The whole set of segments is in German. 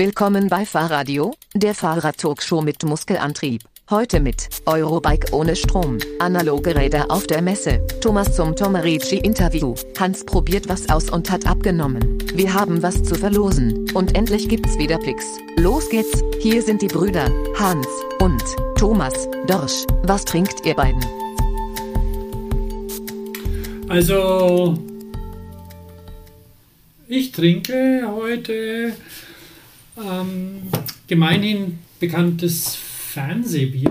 Willkommen bei Fahrradio, der Fahrrad-Talkshow mit Muskelantrieb. Heute mit Eurobike ohne Strom, analoge Räder auf der Messe, Thomas zum Tomerici Interview, Hans probiert was aus und hat abgenommen. Wir haben was zu verlosen und endlich gibt's wieder Picks. Los geht's, hier sind die Brüder, Hans und Thomas Dorsch. Was trinkt ihr beiden? Also, ich trinke heute ähm, gemeinhin bekanntes Fernsehbier.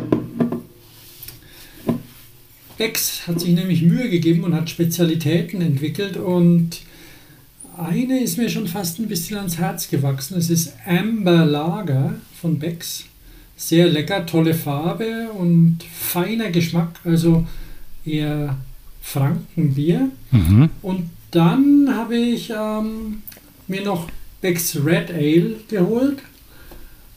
Bex hat sich nämlich Mühe gegeben und hat Spezialitäten entwickelt und eine ist mir schon fast ein bisschen ans Herz gewachsen. Es ist Amber Lager von Becks. Sehr lecker, tolle Farbe und feiner Geschmack, also eher Frankenbier. Mhm. Und dann habe ich ähm, mir noch Becks Red Ale geholt.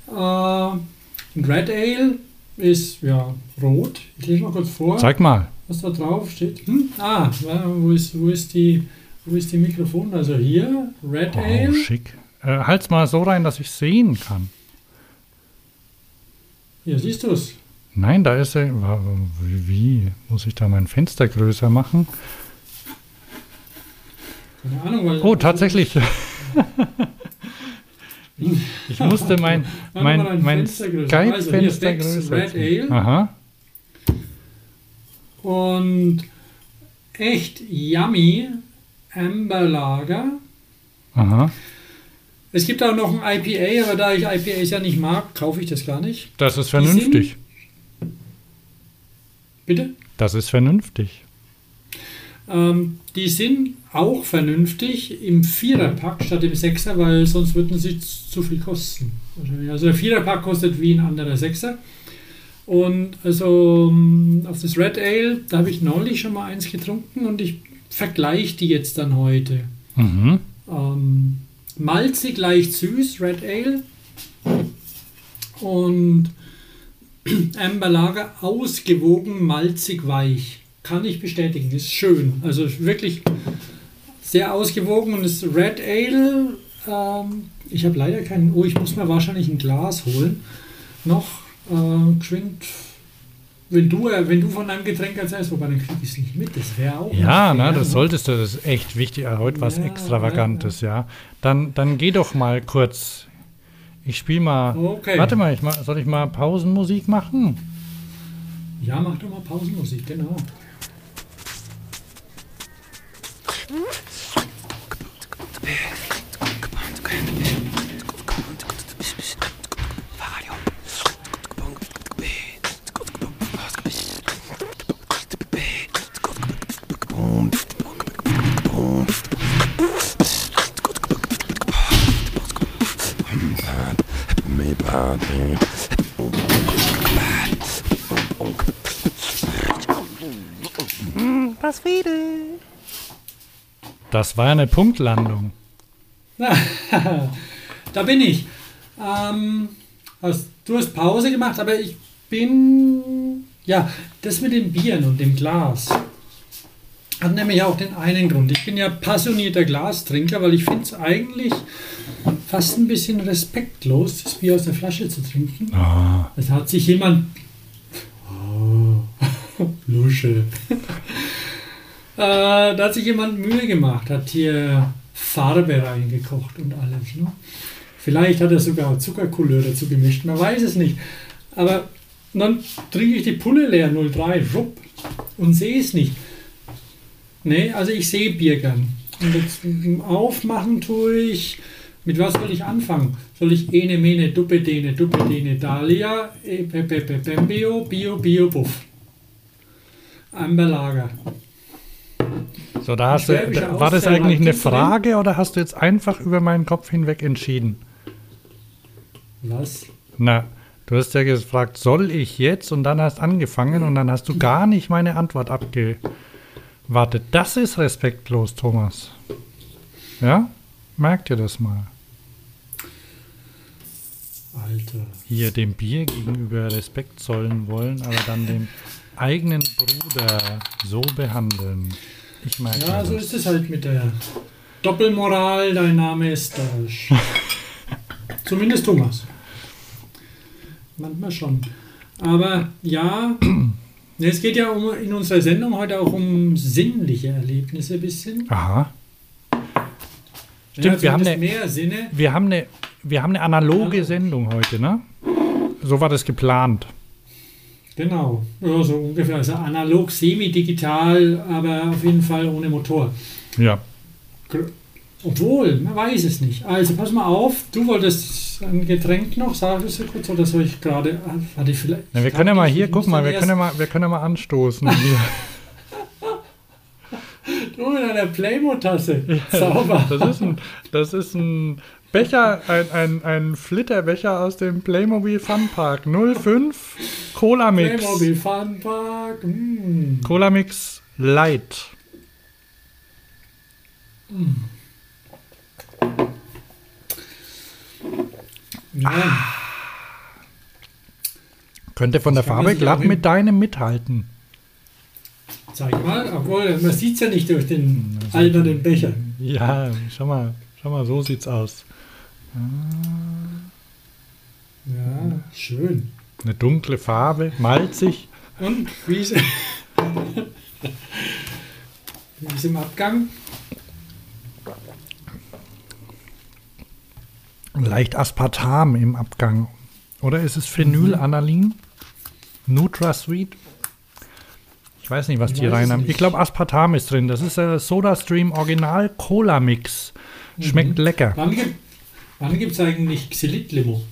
Äh, Red Ale ist ja rot. Ich lese mal kurz vor. Zeig mal. Was da drauf steht. Hm? Ah, wo ist, wo ist die wo ist die Mikrofon? Also hier, Red oh, Ale. schick. Äh, halt's mal so rein, dass ich sehen kann. Hier, siehst du es? Nein, da ist er. Wie? Muss ich da mein Fenster größer machen? Keine Ahnung, weil. Oh, tatsächlich. ich musste mein, mein, mein Skype-Fenster also größer Red Ale. Aha. Und echt yummy Amber Lager. Aha. Es gibt auch noch ein IPA, aber da ich IPAs ja nicht mag, kaufe ich das gar nicht. Das ist vernünftig. Bitte? Das ist vernünftig. Ähm, die sind auch vernünftig im Viererpack statt im Sechser, weil sonst würden sie zu viel kosten. Also der Viererpack kostet wie ein anderer Sechser. Und also ähm, auf das Red Ale, da habe ich neulich schon mal eins getrunken und ich vergleiche die jetzt dann heute. Mhm. Ähm, malzig, leicht süß, Red Ale. Und Amber Lager ausgewogen, malzig, weich. Kann ich bestätigen, ist schön. Also wirklich sehr ausgewogen und das Red Ale, ähm, ich habe leider keinen, oh, ich muss mir wahrscheinlich ein Glas holen. Noch äh, geschwind wenn du, äh, wenn du von deinem Getränk erzählst, wobei dann krieg ich es nicht mit, das wäre auch. Ja, na, das ne? solltest du, das ist echt wichtig. Heute was ja, Extravagantes, ja, ja. Dann, dann geh doch mal kurz. Ich spiele mal. Okay. Warte mal, ich soll ich mal Pausenmusik machen? Ja, mach doch mal Pausenmusik, genau. Was Das war eine Punktlandung. da bin ich. Ähm, hast, du hast Pause gemacht, aber ich bin. Ja, das mit den Bieren und dem Glas hat nämlich auch den einen Grund. Ich bin ja passionierter Glastrinker, weil ich finde es eigentlich fast ein bisschen respektlos, das Bier aus der Flasche zu trinken. Ah. Es hat sich jemand. Oh, Lusche. Äh, da hat sich jemand Mühe gemacht, hat hier Farbe reingekocht und alles. Ne? Vielleicht hat er sogar Zuckercouleur dazu gemischt, man weiß es nicht. Aber dann trinke ich die Pulle leer 03, rupp, und sehe es nicht. Nee, also ich sehe Bier gern. Und jetzt aufmachen tue ich. Mit was soll ich anfangen? Soll ich ene, mene, duppe, dene, duppe, dene, dalia, e, pepe, bio, bio, buff. Amber Lager. So, da hast du, war das eigentlich eine Frage oder hast du jetzt einfach über meinen Kopf hinweg entschieden? Was? Na, du hast ja gefragt, soll ich jetzt? Und dann hast angefangen und dann hast du gar nicht meine Antwort abgewartet. Das ist respektlos, Thomas. Ja? Merkt ihr das mal? Alter. Hier dem Bier gegenüber Respekt zollen wollen, aber dann dem eigenen Bruder so behandeln. Ich meine. Ja, so ist es halt mit der Doppelmoral. Dein Name ist Dash. Zumindest Thomas. Manchmal schon. Aber ja, es geht ja um, in unserer Sendung heute auch um sinnliche Erlebnisse ein bisschen. Aha. Stimmt, wir haben eine- mehr Sinne. Wir haben eine, wir haben eine analoge Ja. Sendung heute, ne? So war das geplant. Genau, ja, so ungefähr. Also analog, semi-digital, aber auf jeden Fall ohne Motor. Ja. Obwohl, man weiß es nicht. Also pass mal auf, du wolltest ein Getränk noch, sag es so kurz, oder soll ich gerade. ah, Warte, vielleicht. ja wir ich können ja mal hier, ich guck mal, wir können ja mal, wir können ja mal anstoßen. Hier. Du mit einer Playmo-Tasse. Sauber. Das ist ein, das ist ein Becher, ein, ein, ein Flitterbecher aus dem Playmobil Fun Park 05 Cola Mix. Playmobil Fun Park. Mm. Cola Mix Light. Ja, Könnte von der Das Farbe glatt mit deinem mithalten. zeig mal. Obwohl, man sieht es ja nicht durch den alternden Becher. Ja, schau mal, schau mal, so sieht's aus. Ja, schön. Eine dunkle Farbe, malzig. Und wie ist, wie ist im Abgang? Leicht Aspartam im Abgang. Oder ist es Phenylanalin? NutraSweet? Ich weiß nicht, was die rein haben. Ich glaube, Aspartam ist drin. Das ist der SodaStream Original Cola Mix. Schmeckt Mhm. lecker. Wann gibt wann gibt's eigentlich Xylit-Limo?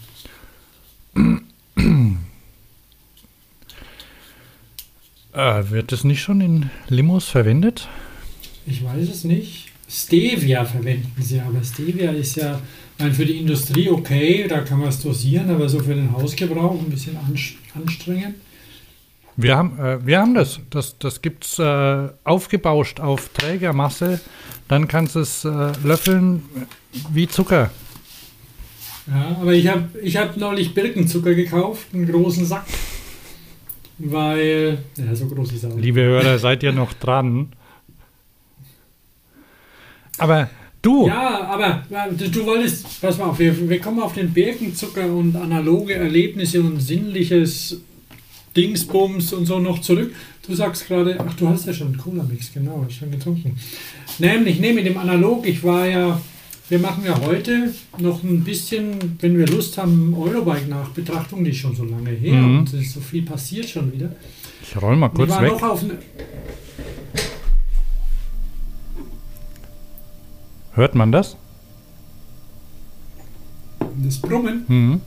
Äh, wird das nicht schon in Limos verwendet? Ich weiß es nicht. Stevia verwenden sie, aber Stevia ist ja meine, für die Industrie okay, da kann man es dosieren, aber so für den Hausgebrauch ein bisschen anstrengend. Wir haben, äh, wir haben das. Das, das gibt es äh, aufgebauscht auf Trägermasse. Dann kannst du es äh, löffeln wie Zucker. Ja, aber ich habe ich hab neulich Birkenzucker gekauft, einen großen Sack, weil, ja, so groß ist er auch. Liebe Hörer, seid ihr noch dran? Aber du, Ja, aber du, wolltest, pass mal auf, wir, wir kommen auf den Birkenzucker und analoge Erlebnisse und sinnliches Dingsbums und so noch zurück. Du sagst gerade, ach, du hast ja schon einen Cola-Mix, genau, schon getrunken. Nämlich, nee, mit dem Analog, ich war ja, wir machen ja heute noch ein bisschen, wenn wir Lust haben, Eurobike-Nachbetrachtung, die ist schon so lange her Mhm. und es ist so viel passiert schon wieder. ich roll mal kurz weg. ne, Hört man das? das Brummen, Mhm.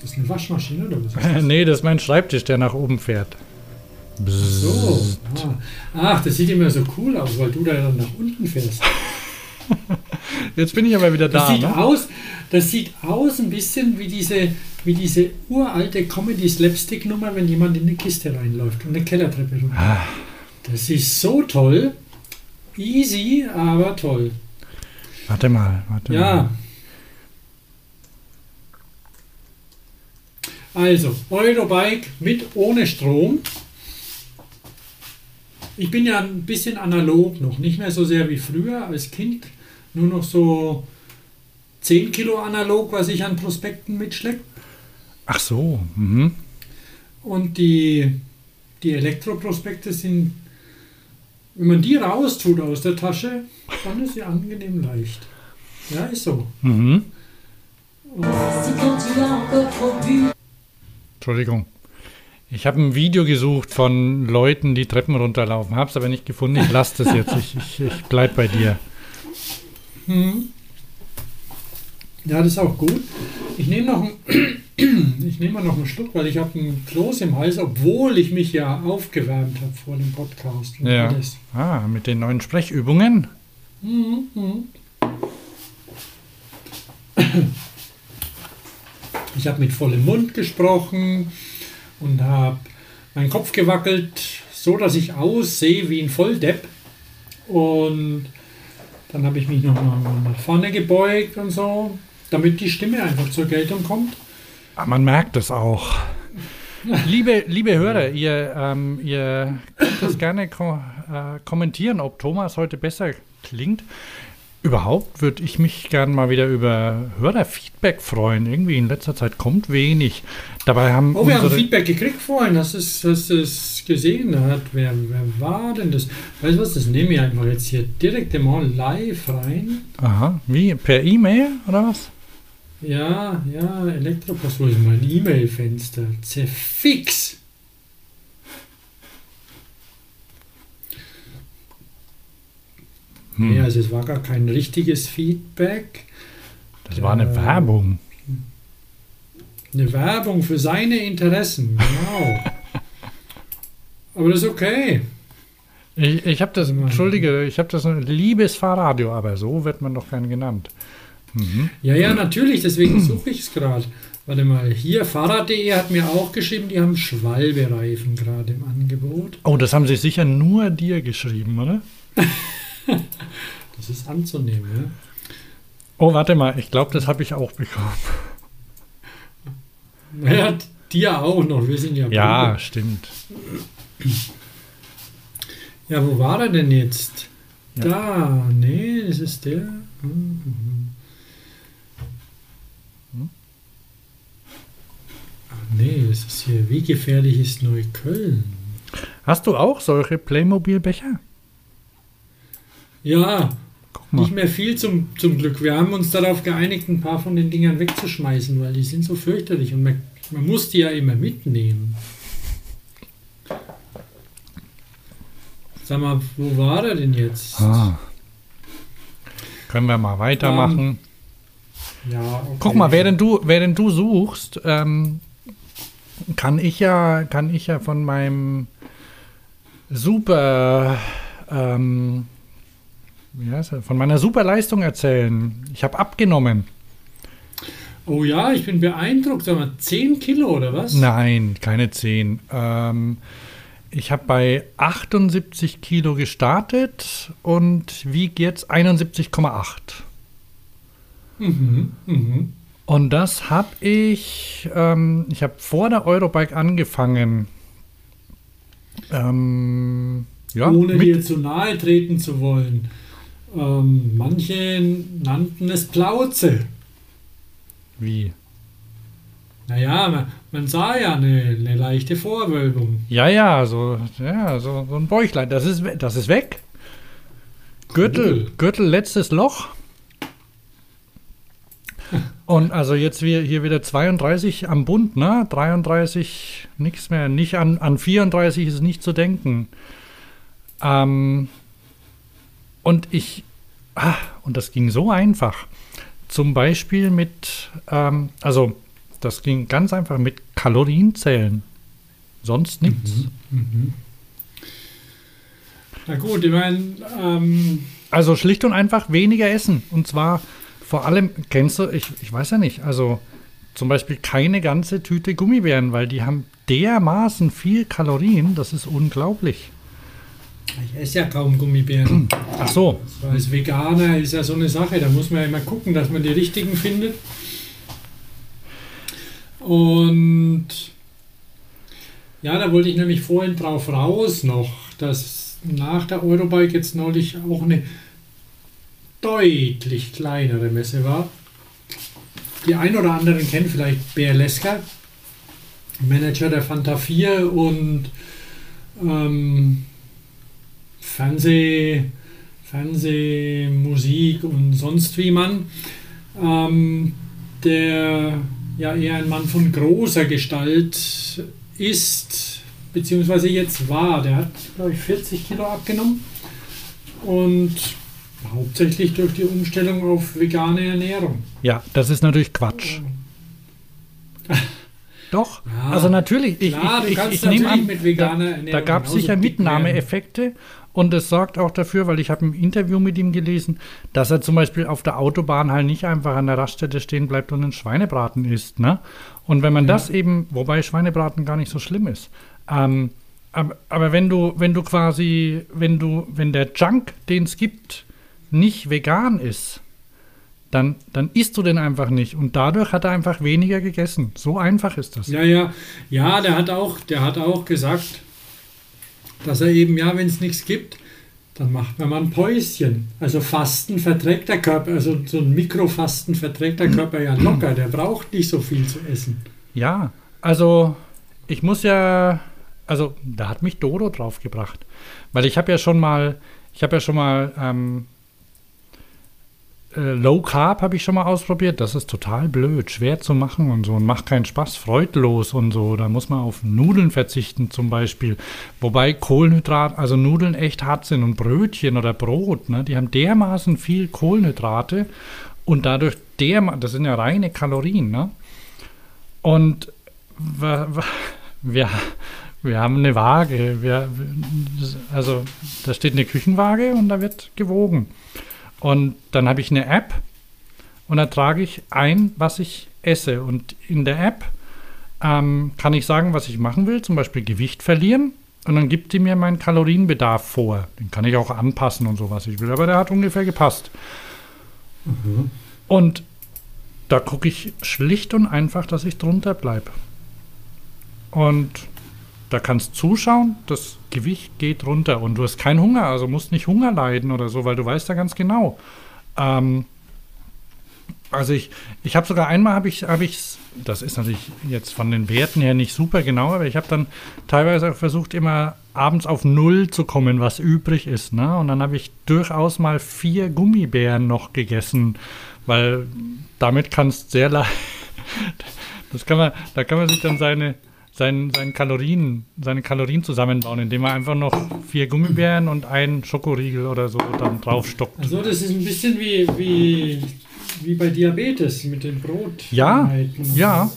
das ist eine Waschmaschine oder was ist das? nee, das ist mein Schreibtisch, der nach oben fährt. Bzzz. So. Ah. Ach, das sieht immer so cool aus, weil du da dann nach unten fährst. Jetzt bin ich aber wieder Das da. sieht Ne? aus, das sieht aus ein bisschen wie diese, wie diese uralte Comedy-Slapstick-Nummer, wenn jemand in eine Kiste reinläuft und eine Kellertreppe runter. Ah. Das ist so toll. Easy, aber toll. Warte mal, warte Ja. mal. Also, Eurobike mit ohne Strom. Ich bin ja ein bisschen analog noch, nicht mehr so sehr wie früher als Kind. Nur noch so 10 Kilo analog, was ich an Prospekten mitschleppe. Ach so. Mhm. Und die, die Elektroprospekte sind, wenn man die raustut aus der Tasche, dann ist sie angenehm leicht. Ja, ist so. Mhm. Entschuldigung. Ich habe ein Video gesucht von Leuten, die Treppen runterlaufen. Hab's aber nicht gefunden. Ich lasse das jetzt. Ich, ich, ich bleib bei dir. Mhm. Ja, das ist auch gut. Ich nehme noch, ein- ich nehme mal noch einen Schluck, weil ich habe einen Kloß im Hals, obwohl ich mich ja aufgewärmt habe vor dem Podcast. Und Ja. alles. Ah, mit den neuen Sprechübungen. Mhm, mhm. Ich habe mit vollem Mund gesprochen und habe meinen Kopf gewackelt, so dass ich aussehe wie ein Volldepp. Und dann habe ich mich noch mal nach vorne gebeugt und so, damit die Stimme einfach zur Geltung kommt. Ah, man merkt es auch. Liebe, liebe Hörer, ihr, ähm, ihr könnt das gerne ko äh, kommentieren, ob Thomas heute besser klingt. Überhaupt würde ich mich gern mal wieder über Hörerfeedback freuen. Irgendwie in letzter Zeit kommt wenig. Dabei haben Oh, wir haben Feedback gekriegt vorhin. Du es du es gesehen? Hat, wer, wer war denn das? Weißt du was? Das nehme ich einfach jetzt hier direkt mal live rein. Aha, wie? Per E-Mail oder was? Ja, ja, Elektropost. Wo ist mein E-Mail-Fenster? Zerfix! Hm, Ja, also es war gar kein richtiges Feedback. das war eine äh, Werbung. Eine Werbung für seine Interessen, genau. Aber das ist okay. Ich, ich habe das, mal. entschuldige, ich habe das ein liebes Fahrradio, aber so wird man doch gern genannt. Mhm. Ja, ja, natürlich, deswegen suche ich es gerade. Warte mal, hier, Fahrrad.de hat mir auch geschrieben, die haben Schwalbe-Reifen gerade im Angebot. Oh, das haben sie sicher nur dir geschrieben, oder? Das ist anzunehmen, ja. Oh, warte mal, ich glaube, das habe ich auch bekommen. Naja, dir auch noch, wir sind ja Ja, Brüder. stimmt. Ja, wo war er denn jetzt? Ja. Da, nee, das ist der. Hm, hm. Hm? Ach nee, das ist hier, wie gefährlich ist Neukölln? Hast du auch solche Playmobil-Becher? Ja, nicht mehr viel zum, zum Glück. Wir haben uns darauf geeinigt, ein paar von den Dingern wegzuschmeißen, weil die sind so fürchterlich und man, man muss die ja immer mitnehmen. Sag mal, wo war er denn jetzt? Ah. Können wir mal weitermachen? Ja, okay. Guck mal, während du, während du suchst, ähm, kann ich ja, kann ich ja von meinem super, ähm, wie heißt er, von meiner super Leistung erzählen. Ich habe abgenommen. Oh ja, ich bin beeindruckt. Sag mal, 10 Kilo oder was? Nein, keine 10. Ähm, ich habe bei 78 Kilo gestartet und wiege jetzt 71,8. Mhm, mhm. Und das habe ich, ähm, ich habe vor der Eurobike angefangen. Ähm, ja, Ohne mit, dir zu nahe treten zu wollen. Ähm, manche nannten es Plauze. wie? Naja, man, man sah ja eine, eine leichte Vorwölbung. Ja, ja, so, ja, so, so ein Bäuchlein. Das ist, das ist weg. Gürtel, Cool. Gürtel, letztes Loch. Und also jetzt wir hier wieder 32 am Bund, ne? 33, nichts mehr. Nicht an, an 34 ist nicht zu denken. Ähm, und ich, ah, und das ging so einfach. Zum Beispiel mit, ähm, also das ging ganz einfach mit Kalorienzählen. Sonst nichts. Mhm. Na gut, ich meine, ähm, Also schlicht und einfach weniger essen. Und zwar vor allem, kennst du, ich, ich weiß ja nicht, also zum Beispiel keine ganze Tüte Gummibären, weil die haben dermaßen viel Kalorien, das ist unglaublich. Ich esse ja kaum Gummibären. Ach so, als Veganer ist ja so eine Sache, da muss man ja immer gucken, dass man die richtigen findet. Und ja, da wollte ich nämlich vorhin drauf raus noch, dass nach der Eurobike jetzt neulich auch eine deutlich kleinere Messe war. Die ein oder anderen kennen vielleicht Bär Lesker, Manager der Fanta 4 und ähm, Fernseh, Fernseh, Musik und sonst wie man, ähm, der ja eher ein Mann von großer Gestalt ist, beziehungsweise jetzt war. Der hat, glaube ich, 40 Kilo abgenommen und hauptsächlich durch die Umstellung auf vegane Ernährung. ja, das ist natürlich Quatsch. Doch, Ja, also natürlich, ich, klar, du ich, ich, kannst ich nehme an, mit veganer da, Ernährung da gab es sicher Mitnahmeeffekte und es sorgt auch dafür, weil ich habe ein Interview mit ihm gelesen, dass er zum Beispiel auf der Autobahn halt nicht einfach an der Raststätte stehen bleibt und einen Schweinebraten isst. Ne? Und wenn man Ja. das eben, wobei Schweinebraten gar nicht so schlimm ist, ähm, aber, aber wenn du, wenn du quasi, wenn du, wenn der Junk, den es gibt, nicht vegan ist, dann, dann isst du den einfach nicht. Und dadurch hat er einfach weniger gegessen. So einfach ist das. Ja, ja, ja, der hat auch, der hat auch gesagt, dass er eben, ja, wenn es nichts gibt, dann macht man mal ein Päuschen. Also Fasten verträgt der Körper, also so ein Mikrofasten verträgt der Körper ja locker, der braucht nicht so viel zu essen. Ja, also ich muss ja, also da hat mich Dodo draufgebracht, weil ich habe ja schon mal, ich habe ja schon mal ähm, äh, Low Carb habe ich schon mal ausprobiert. Das ist total blöd, schwer zu machen und so und macht keinen Spaß, freudlos und so. Da muss man auf Nudeln verzichten zum Beispiel. Wobei Kohlenhydrat, also Nudeln echt hart sind und Brötchen oder Brot, ne, die haben dermaßen viel Kohlenhydrate und dadurch der, das sind ja reine Kalorien, ne? Und wir, wir, wir haben eine Waage. Wir, also da steht eine Küchenwaage und da wird gewogen. Und dann habe ich eine App und da trage ich ein, was ich esse. Und in der App ähm, kann ich sagen, was ich machen will, zum Beispiel Gewicht verlieren. Und dann gibt die mir meinen Kalorienbedarf vor. Den kann ich auch anpassen und so, was ich will. Aber der hat ungefähr gepasst. Mhm. Und da gucke ich schlicht und einfach, dass ich drunter bleibe. Und da kannst zuschauen, das Gewicht geht runter und du hast keinen Hunger, also musst nicht Hunger leiden oder so, weil du weißt ja ganz genau. Ähm, also ich, ich habe sogar einmal habe ich, habe ich, das ist natürlich jetzt von den Werten her nicht super genau, aber ich habe dann teilweise auch versucht, immer abends auf Null zu kommen, was übrig ist. Ne? Und dann habe ich durchaus mal vier Gummibären noch gegessen, weil damit kannst sehr leicht, das kann man, da kann man sich dann seine, seinen, seinen Kalorien, seine Kalorien zusammenbauen, indem man einfach noch vier Gummibären und einen Schokoriegel oder so dann draufstockt. Also das ist ein bisschen wie, wie, wie bei Diabetes mit den Brot. Ja, ja.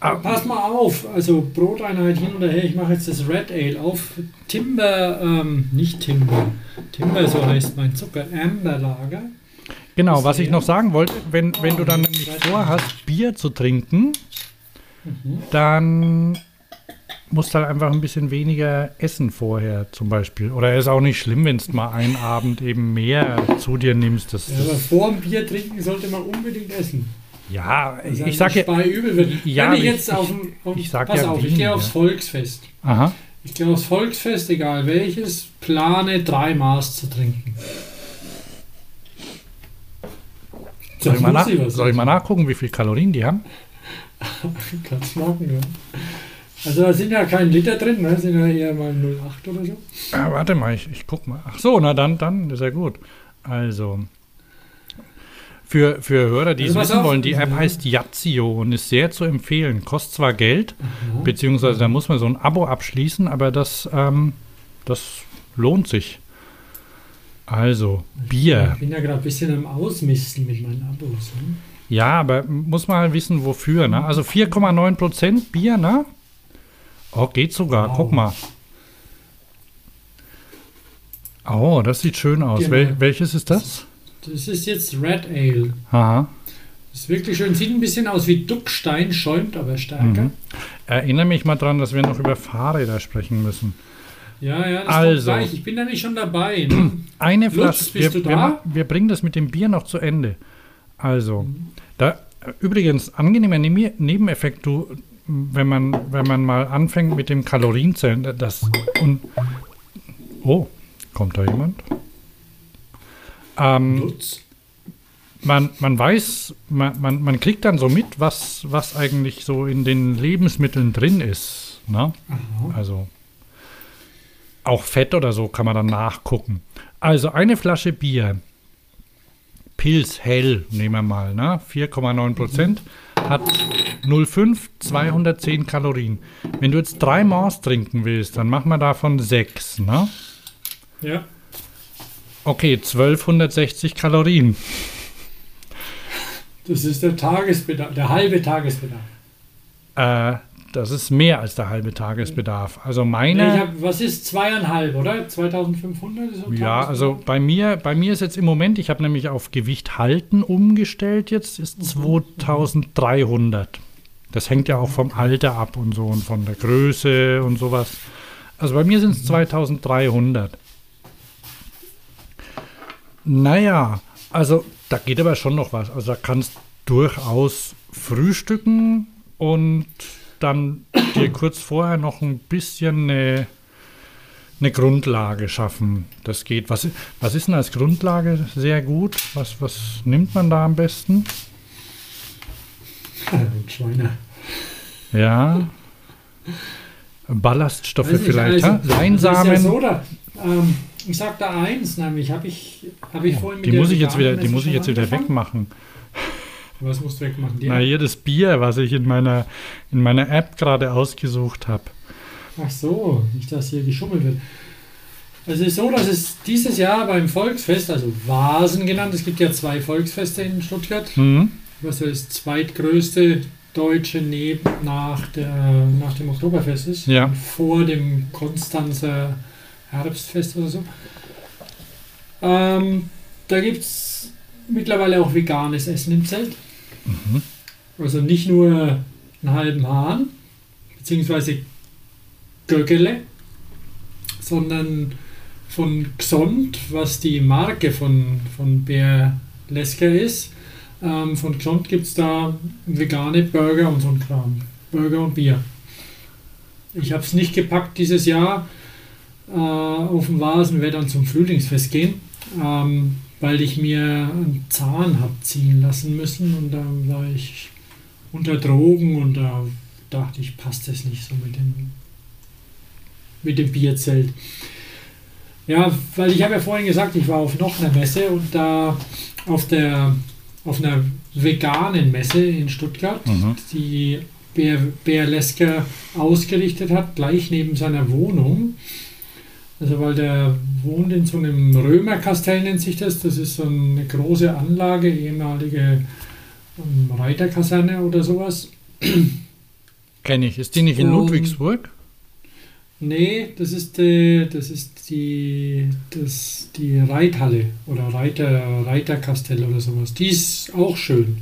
Aber pass mal auf, also Broteinheit hin und her, ich mache jetzt das Red Ale auf. Timber, ähm, nicht Timber, Timber, so heißt mein Zucker, Amber Lager. Genau, was ich noch sagen wollte, wenn, wenn du dann nämlich vorhast, Bier zu trinken, dann musst halt einfach ein bisschen weniger essen vorher zum Beispiel. Oder ist auch nicht schlimm, wenn du mal einen Abend eben mehr zu dir nimmst. Das, Ja, aber vor dem Bier trinken sollte man unbedingt essen. ja, Also ich sag ja, übel wird. Ja, Wenn ich jetzt ich- auf, dem- auf ich sag pass ja auf, ich gehe aufs Volksfest. aha, Ich gehe aufs Volksfest, egal welches, plane drei Maß zu trinken. soll ich, mal nach, soll ich mal nachgucken, wie viel Kalorien die haben? Kannst machen, ja. Also da sind ja kein Liter drin, ne? sind ja eher mal 0,8 oder so. Ah, warte mal, ich, ich guck mal. Ach so, na dann, dann ist ja gut. Also, für, für Hörer, die Also es wissen auf. wollen, die App Ja. heißt Yazio und ist sehr zu empfehlen. Kostet zwar Geld, beziehungsweise da muss man so ein Abo abschließen, aber das, ähm, das lohnt sich. Also, Bier. Ich bin ja gerade ein bisschen am Ausmisten mit meinen Abos. Ne? Ja, aber muss man halt wissen, wofür. Ne? Also 4,9 Prozent Bier, ne? Oh, geht sogar. Wow. Guck mal. Oh, das sieht schön aus. Genau. Wel welches ist das? Das ist jetzt Red Ale. Aha. Das ist wirklich schön. Sieht ein bisschen aus wie Duckstein, schäumt aber stärker. Mhm. Erinnere mich mal dran, dass wir noch über Fahrräder sprechen müssen. Ja, ja, das Also. gleich. Ich bin nämlich schon dabei. Ne? Eine Lutz, Flasche. bist wir, du wir, da? ma- wir bringen das mit dem Bier noch zu Ende. Also, Mhm. da übrigens angenehmer Nebeneffekt, du, wenn man wenn man mal anfängt mit dem Kalorienzählen, das und oh, kommt da jemand? Ähm, man, man weiß, man, man, man kriegt dann so mit, was, was eigentlich so in den Lebensmitteln drin ist. Ne? Aha. Also auch Fett oder so kann man dann nachgucken. Also eine Flasche Bier, Pils hell, nehmen wir mal, ne? 4,9 Prozent, hat 0,5, 210 Kalorien. Wenn du jetzt drei Maß trinken willst, dann machen wir davon sechs, ne? Ja. Okay, 1260 Kalorien. Das ist der Tagesbedarf, der halbe Tagesbedarf. Äh, das ist mehr als der halbe Tagesbedarf. Also Nee, meine. ich hab, was ist zweieinhalb, oder? 2500 ist so Ja, also bei mir, bei mir ist jetzt im Moment, ich habe nämlich auf Gewicht halten umgestellt, jetzt ist 2300. Das hängt ja auch vom Alter ab und so und von der Größe und sowas. Also bei mir sind es 2300. Naja, also da geht aber schon noch was. Also da kannst durchaus frühstücken und dann dir kurz vorher noch ein bisschen eine eine Grundlage schaffen. Das geht. Was, was ist denn als Grundlage sehr gut? Was, was nimmt man da am besten? Schweine. Ja. Ballaststoffe nicht, vielleicht, also, Leinsamen. ja so, da, ähm, ich sag da eins, nämlich habe ich, hab ich vorhin mit die muss ich jetzt wieder, die muss ich jetzt wieder angefangen. wegmachen. Was musst du wegmachen? Die Na, hier das Bier, was ich in meiner, in meiner App gerade ausgesucht habe. Ach so, nicht, dass hier geschummelt wird. Also es ist so, dass es dieses Jahr beim Volksfest, also Vasen genannt, es gibt ja zwei Volksfeste in Stuttgart, Hm? Was das zweitgrößte deutsche neben nach, der, nach dem Oktoberfest ist. Ja. Vor dem Konstanzer Herbstfest oder so. Ähm, da gibt es mittlerweile auch veganes Essen im Zelt. Mhm. Also nicht nur einen halben Hahn, beziehungsweise Göggele, sondern von Xont, was die Marke von, von Bär Lesker ist. Ähm, von Xont gibt es da vegane Burger und so ein Kram. Burger und Bier. Ich habe es nicht gepackt dieses Jahr. Äh, dem Vasen werde dann zum Frühlingsfest gehen, ähm, weil ich mir einen Zahn habe ziehen lassen müssen und da war ich unter Drogen und da dachte ich, passt das nicht so mit dem, mit dem Bierzelt. Ja, weil ich habe ja vorhin gesagt, ich war auf noch einer Messe und da auf der auf einer veganen Messe in Stuttgart, Mhm. die Bär, Bär Lesker ausgerichtet hat, gleich neben seiner Wohnung. Also weil der wohnt in so einem Römerkastell nennt sich das. Das ist so eine große Anlage, ehemalige ähm, Reiterkaserne oder sowas. Kenne ich. Ist die nicht in Um, Ludwigsburg? Nee, das ist die, das ist die, das, die Reithalle oder Reiter, Reiterkastell oder sowas. Die ist auch schön.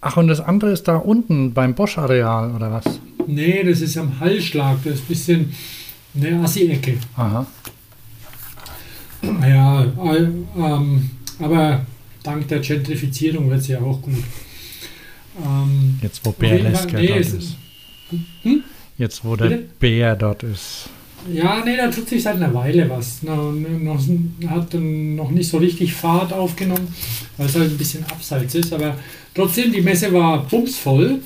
Ach, und das andere ist da unten beim Bosch-Areal, oder was? Nee, das ist am Hallschlag. Das ist ein bisschen eine Assi-Ecke. Aha. Ja, äh, ähm, aber dank der Gentrifizierung wird es ja auch gut. Ähm, Jetzt, wo Bärlesker nee, dort ist. Hm? Jetzt, wo der Bitte? Bär dort ist. Ja, nee, da tut sich seit einer Weile was. Noch, noch, hat noch nicht so richtig Fahrt aufgenommen, weil es halt ein bisschen abseits ist. Aber trotzdem, die Messe war bumsvoll,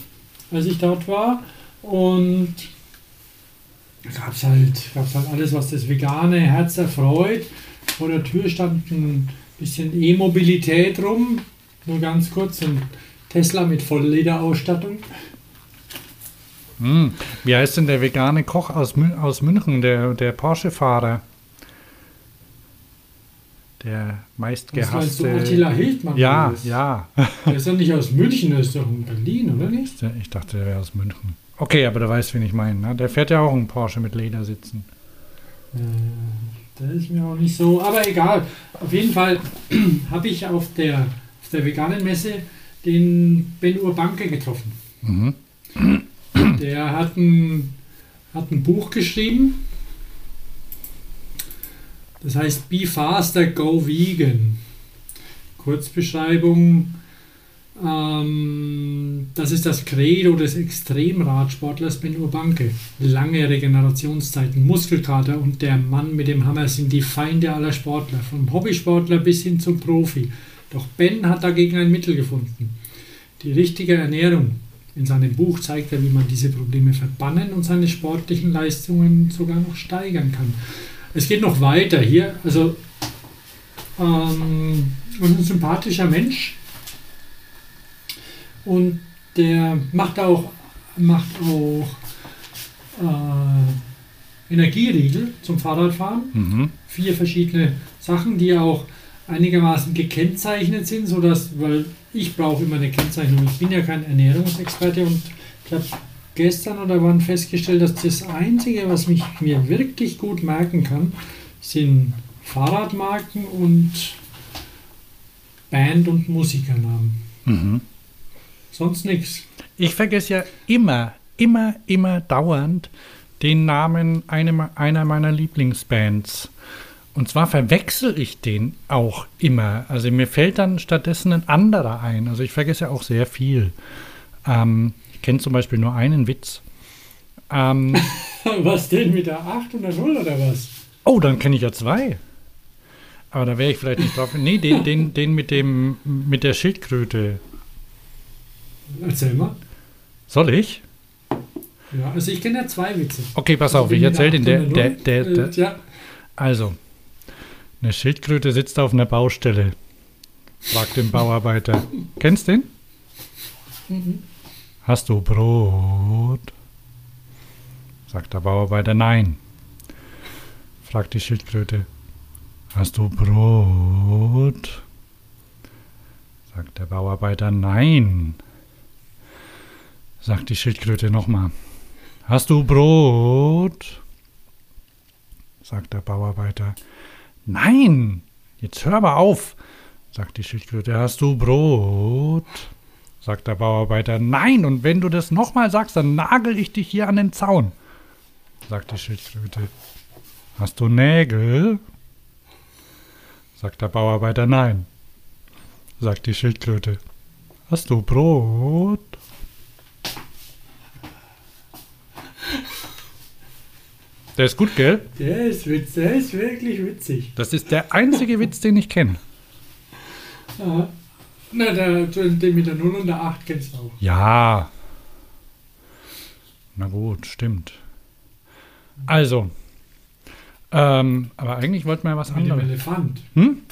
als ich dort war. Und da gab es halt, gab's halt alles, was das vegane Herz erfreut. Vor der Tür stand ein bisschen E-Mobilität rum. Nur ganz kurz, ein Tesla mit Volllederausstattung. Hm. Wie heißt denn der vegane Koch aus, Mün aus München, der, der Porsche-Fahrer? Der Was meinst du, meistgehasste. Attila Hildmann? Ja, was? ja. Der ist doch nicht aus München, der ist doch in Berlin, oder nicht? Ich dachte, der wäre aus München. Okay, aber du weißt, wen ich meine. Ne? Der fährt ja auch einen Porsche mit Ledersitzen. Äh, der ist mir auch nicht so, aber egal. Auf jeden Fall habe ich auf der, auf der veganen Messe den Ben Urbanke getroffen. Mhm. Der hat ein, hat ein Buch geschrieben. Das heißt Be Faster, Go Vegan. Kurzbeschreibung. Ähm, das ist das Credo des Extremradsportlers Ben Urbanke. Lange Regenerationszeiten, Muskelkater und der Mann mit dem Hammer sind die Feinde aller Sportler, vom Hobbysportler bis hin zum Profi. Doch Ben hat dagegen ein Mittel gefunden. Die richtige Ernährung. In seinem Buch zeigt er, wie man diese Probleme verbannen und seine sportlichen Leistungen sogar noch steigern kann. Es geht noch weiter hier. Also ähm, ein sympathischer Mensch. Und der macht auch, macht auch äh, Energieriegel zum Fahrradfahren. Mhm. Vier Vier verschiedene Sachen, die auch einigermaßen gekennzeichnet sind, sodass, weil ich brauche immer eine Kennzeichnung. Ich bin ja kein Ernährungsexperte und ich habe gestern oder wann festgestellt, dass das Einzige, was mich mir wirklich gut merken kann, sind Fahrradmarken und Band- und Musikernamen. Mhm. Sonst nichts. Ich vergesse ja immer, immer, immer dauernd den Namen einer, einer meiner Lieblingsbands. Und zwar verwechsel ich den auch immer. Also mir fällt dann stattdessen ein anderer ein. Also ich vergesse auch sehr viel. Ähm, ich kenne zum Beispiel nur einen Witz. Ähm, Was denn mit der 8 und der 0 oder was? Oh, dann kenne ich ja zwei. Aber da wäre ich vielleicht nicht drauf. Nee, den, den, den mit dem mit der Schildkröte. Erzähl mal. Soll ich? Ja, also ich kenne ja zwei Witze. Okay, pass Also auf, ich erzähle den. Der, der, der, der, Äh, ja, Also, eine Schildkröte sitzt auf einer Baustelle. Fragt den Bauarbeiter. Kennst den? Hast du Brot? Sagt der Bauarbeiter nein. Fragt die Schildkröte. Hast du Brot? Sagt der Bauarbeiter nein. Sagt die Schildkröte nochmal. Hast du Brot? sagt der Bauarbeiter. Nein, jetzt hör aber auf, sagt die Schildkröte. Hast du Brot? sagt der Bauarbeiter. Nein, und wenn du das nochmal sagst, dann nagel ich dich hier an den Zaun, sagt die Schildkröte. Hast du Nägel? sagt der Bauarbeiter. Nein, sagt die Schildkröte. Hast du Brot? Der ist gut, gell? der ist witzig, der ist wirklich witzig. Das ist der einzige Witz, den ich kenne. Aha. Na, der, den mit der 0 und der 8 kennst du auch. Ja. Na gut, stimmt. Also. Ähm, aber eigentlich wollten wir ja was Mit dem anderes. Elefant. Hm?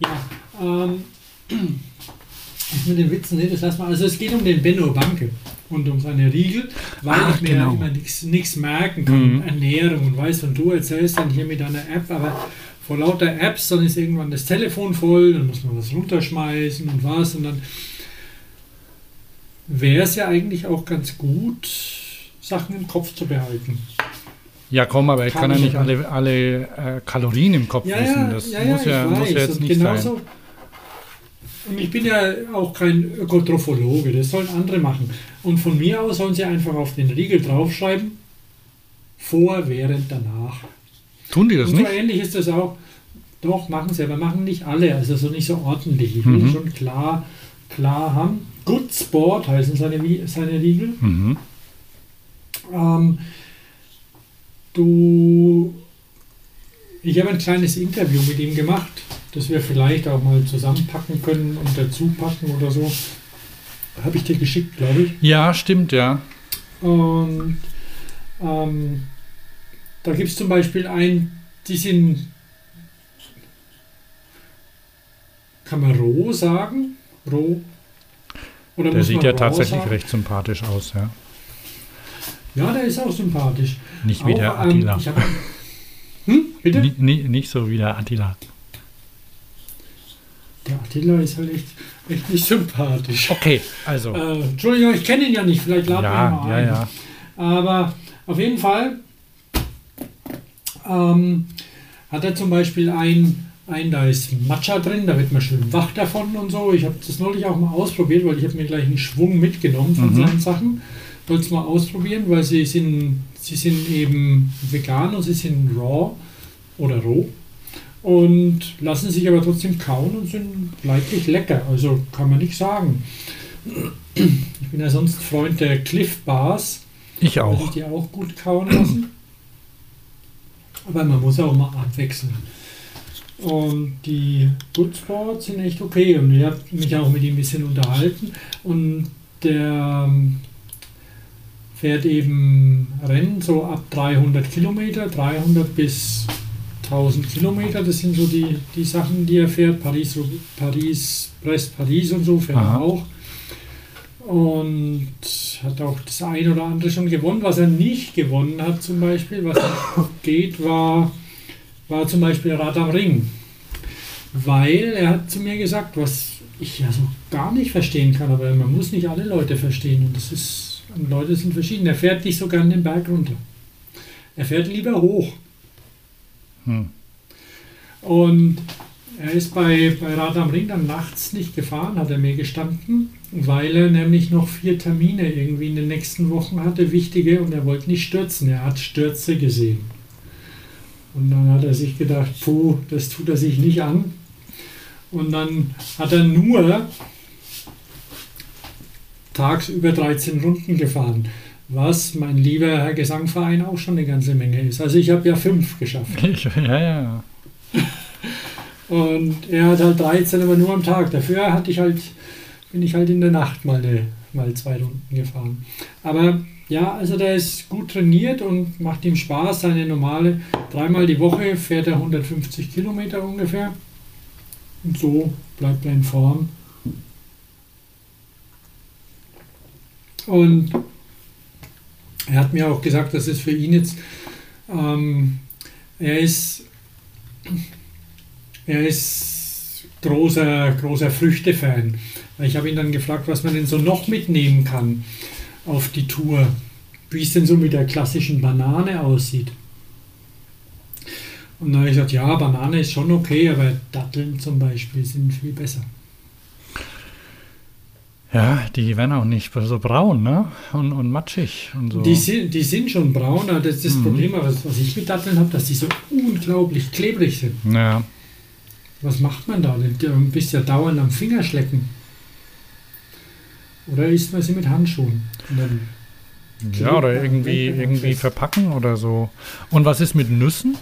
Ja, ähm, das mit den Witzen, nee, das lass mal. Also es geht um den Benno Banke und um seine Riegel, weil Ach, ich mir genau. immer nichts merken kann. Mhm. Ernährung und weißt, und du erzählst dann hier mit deiner App, aber vor lauter Apps, dann ist irgendwann das Telefon voll, dann muss man was runterschmeißen und was und dann wäre es ja eigentlich auch ganz gut, Sachen im Kopf zu behalten. Ja, komm, aber ich Kann kann, ja ich nicht alle, alle äh, Kalorien im Kopf Ja, wissen. Das ja, muss, ja, muss ja weiß. jetzt Und nicht genauso, sein. Und ich bin ja auch kein Ökotrophologe, das sollen andere machen. Und von mir aus sollen sie einfach auf den Riegel draufschreiben, vor, während, danach. Tun die das Und so nicht? ähnlich ist das auch. Doch, machen sie, aber machen nicht alle, also so nicht so ordentlich. Ich will Mhm. schon klar, klar haben. Good Sport heißen seine, seine Riegel. Mhm. Ähm, du, ich habe ein kleines Interview mit ihm gemacht, das wir vielleicht auch mal zusammenpacken können und dazu packen oder so. Habe ich dir geschickt, glaube ich. Ja, stimmt, ja. Und ähm, da gibt es zum Beispiel ein, die sind, kann man roh sagen? Roh? Oder Der sieht ja tatsächlich sagen? recht sympathisch aus, ja. Ja, der ist auch sympathisch. Nicht wie Auch, der ähm, Attila. ich hab, hm, bitte? Ni, nicht so wie der Attila. Der Attila ist halt echt, echt nicht sympathisch. Okay, also. Äh, Entschuldigung, ich kenne ihn ja nicht, vielleicht laden wir ihn ja, mal ja, ein. ja. Aber auf jeden Fall ähm, hat er zum Beispiel ein, ein, da ist Matcha drin, da wird man schön wach davon und so. Ich habe das neulich auch mal ausprobiert, weil ich habe mir gleich einen Schwung mitgenommen von Mhm. seinen Sachen. Wollte es mal ausprobieren, weil sie sind, sie sind eben vegan und sie sind raw oder roh und lassen sich aber trotzdem kauen und sind leidlich lecker. Also kann man nicht sagen. Ich bin ja sonst Freund der Cliff Bars. Ich auch. ich die auch gut kauen lassen. Aber man muss auch mal abwechseln. Und die Good Sports sind echt okay. Und ich habe mich auch mit ihm ein bisschen unterhalten. Und der ähm, fährt eben Rennen so ab 300 Kilometer, 300 bis 1000 Kilometer. Das sind so die, die Sachen, die er fährt. Paris, Paris, Brest, Paris und so fährt Aha. er auch. Und hat auch das ein oder andere schon gewonnen. Was er nicht gewonnen hat, zum Beispiel, was geht, war, war zum Beispiel Rad am Ring. Weil er hat zu mir gesagt, was ich ja so gar nicht verstehen kann, aber man muss nicht alle Leute verstehen. Und das ist, und Leute sind verschieden. Er fährt nicht so gern den Berg runter. Er fährt lieber hoch. Hm. Und er ist bei, bei Rad am Ring dann nachts nicht gefahren, hat er mir gestanden, weil er nämlich noch vier Termine irgendwie in den nächsten Wochen hatte, wichtige, und er wollte nicht stürzen. Er hat Stürze gesehen. Und dann hat er sich gedacht, puh, das tut er sich nicht an. Und dann hat er nur tagsüber 13 Runden gefahren, Was mein lieber Herr Gesangverein auch schon eine ganze Menge ist. Also ich habe ja fünf geschafft. Ich, ja, ja. Und er hat halt 13, aber nur am Tag. Dafür hatte ich halt, bin ich halt in der Nacht mal, eine, mal zwei Runden gefahren. Aber ja, also der ist gut trainiert und macht ihm Spaß. Seine normale, dreimal die Woche fährt er 150 Kilometer ungefähr. Und so bleibt er in Form. Und er hat mir auch gesagt, dass es für ihn jetzt, ähm, er ist, er ist großer, großer Früchtefan. Ich habe ihn dann gefragt, was man denn so noch mitnehmen kann auf die Tour, wie es denn so mit der klassischen Banane aussieht. Und dann habe ich gesagt, ja, Banane ist schon okay, aber Datteln zum Beispiel sind viel besser. Ja, die werden auch nicht so braun, ne? Und, und matschig und so. Die, sind, die sind schon braun, aber das ist das Mhm. Problem, was, was ich mit Datteln habe, dass die so unglaublich klebrig sind. Ja. Was macht man da? Du bist ja dauernd am Finger schlecken. Oder isst man sie mit Handschuhen? Ja, oder irgendwie, irgendwie fest. verpacken oder so. Und was ist mit Nüssen?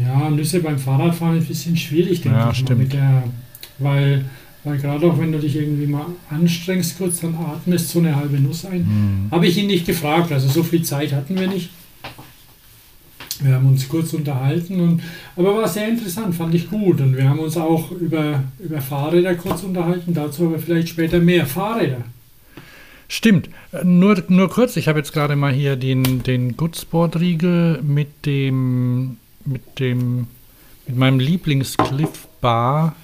ja, Nüsse beim Fahrradfahren ist ein bisschen schwierig, denke Ja, ich. mal, stimmt. Mit der, weil, weil gerade auch wenn du dich irgendwie mal anstrengst kurz, dann atmest so eine halbe Nuss ein. Hm. Habe ich ihn nicht gefragt, also so viel Zeit hatten wir nicht. Wir haben uns kurz unterhalten, und, aber war sehr interessant, fand ich gut. Und wir haben uns auch über, über Fahrräder kurz unterhalten, dazu aber vielleicht später mehr Fahrräder. Stimmt. Äh, Nur, nur kurz, ich habe jetzt gerade mal hier den, den Goodsport-Riegel mit dem, mit dem, mit meinem Lieblings-Cliff Bar.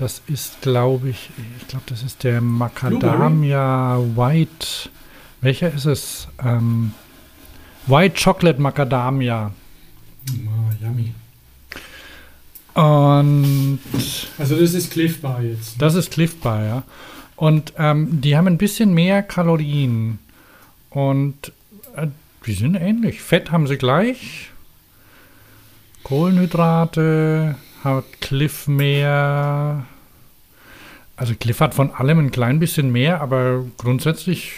Das ist, glaube ich, ich glaube, das ist der Macadamia White. Welcher ist es? Ähm, White Chocolate Macadamia. Ah, yummy. Und Also das ist Cliff Bar jetzt. Das ist Cliff Bar, ja. Und ähm, die haben ein bisschen mehr Kalorien. Und äh, die sind ähnlich. Fett haben sie gleich. Kohlenhydrate hat Cliff mehr. Also Cliff hat von allem ein klein bisschen mehr, aber grundsätzlich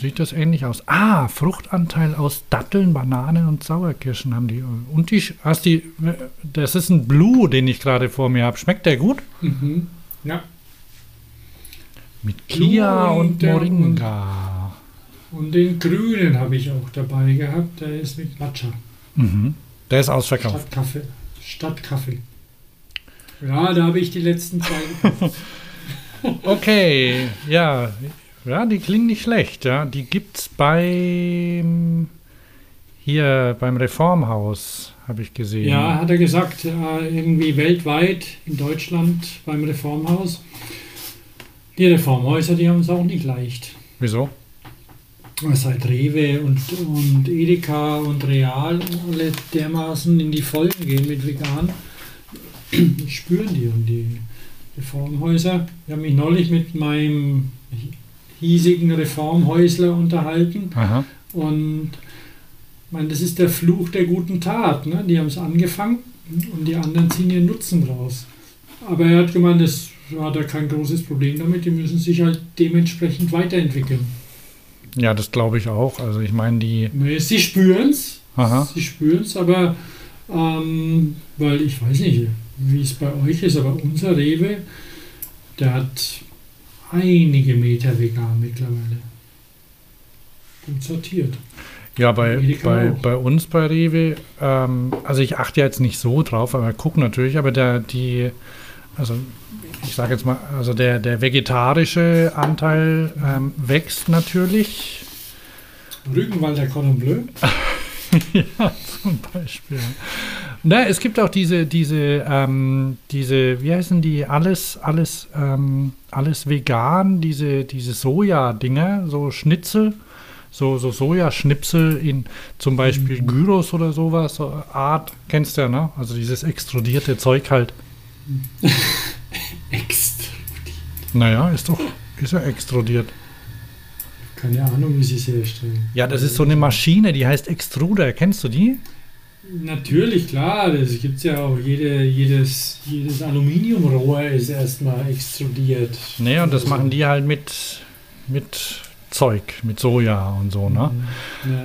sieht das ähnlich aus. Ah, Fruchtanteil aus Datteln, Bananen und Sauerkirschen haben die. Und die, hast die, das ist ein Blue, den ich gerade vor mir habe. Schmeckt der gut? Mhm. Ja. Mit Kia und und Moringa. Und den grünen habe ich auch dabei gehabt, der ist mit Matcha. Mhm. Der ist ausverkauft. Statt Kaffee. Statt Kaffee. Ja, da habe ich die letzten zwei gekauft. Okay, ja. Ja, die klingen nicht schlecht, ja. Die gibt's beim hier beim Reformhaus, habe ich gesehen. Ja, hat er gesagt, äh, irgendwie weltweit in Deutschland beim Reformhaus. Die Reformhäuser, die haben es auch nicht leicht. Wieso? Seit Rewe und, und Edeka und Real alle dermaßen in die Vollen gehen mit vegan, spüren die und die Reformhäuser. Ich habe mich neulich mit meinem hiesigen Reformhäusler unterhalten Aha. und ich meine, das ist der Fluch der guten Tat. Ne? Die haben es angefangen und die anderen ziehen ihren Nutzen draus. Aber er hat gemeint, das hat er kein großes Problem damit. Die müssen sich halt dementsprechend weiterentwickeln. Ja, das glaube ich auch. Also ich meine, die. Nee, Sie spüren es. Sie spüren es, aber ähm, weil ich weiß nicht, wie es bei euch ist, aber unser Rewe, der hat einige Meter vegan mittlerweile. Gut sortiert. Ja, bei, bei, bei uns bei Rewe, ähm, also ich achte jetzt nicht so drauf, aber gucke natürlich, aber der, die, also ich sage jetzt mal, also der, der vegetarische Anteil ähm, wächst natürlich. Rügenwalder Cordon Bleu. ja, zum Beispiel. Na, es gibt auch diese, diese, ähm, diese, wie heißen die, alles, alles, ähm, alles vegan, diese, diese Soja-Dinger, so Schnitzel, so, so Sojaschnipsel in zum Beispiel Gyros oder sowas, so Art, kennst du ja, ne? Also dieses extrudierte Zeug halt. Extra. Naja, ist doch, ist ja extrudiert. Keine Ahnung, wie sie herstellen. Ja, das ist so eine Maschine, die heißt Extruder, kennst du die? Natürlich, klar, das gibt es ja auch. Jede, jedes, jedes Aluminiumrohr ist erstmal extrudiert. Nee, und das Also, machen die halt mit, mit Zeug, mit Soja und so, ne? Ja,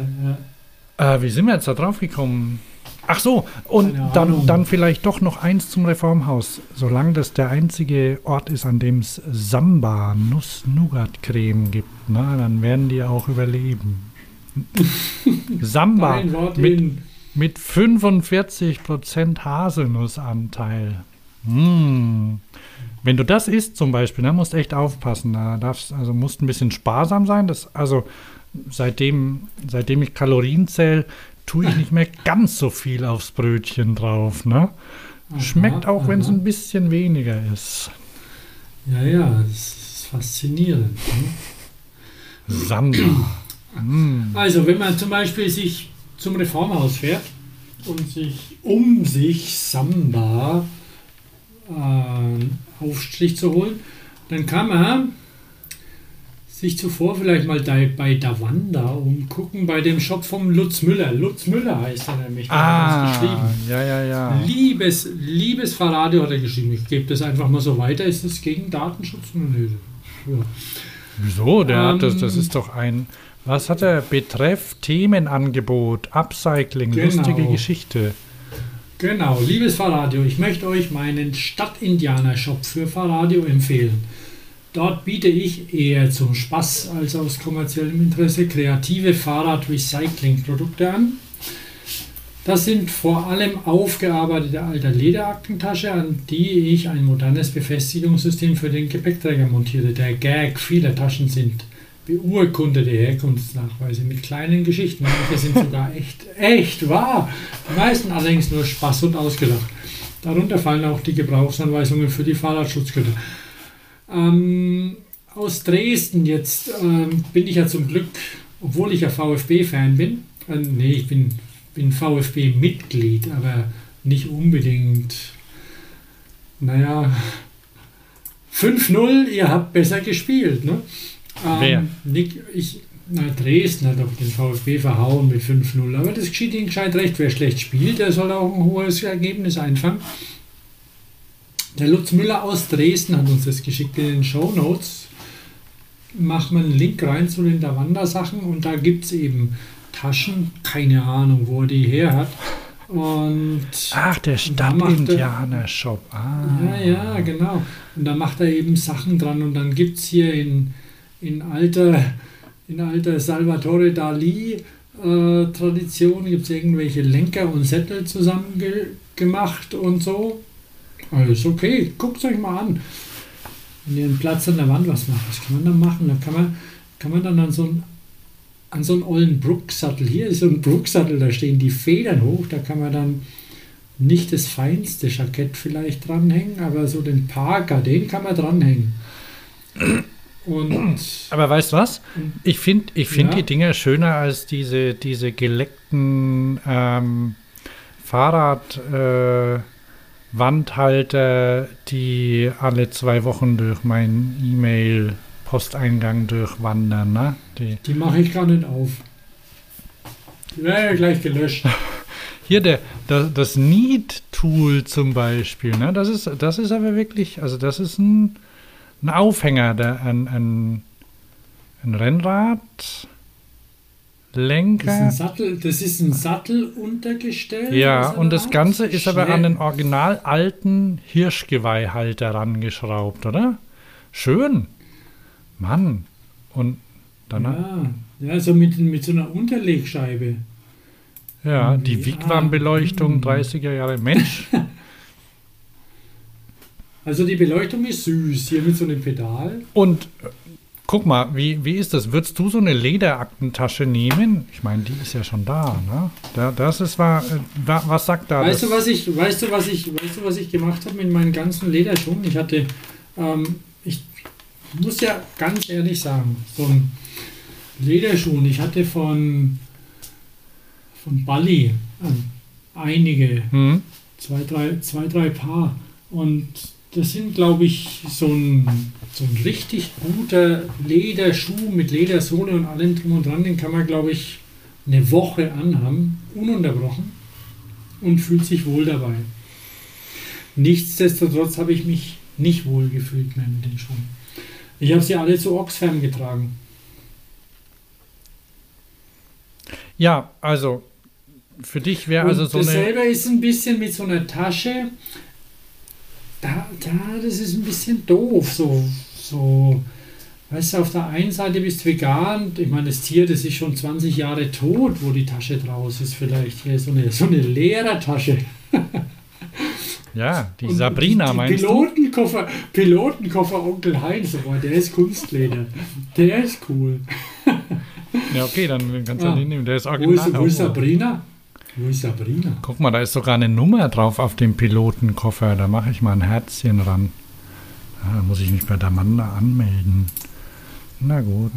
ja. Äh, wie sind wir jetzt da drauf gekommen? Ach so, und dann, dann vielleicht doch noch eins zum Reformhaus. Solange das der einzige Ort ist, an dem es Samba Nuss-Nougat-Creme gibt, ne, dann werden die auch überleben. Samba mit. Mit 45% Haselnussanteil. Mm. Wenn du das isst zum Beispiel, dann musst du echt aufpassen. Da darfst, also musst ein bisschen sparsam sein. Das, also seitdem, seitdem ich Kalorien zähle, tue ich nicht mehr ganz so viel aufs Brötchen drauf. Ne? Schmeckt auch, wenn es ein bisschen weniger ist. Ja, ja, das ist faszinierend. Ne? Samba. Mm. Also, wenn man zum Beispiel sich zum Reformhaus fährt und sich um sich Samba äh, Aufstrich zu holen, dann kann man sich zuvor vielleicht mal da, bei Davanda umgucken, bei dem Shop vom Lutz Müller. Lutz Müller heißt er nämlich. Ah, ja, ja, ja. Liebes, liebes Fahrradio hat er geschrieben. Ich gebe das einfach mal so weiter. Ist das gegen Datenschutz? Nö. Ja. Wieso? Der hat das, das Ähm, ist doch ein, was hat er? Betreff Themenangebot, Upcycling, Genau. lustige Geschichte. Genau, liebes Fahrradio, ich möchte euch meinen Stadt-Indianer-Shop für Fahrradio empfehlen. Dort biete ich eher zum Spaß als aus kommerziellem Interesse kreative Fahrrad-Recycling-Produkte an. Das sind vor allem aufgearbeitete alte Lederaktentasche, an die ich ein modernes Befestigungssystem für den Gepäckträger montiere. Der Gag vieler Taschen sind beurkundete Herkunftsnachweise mit kleinen Geschichten. Manche sind sogar echt, echt wahr. Die meisten allerdings nur Spaß und ausgedacht. Darunter fallen auch die Gebrauchsanweisungen für die Fahrradschutzgüter. Ähm, aus Dresden jetzt ähm, bin ich ja zum Glück, obwohl ich ja VfB-Fan bin, äh, nee, ich bin, bin VfB-Mitglied, aber nicht unbedingt, naja, 5-0, ihr habt besser gespielt, ne? Ähm, Wer? Nick, ich, na, Dresden hat doch den VfB verhauen mit 5-0, aber das geschieht ihnen gescheit recht. Wer schlecht spielt, der soll auch ein hohes Ergebnis einfangen. Der Lutz Müller aus Dresden hat uns das geschickt in den Show Notes. Macht man einen Link rein zu den Davanda-Sachen und da gibt es eben Taschen, keine Ahnung, wo er die her hat. Und Ach, der er- Stadtindianer-Shop. Ah. ja, ja, genau. Und da macht er eben Sachen dran und dann gibt es hier in, in alter, in alter Salvatore Dali äh, Tradition gibt es irgendwelche Lenker und Sättel zusammen ge gemacht und so. Alles okay, guckt euch mal an. Wenn ihr einen Platz an der Wand was macht, was kann man da machen? Da kann man, kann man dann an so einen, an so einen ollen Brook-Sattel, hier ist so ein Brook-Sattel, da stehen die Federn hoch, da kann man dann nicht das feinste Jackett vielleicht dranhängen, aber so den Parker, den kann man dranhängen. Und Aber weißt du was? Ich finde ich find Ja. die Dinger schöner als diese, diese geleckten ähm, Fahrrad. Äh, die alle zwei Wochen durch meinen E-Mail-Posteingang durchwandern. Ne? Die, die mache ich gar nicht auf. Die werden ja gleich gelöscht. hier der, das, das Need-Tool zum Beispiel, ne? das, ist, das ist aber wirklich, also das ist ein, ein Aufhänger, der, ein, ein, ein Rennrad, Das ist Lenker. ein Sattel, das ist ein Satteluntergestell. Ja, und da das. Ganze ist aber Schnell- an den original alten Hirschgeweihhalter rangeschraubt, oder? Schön. Mann. Und dann, ja, Ja, so mit, mit so einer Unterlegscheibe. die Ja, Wigwam-Beleuchtung hm. 30er Jahre. Mensch, Also die Beleuchtung ist süß, hier mit so einem Pedal. und äh, guck mal, wie, wie ist das? Würdest du so eine Lederaktentasche nehmen? Ich meine, die ist ja schon da, ne? Da, das ist, war, äh, wa- was sagt da? Weißt das? du, was ich, weißt du, was ich, weißt du, was ich gemacht habe mit meinen ganzen Lederschuhen? Ich hatte, ähm, ich muss ja ganz ehrlich sagen, so ein Lederschuhen, ich hatte von, von Bali ähm, einige, Hm? zwei drei, zwei, drei Paar. Und das sind, glaube ich, so ein, so ein richtig guter Lederschuh mit Ledersohle und allem drum und dran. Den kann man, glaube ich, eine Woche anhaben, ununterbrochen und fühlt sich wohl dabei. Nichtsdestotrotz habe ich mich nicht wohl gefühlt mehr mit den Schuhen. Ich habe sie alle zu Oxfam getragen. Ja, also für dich wäre also so eine. dasselbe ist ein bisschen mit so einer Tasche. Da, da, das ist ein bisschen doof. So, so, weißt du, auf der einen Seite bist du vegan. Ich meine, das Tier, das ist schon 20 Jahre tot, wo die Tasche draus ist. Vielleicht hier so eine, so eine Lehrertasche. Ja, die Und Sabrina die, meinst du? Pilotenkoffer, Pilotenkoffer Onkel Heinz, aber der ist Kunstleder. Der ist cool. Ja, okay, dann kannst du Ah. den nehmen. Der ist Wo original. ist, wo ist Oh. Sabrina? Wo ist Sabrina? Guck mal, da ist sogar eine Nummer drauf auf dem Pilotenkoffer. Da mache ich mal ein Herzchen ran. Ah, da muss ich mich bei der Amanda anmelden. Na gut.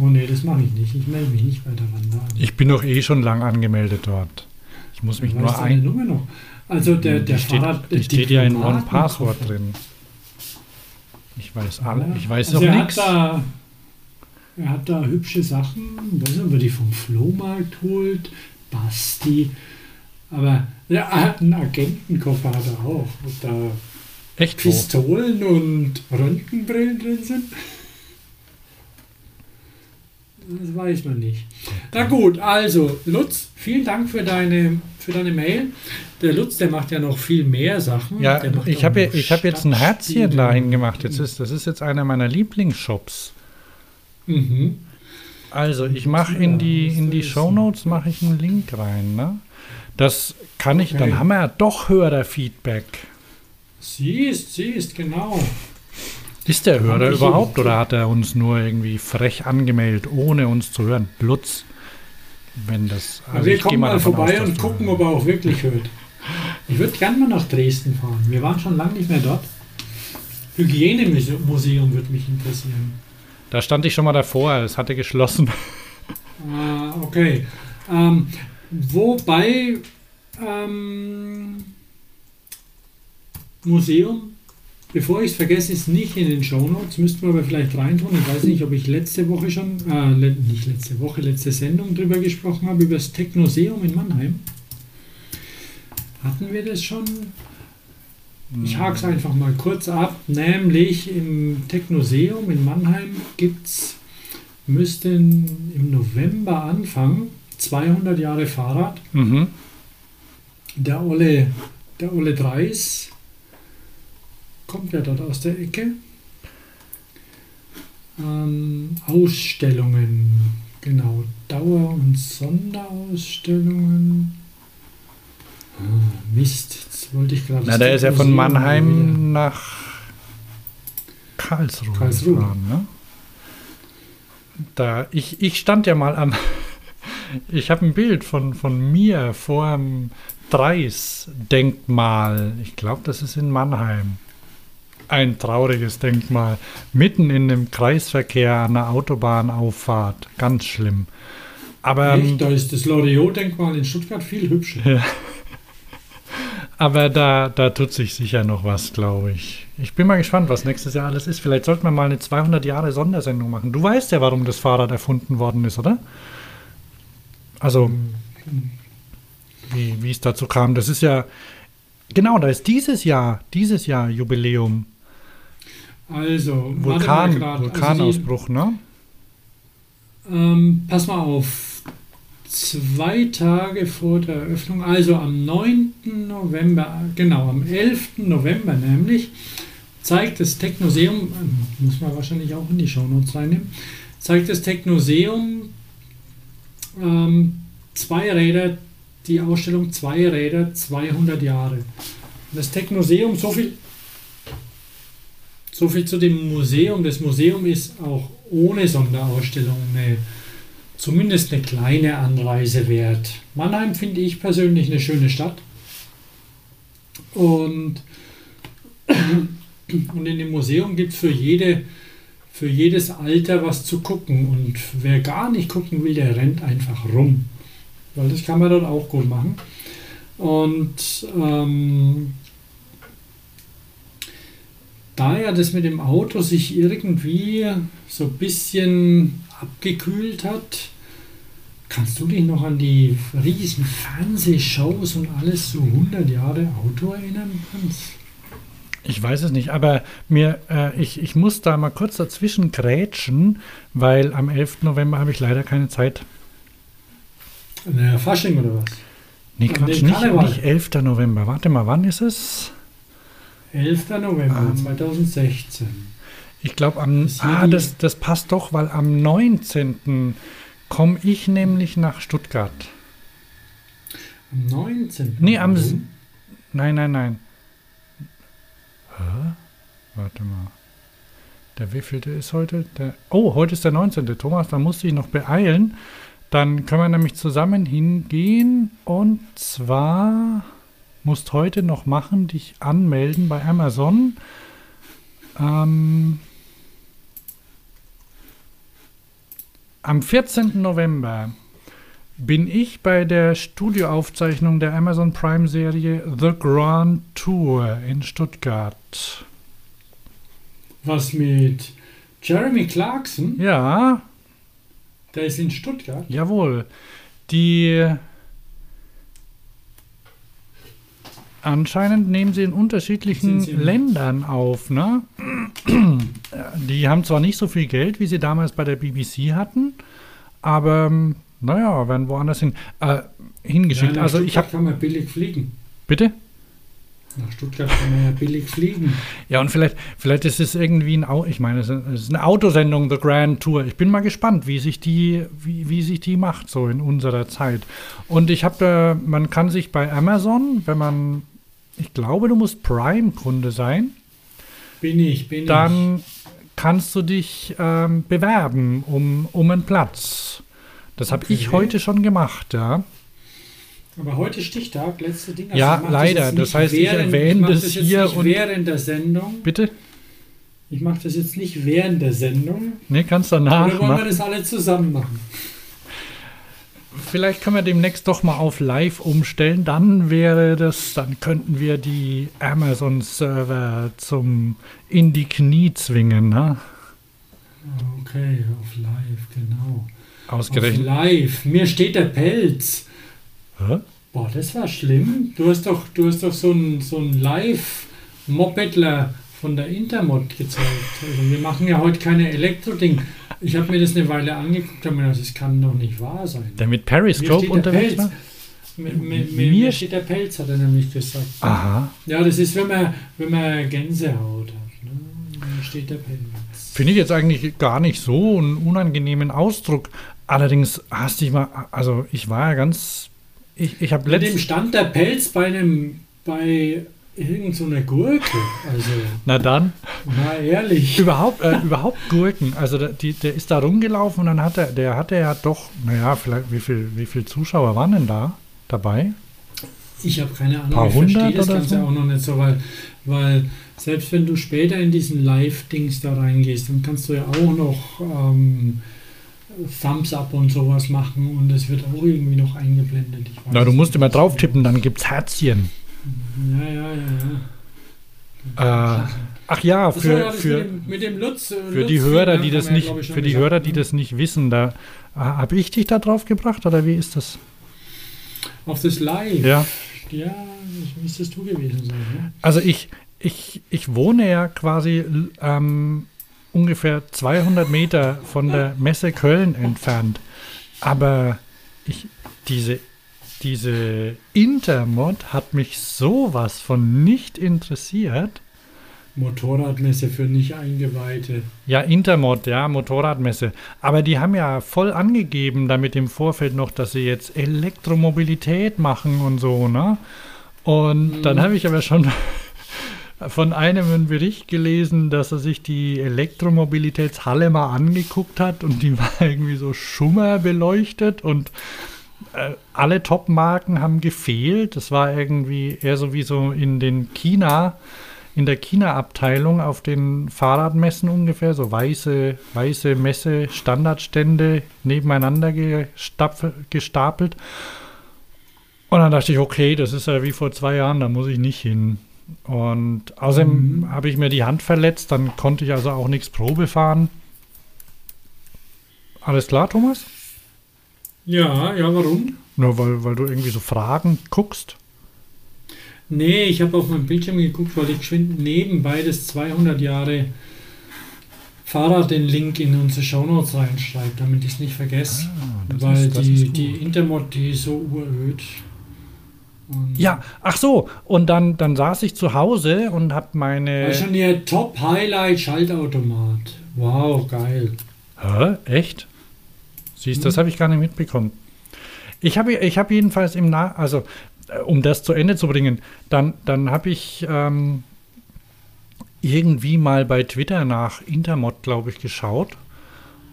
Oh nee, das mache ich nicht. Ich melde mich nicht bei der Wanda an. Ich bin doch eh schon lang angemeldet dort. Ich muss mich nur ein. Nummer noch? Also der, der steht, Fahrrad, die steht ja in. One Passwort drin. Ich weiß alle, ich weiß also noch er nichts. Hat da, er hat da hübsche Sachen, weiß nicht, ob er die vom Flohmarkt holt, Basti. Aber ja, er hat einen Agentenkoffer hat er auch. Ob da Echt wo? Pistolen und Röntgenbrillen drin sind? Das weiß man nicht. Na gut, also Lutz, vielen Dank für deine, für deine Mail. Der Lutz, der macht ja noch viel mehr Sachen. Ja, ich habe noch ich hab jetzt ein Herzchen Stadtspiele. dahin gemacht. Jetzt ist, das ist jetzt einer meiner Lieblingsshops. Mhm. Also ich mache in die, in die Shownotes mache ich einen Link rein. Ne? Das kann ich, Okay. dann haben wir ja doch Hörerfeedback. Siehst, siehst, genau. Ist der Hörer überhaupt oder hat er uns nur irgendwie frech angemeldet, ohne uns zu hören? Lutz, wenn das. Aber wir ich geh kommen mal vorbei aus, und gucken, ob er auch wirklich hört. Ich würde gerne mal nach Dresden fahren. Wir waren schon lange nicht mehr dort. Hygienemuseum würde mich interessieren. Da stand ich schon mal davor, es hatte geschlossen. Ah, okay. Ähm, wobei ähm, Museum, bevor ich es vergesse, ist nicht in den Shownotes, müssten wir aber vielleicht reintun. Ich weiß nicht, ob ich letzte Woche schon, äh, nicht letzte Woche, letzte Sendung drüber gesprochen habe, über das Technoseum in Mannheim. Hatten wir das schon? Ich hake es einfach mal kurz ab. Nämlich im Technoseum in Mannheim gibt es, müssten im November anfangen, 200 Jahre Fahrrad. Mhm. Der Olle, der Olle Dreis kommt ja dort aus der Ecke. Ähm, Ausstellungen, genau, Dauer- und Sonderausstellungen. Mist, jetzt wollte ich gerade. Na, der ist ja von Mannheim nach Karlsruhe, Karlsruhe. gefahren. Ne? Da, ich, ich stand ja mal am. Ich habe ein Bild von, von mir vor dem Dreis-Denkmal. Ich glaube, das ist in Mannheim. Ein trauriges Denkmal. Mitten in dem Kreisverkehr an der Autobahnauffahrt. Ganz schlimm. Aber, Echt, da ist das Loriot-Denkmal in Stuttgart viel hübscher. Aber da, da tut sich sicher noch was, glaube ich. Ich bin mal gespannt, was nächstes Jahr alles ist. Vielleicht sollten wir mal eine 200 Jahre Sondersendung machen. Du weißt ja, warum das Fahrrad erfunden worden ist, oder? Also, wie, wie es dazu kam. Das ist ja, genau, da ist dieses Jahr, dieses Jahr Jubiläum. Also, Vulkan. Vulkanausbruch, ne? Also die, ähm, pass mal auf. Zwei Tage vor der Eröffnung, also am 9. November, genau, am 11. November nämlich, zeigt das Technoseum, ähm, muss man wahrscheinlich auch in die Shownotes reinnehmen, zeigt das Technoseum ähm, zwei Räder, die Ausstellung zwei Räder, 200 Jahre. Das Technoseum, so viel, so viel zu dem Museum. Das Museum ist auch ohne Sonderausstellung eine, zumindest eine kleine Anreise wert. Mannheim finde ich persönlich eine schöne Stadt. Und, und in dem Museum gibt es für, jede, für jedes Alter was zu gucken. Und wer gar nicht gucken will, der rennt einfach rum. Weil das kann man dort auch gut machen. Und ähm, da ja das mit dem Auto sich irgendwie so ein bisschen abgekühlt hat, kannst du dich noch an die riesen Fernsehshows und alles so 100 Jahre Auto erinnern, Hans? Ich weiß es nicht, aber mir, äh, ich, ich muss da mal kurz dazwischen grätschen, weil am 11. November habe ich leider keine Zeit. Naja, Fasching oder was? Nee, An Quatsch, nicht, nicht 11. November. Warte mal, wann ist es? 11. November Ähm, 2016. Ich glaube, am. Ah, das, das passt doch, weil am 19. komme ich nämlich nach Stuttgart. Am 19. Nee, am Warum? Nein, nein, nein. Hä? Warte mal. Der wievielte ist heute? Der, oh, heute ist der 19. Thomas, da musste ich noch beeilen. Dann können wir nämlich zusammen hingehen und zwar musst heute noch machen, dich anmelden bei Amazon. Ähm, am 14. November bin ich bei der Studioaufzeichnung der Amazon Prime Serie The Grand Tour in Stuttgart. Was mit Jeremy Clarkson? Ja, Der ist in Stuttgart. jawohl. Die anscheinend nehmen sie in unterschiedlichen Ländern auf, ne? Die haben zwar nicht so viel Geld, wie sie damals bei der BBC hatten, aber ähm, naja, werden woanders hin, äh, hingeschickt. Ja, nach also ich Stuttgart habe kann man billig fliegen. bitte. Nach Stuttgart kann man ja billig fliegen. Ja, und vielleicht, vielleicht ist es irgendwie ein, Au ich meine, es ist eine Autosendung, The Grand Tour. Ich bin mal gespannt, wie sich die, wie, wie sich die macht, so in unserer Zeit. Und ich habe, äh, man kann sich bei Amazon, wenn man, ich glaube, du musst Prime-Kunde sein, Bin ich, bin ich. dann kannst du dich ähm, bewerben um, um einen Platz. Das habe ich Okay. heute schon gemacht, ja. Aber heute Stichtag, letzte Ding. Ja, ich mach leider. Das nicht heißt, ich erwähne das jetzt hier nicht und- während der Sendung. Bitte? Ich mache das jetzt nicht während der Sendung. Nee, kannst danach Oder wollen wir machen. das alle zusammen machen? Vielleicht können wir demnächst doch mal auf Live umstellen. Dann wäre das, dann könnten wir die Amazon-Server zum in die Knie zwingen, ne? Okay, auf live, genau. Auf Ausgerechnet. live. Mir steht der Pelz. Hä? Boah, das war schlimm. Du hast doch, du hast doch so einen so einen Live-Mopedler von der Intermod gezeigt. Also wir machen ja heute keine Elektro-Ding. Ich habe mir das eine Weile angeguckt und mir gedacht, das kann doch nicht wahr sein. Der mit Periscope unterwegs war? Mir, mir, mir, steht der Pelz, hat er nämlich gesagt. Aha. Ja, das ist, wenn man, wenn man Gänsehaut hat. Ne? Mir steht der Pelz. Finde ich jetzt eigentlich gar nicht so einen unangenehmen Ausdruck. Allerdings hast dich mal, also ich war ja ganz, ich, ich habe Mit dem letztens, stand der Pelz bei einem, bei irgend so einer Gurke. Also, na dann, na ehrlich. überhaupt, äh, überhaupt Gurken. Also der, die, der ist da rumgelaufen und dann hat er, der hatte ja doch, naja, vielleicht, wie viel, wie viel Zuschauer waren denn da dabei? Ich habe keine Ahnung, Paar ich verstehe das Ganze so? auch noch nicht so, weil, weil selbst wenn du später in diesen Live-Dings da reingehst, dann kannst du ja auch noch ähm, Thumbs up und sowas machen und es wird auch irgendwie noch eingeblendet. Na, du musst immer drauf tippen, dann gibt's Herzchen. Ja, ja, ja. Äh, ach ja, für, ja, für, mit dem, mit dem Lutz, äh, für die Lutz Hörer, Friedmann die das nicht, für die Hörer, die das nicht wissen, da habe ich dich da drauf gebracht oder wie ist das? Auf das Live. Ja. Ja, das müsstest du gewesen sein. Ne? Also ich, ich, ich wohne ja quasi ähm, ungefähr 200 Meter von der Messe Köln entfernt. Aber ich, diese, diese Intermod hat mich sowas von nicht interessiert. Motorradmesse für nicht Eingeweihte. Ja, Intermod, ja, Motorradmesse. Aber die haben ja voll angegeben, damit im Vorfeld noch, dass sie jetzt Elektromobilität machen und so, ne? Und Mhm. dann habe ich aber schon von einem einen Bericht gelesen, dass er sich die Elektromobilitätshalle mal angeguckt hat und die war irgendwie so schummerbeleuchtet und alle Top-Marken haben gefehlt. Das war irgendwie eher so wie so in den China, in der China-Abteilung auf den Fahrradmessen ungefähr, so weiße, weiße Messe, Standardstände nebeneinander gestapelt. Und dann dachte ich, okay, das ist ja wie vor zwei Jahren, da muss ich nicht hin. Und außerdem Mhm. habe ich mir die Hand verletzt, dann konnte ich also auch nichts Probe fahren. Alles klar, Thomas? Ja, ja, warum? Nur weil, weil du irgendwie so Fragen guckst. Nee, ich habe auf meinem Bildschirm geguckt, weil ich geschwind nebenbei das 200 Jahre Fahrrad den Link in unsere Shownotes reinschreibe, damit ich es nicht vergesse. Ah, weil ist- die, die. Intermod, die ist so uröd. Und Ja, ach so, und dann, dann saß ich zu Hause und habe meine. War schon ihr Top-Highlight-Schaltautomat. Wow, geil. Hä? Echt? Siehst, das habe ich gar nicht mitbekommen. Ich habe ich hab jedenfalls im Na also äh, um das zu Ende zu bringen, dann, dann habe ich ähm, irgendwie mal bei Twitter nach Intermod, glaube ich, geschaut.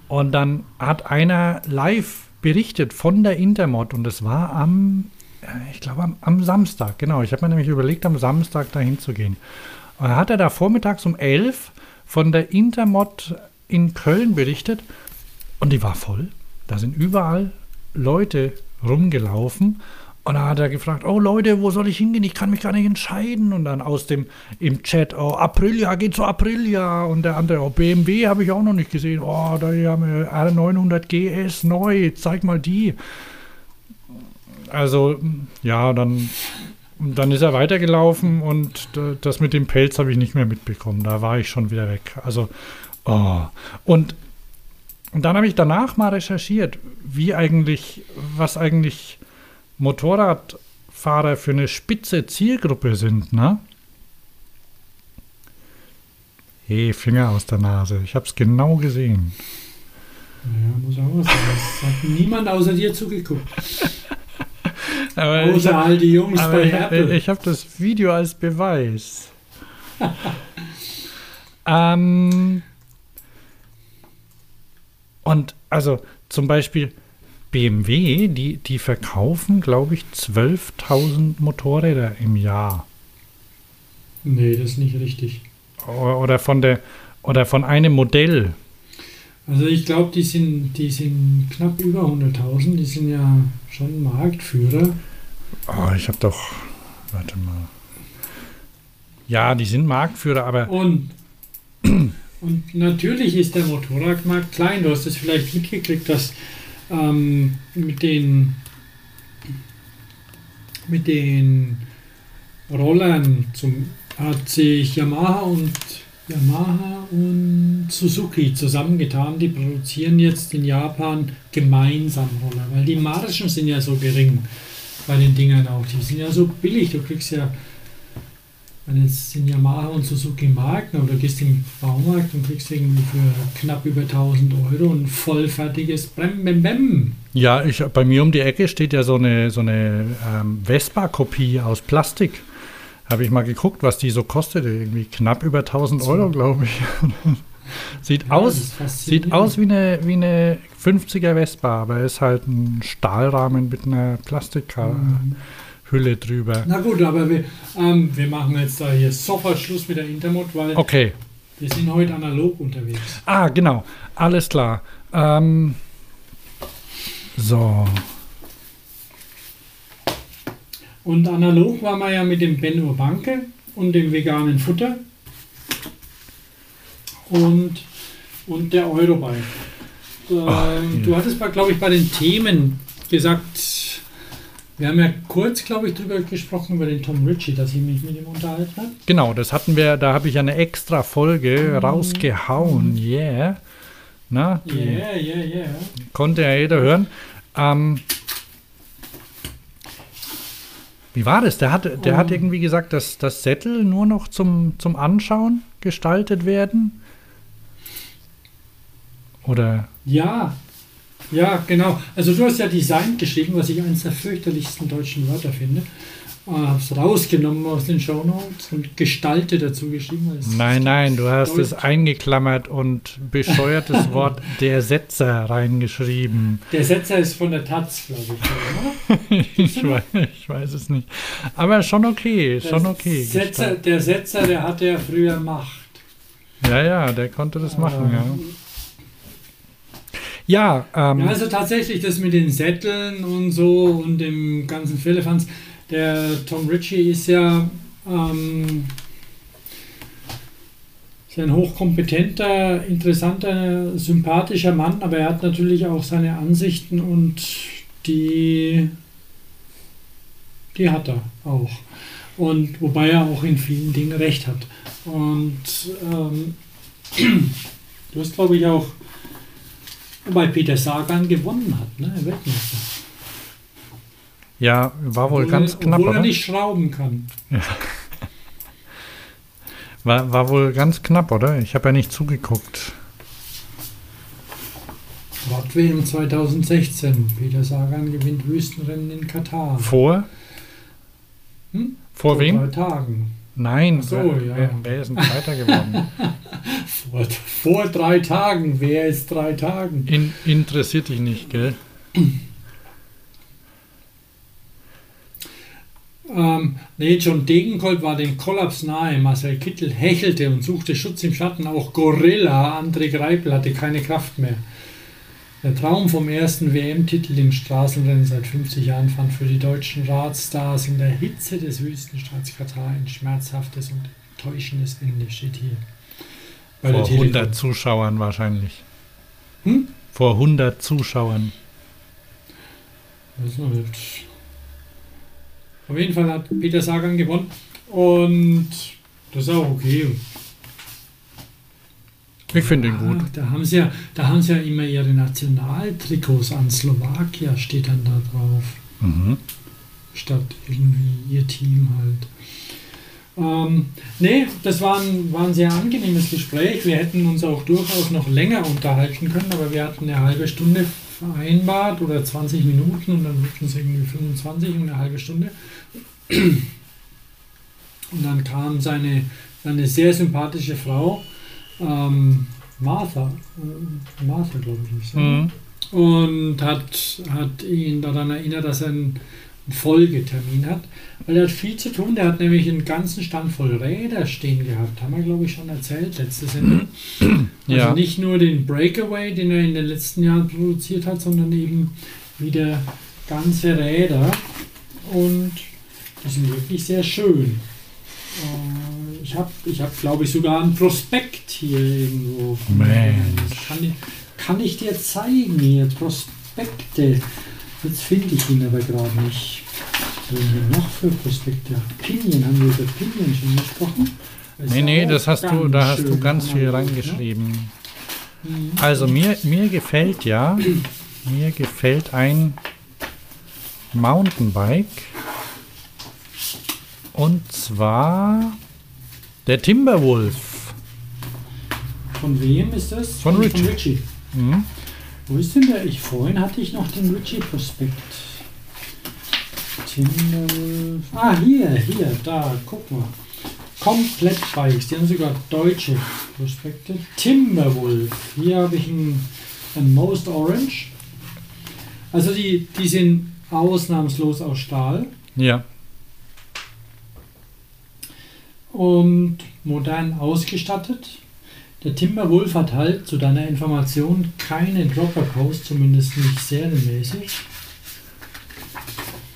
Und dann hat einer live berichtet von der Intermod und es war am, äh, ich glaube am, am Samstag, genau. Ich habe mir nämlich überlegt, am Samstag dahin zu gehen. Und hat er da vormittags um 11 von der Intermod in Köln berichtet und die war voll. Da sind überall Leute rumgelaufen. Und dann hat er gefragt, oh Leute, wo soll ich hingehen? Ich kann mich gar nicht entscheiden. Und dann aus dem im Chat, oh Aprilia, geht zu Aprilia. Und der andere, oh BMW habe ich auch noch nicht gesehen. Oh, da haben wir R900 GS neu, zeig mal die. Also, ja, dann, dann ist er weitergelaufen und das mit dem Pelz habe ich nicht mehr mitbekommen. Da war ich schon wieder weg. Also, oh. Und, und dann habe ich danach mal recherchiert, wie eigentlich, was eigentlich Motorradfahrer für eine spitze Zielgruppe sind, ne? Hey, Finger aus der Nase. Ich habe es genau gesehen. Ja, muss auch was sagen. Das hat niemand außer dir zugeguckt. Außer hab- all die Jungs bei ich, Apple. ich habe das Video als Beweis. ähm, und also zum Beispiel BMW, die, die verkaufen, glaube ich, 12.000 Motorräder im Jahr. nee, das ist nicht richtig. Oder von der oder von einem Modell. Also ich glaube, die sind, die sind knapp über 100.000. Die sind ja schon Marktführer. Oh, ich habe doch. Warte mal. Ja, die sind Marktführer, aber Und, und natürlich ist der Motorradmarkt klein. Du hast es vielleicht mitgekriegt, dass ähm, mit den mit den Rollern zum hat sich Yamaha und Yamaha und Suzuki zusammengetan. Die produzieren jetzt in Japan gemeinsam Roller, weil die Margen sind ja so gering bei den Dingern auch. Die sind ja so billig. Du kriegst ja wenn jetzt sind Yamaha und Suzuki Marken oder gehst im Baumarkt und kriegst irgendwie für knapp über 1000 Euro ein vollfertiges Brem Bem Bem. Ja, ich, bei mir um die Ecke steht ja so eine, so eine ähm, Vespa-Kopie aus Plastik. Habe ich mal geguckt, was die so kostet. Irgendwie knapp über 1000 Euro, glaube ich. sieht, Ja, aus, sieht aus wie eine, wie eine 50er Vespa, aber ist halt ein Stahlrahmen mit einer Plastikhülle Mhm. Drüber. Na gut, aber wir, ähm, wir machen jetzt da hier sofort Schluss mit der Intermod, weil Okay. wir sind heute analog unterwegs. Ah, genau. Alles klar. Ähm, so. Und analog waren wir ja mit dem Ben Urbanke und dem veganen Futter und, und der Eurobike. Ähm, du hattest, glaube ich, bei den Themen gesagt, wir haben ja kurz, glaube ich, drüber gesprochen, über den Tom Ritchie, dass ich mich mit ihm unterhalten habe. Genau, das hatten wir, da habe ich eine extra Folge Mhm. rausgehauen. Yeah. Na, Yeah, yeah, yeah. konnte ja jeder hören. Ähm, wie war das? Der hat, der hat Oh. irgendwie gesagt, dass das Sättel nur noch zum, zum Anschauen gestaltet werden. Oder Ja, ja, genau. Also du hast ja Design geschrieben, was ich eines der fürchterlichsten deutschen Wörter finde. Äh, hab's rausgenommen aus den Shownotes und Gestalte dazu geschrieben. es- Nein, nein, du hast es Deutsch. eingeklammert und bescheuertes Wort der Setzer reingeschrieben. Der Setzer ist von der Taz, glaube ich. Ich weiß, ich weiß es nicht. Aber schon okay, Der schon okay. Setzer, der Setzer, der hatte ja früher Macht. Ja, ja, der konnte das machen, Äh, ja. Ja, ähm, Ja, also tatsächlich das mit den Sätteln und so und dem ganzen Firlefanz. Der Tom Ritchie ist ja, ähm, ist ein hochkompetenter, interessanter, sympathischer Mann, aber er hat natürlich auch seine Ansichten und die die hat er auch. Und wobei er auch in vielen Dingen recht hat. Und ähm, du hast, glaube ich, auch bei Peter Sagan gewonnen hat, ne? Weltmeister. Ja, war wohl Obwohl ganz knapp, Obwohl er oder? nicht schrauben kann. War, war wohl ganz knapp, oder? Ich habe ja nicht zugeguckt. Rad-WM 2016. Peter Sagan gewinnt Wüstenrennen in Katar. Vor? Hm? Vor wem? drei Tagen. Nein, Ach so, wer, ja. wer, ist denn Zweiter geworden? Vor, vor drei Tagen. Wer ist drei Tagen? In, interessiert dich nicht, gell? Ähm, nee, John Degenkolb war dem Kollaps nahe. Marcel Kittel hechelte und suchte Schutz im Schatten. Auch Gorilla, André Greipel, hatte keine Kraft mehr. Der Traum vom ersten WM-Titel im Straßenrennen seit 50 Jahren fand für die deutschen Radstars in der Hitze des Wüstenstaats Katar ein schmerzhaftes und täuschendes Ende, steht hier. Bei Vor der Telekom. 100 Zuschauern wahrscheinlich. Hm? Vor 100 Zuschauern. Das ist. Auf jeden Fall hat Peter Sagan gewonnen und das ist auch okay. Ich finde ihn gut. Ah, da haben sie ja, da haben sie ja immer ihre Nationaltrikots an. Slowakia steht dann da drauf, Mhm. statt irgendwie ihr Team halt. Ähm, nee, das war ein, war ein sehr angenehmes Gespräch. Wir hätten uns auch durchaus noch länger unterhalten können, aber wir hatten eine halbe Stunde vereinbart oder 20 Minuten und dann wurden es irgendwie 25 und eine halbe Stunde. Und dann kam seine, seine sehr sympathische Frau, ähm, Martha, äh, Martha glaube ich, sie, Mhm. und hat, hat ihn daran erinnert, dass er einen Folgetermin hat, weil er hat viel zu tun. Der hat nämlich einen ganzen Stand voll Räder stehen gehabt. Haben wir, glaube ich, schon erzählt letzte Sendung. Ja. Also nicht nur den Breakaway, den er in den letzten Jahren produziert hat, sondern eben wieder ganze Räder. Und die sind wirklich sehr schön. Äh, Ich habe, ich hab, glaube ich, sogar einen Prospekt hier irgendwo. Mensch. Kann ich, kann ich dir zeigen hier, Prospekte. Jetzt finde ich ihn aber gerade nicht. Was haben wir noch für Prospekte? Pinion, haben wir über Pinion schon gesprochen? Das Nee, nee, das hast du, da hast du ganz viel ne? reingeschrieben. Mhm. Also mir, mir gefällt ja, mir gefällt ein Mountainbike. Und zwar der Timberwolf. Von wem ist das? Von Richie. Von Richie. Mhm. Wo ist denn der? Ich vorhin hatte ich noch den Richie-Prospekt. Timberwolf. Ah, hier, hier, da, guck mal. Komplett Bikes. Die haben sogar deutsche Prospekte. Timberwolf. Hier habe ich einen, einen Most Orange. Also die, die sind ausnahmslos aus Stahl Ja. Und modern ausgestattet. Der Timberwolf hat halt zu deiner Information keine Dropper Post, zumindest nicht serienmäßig.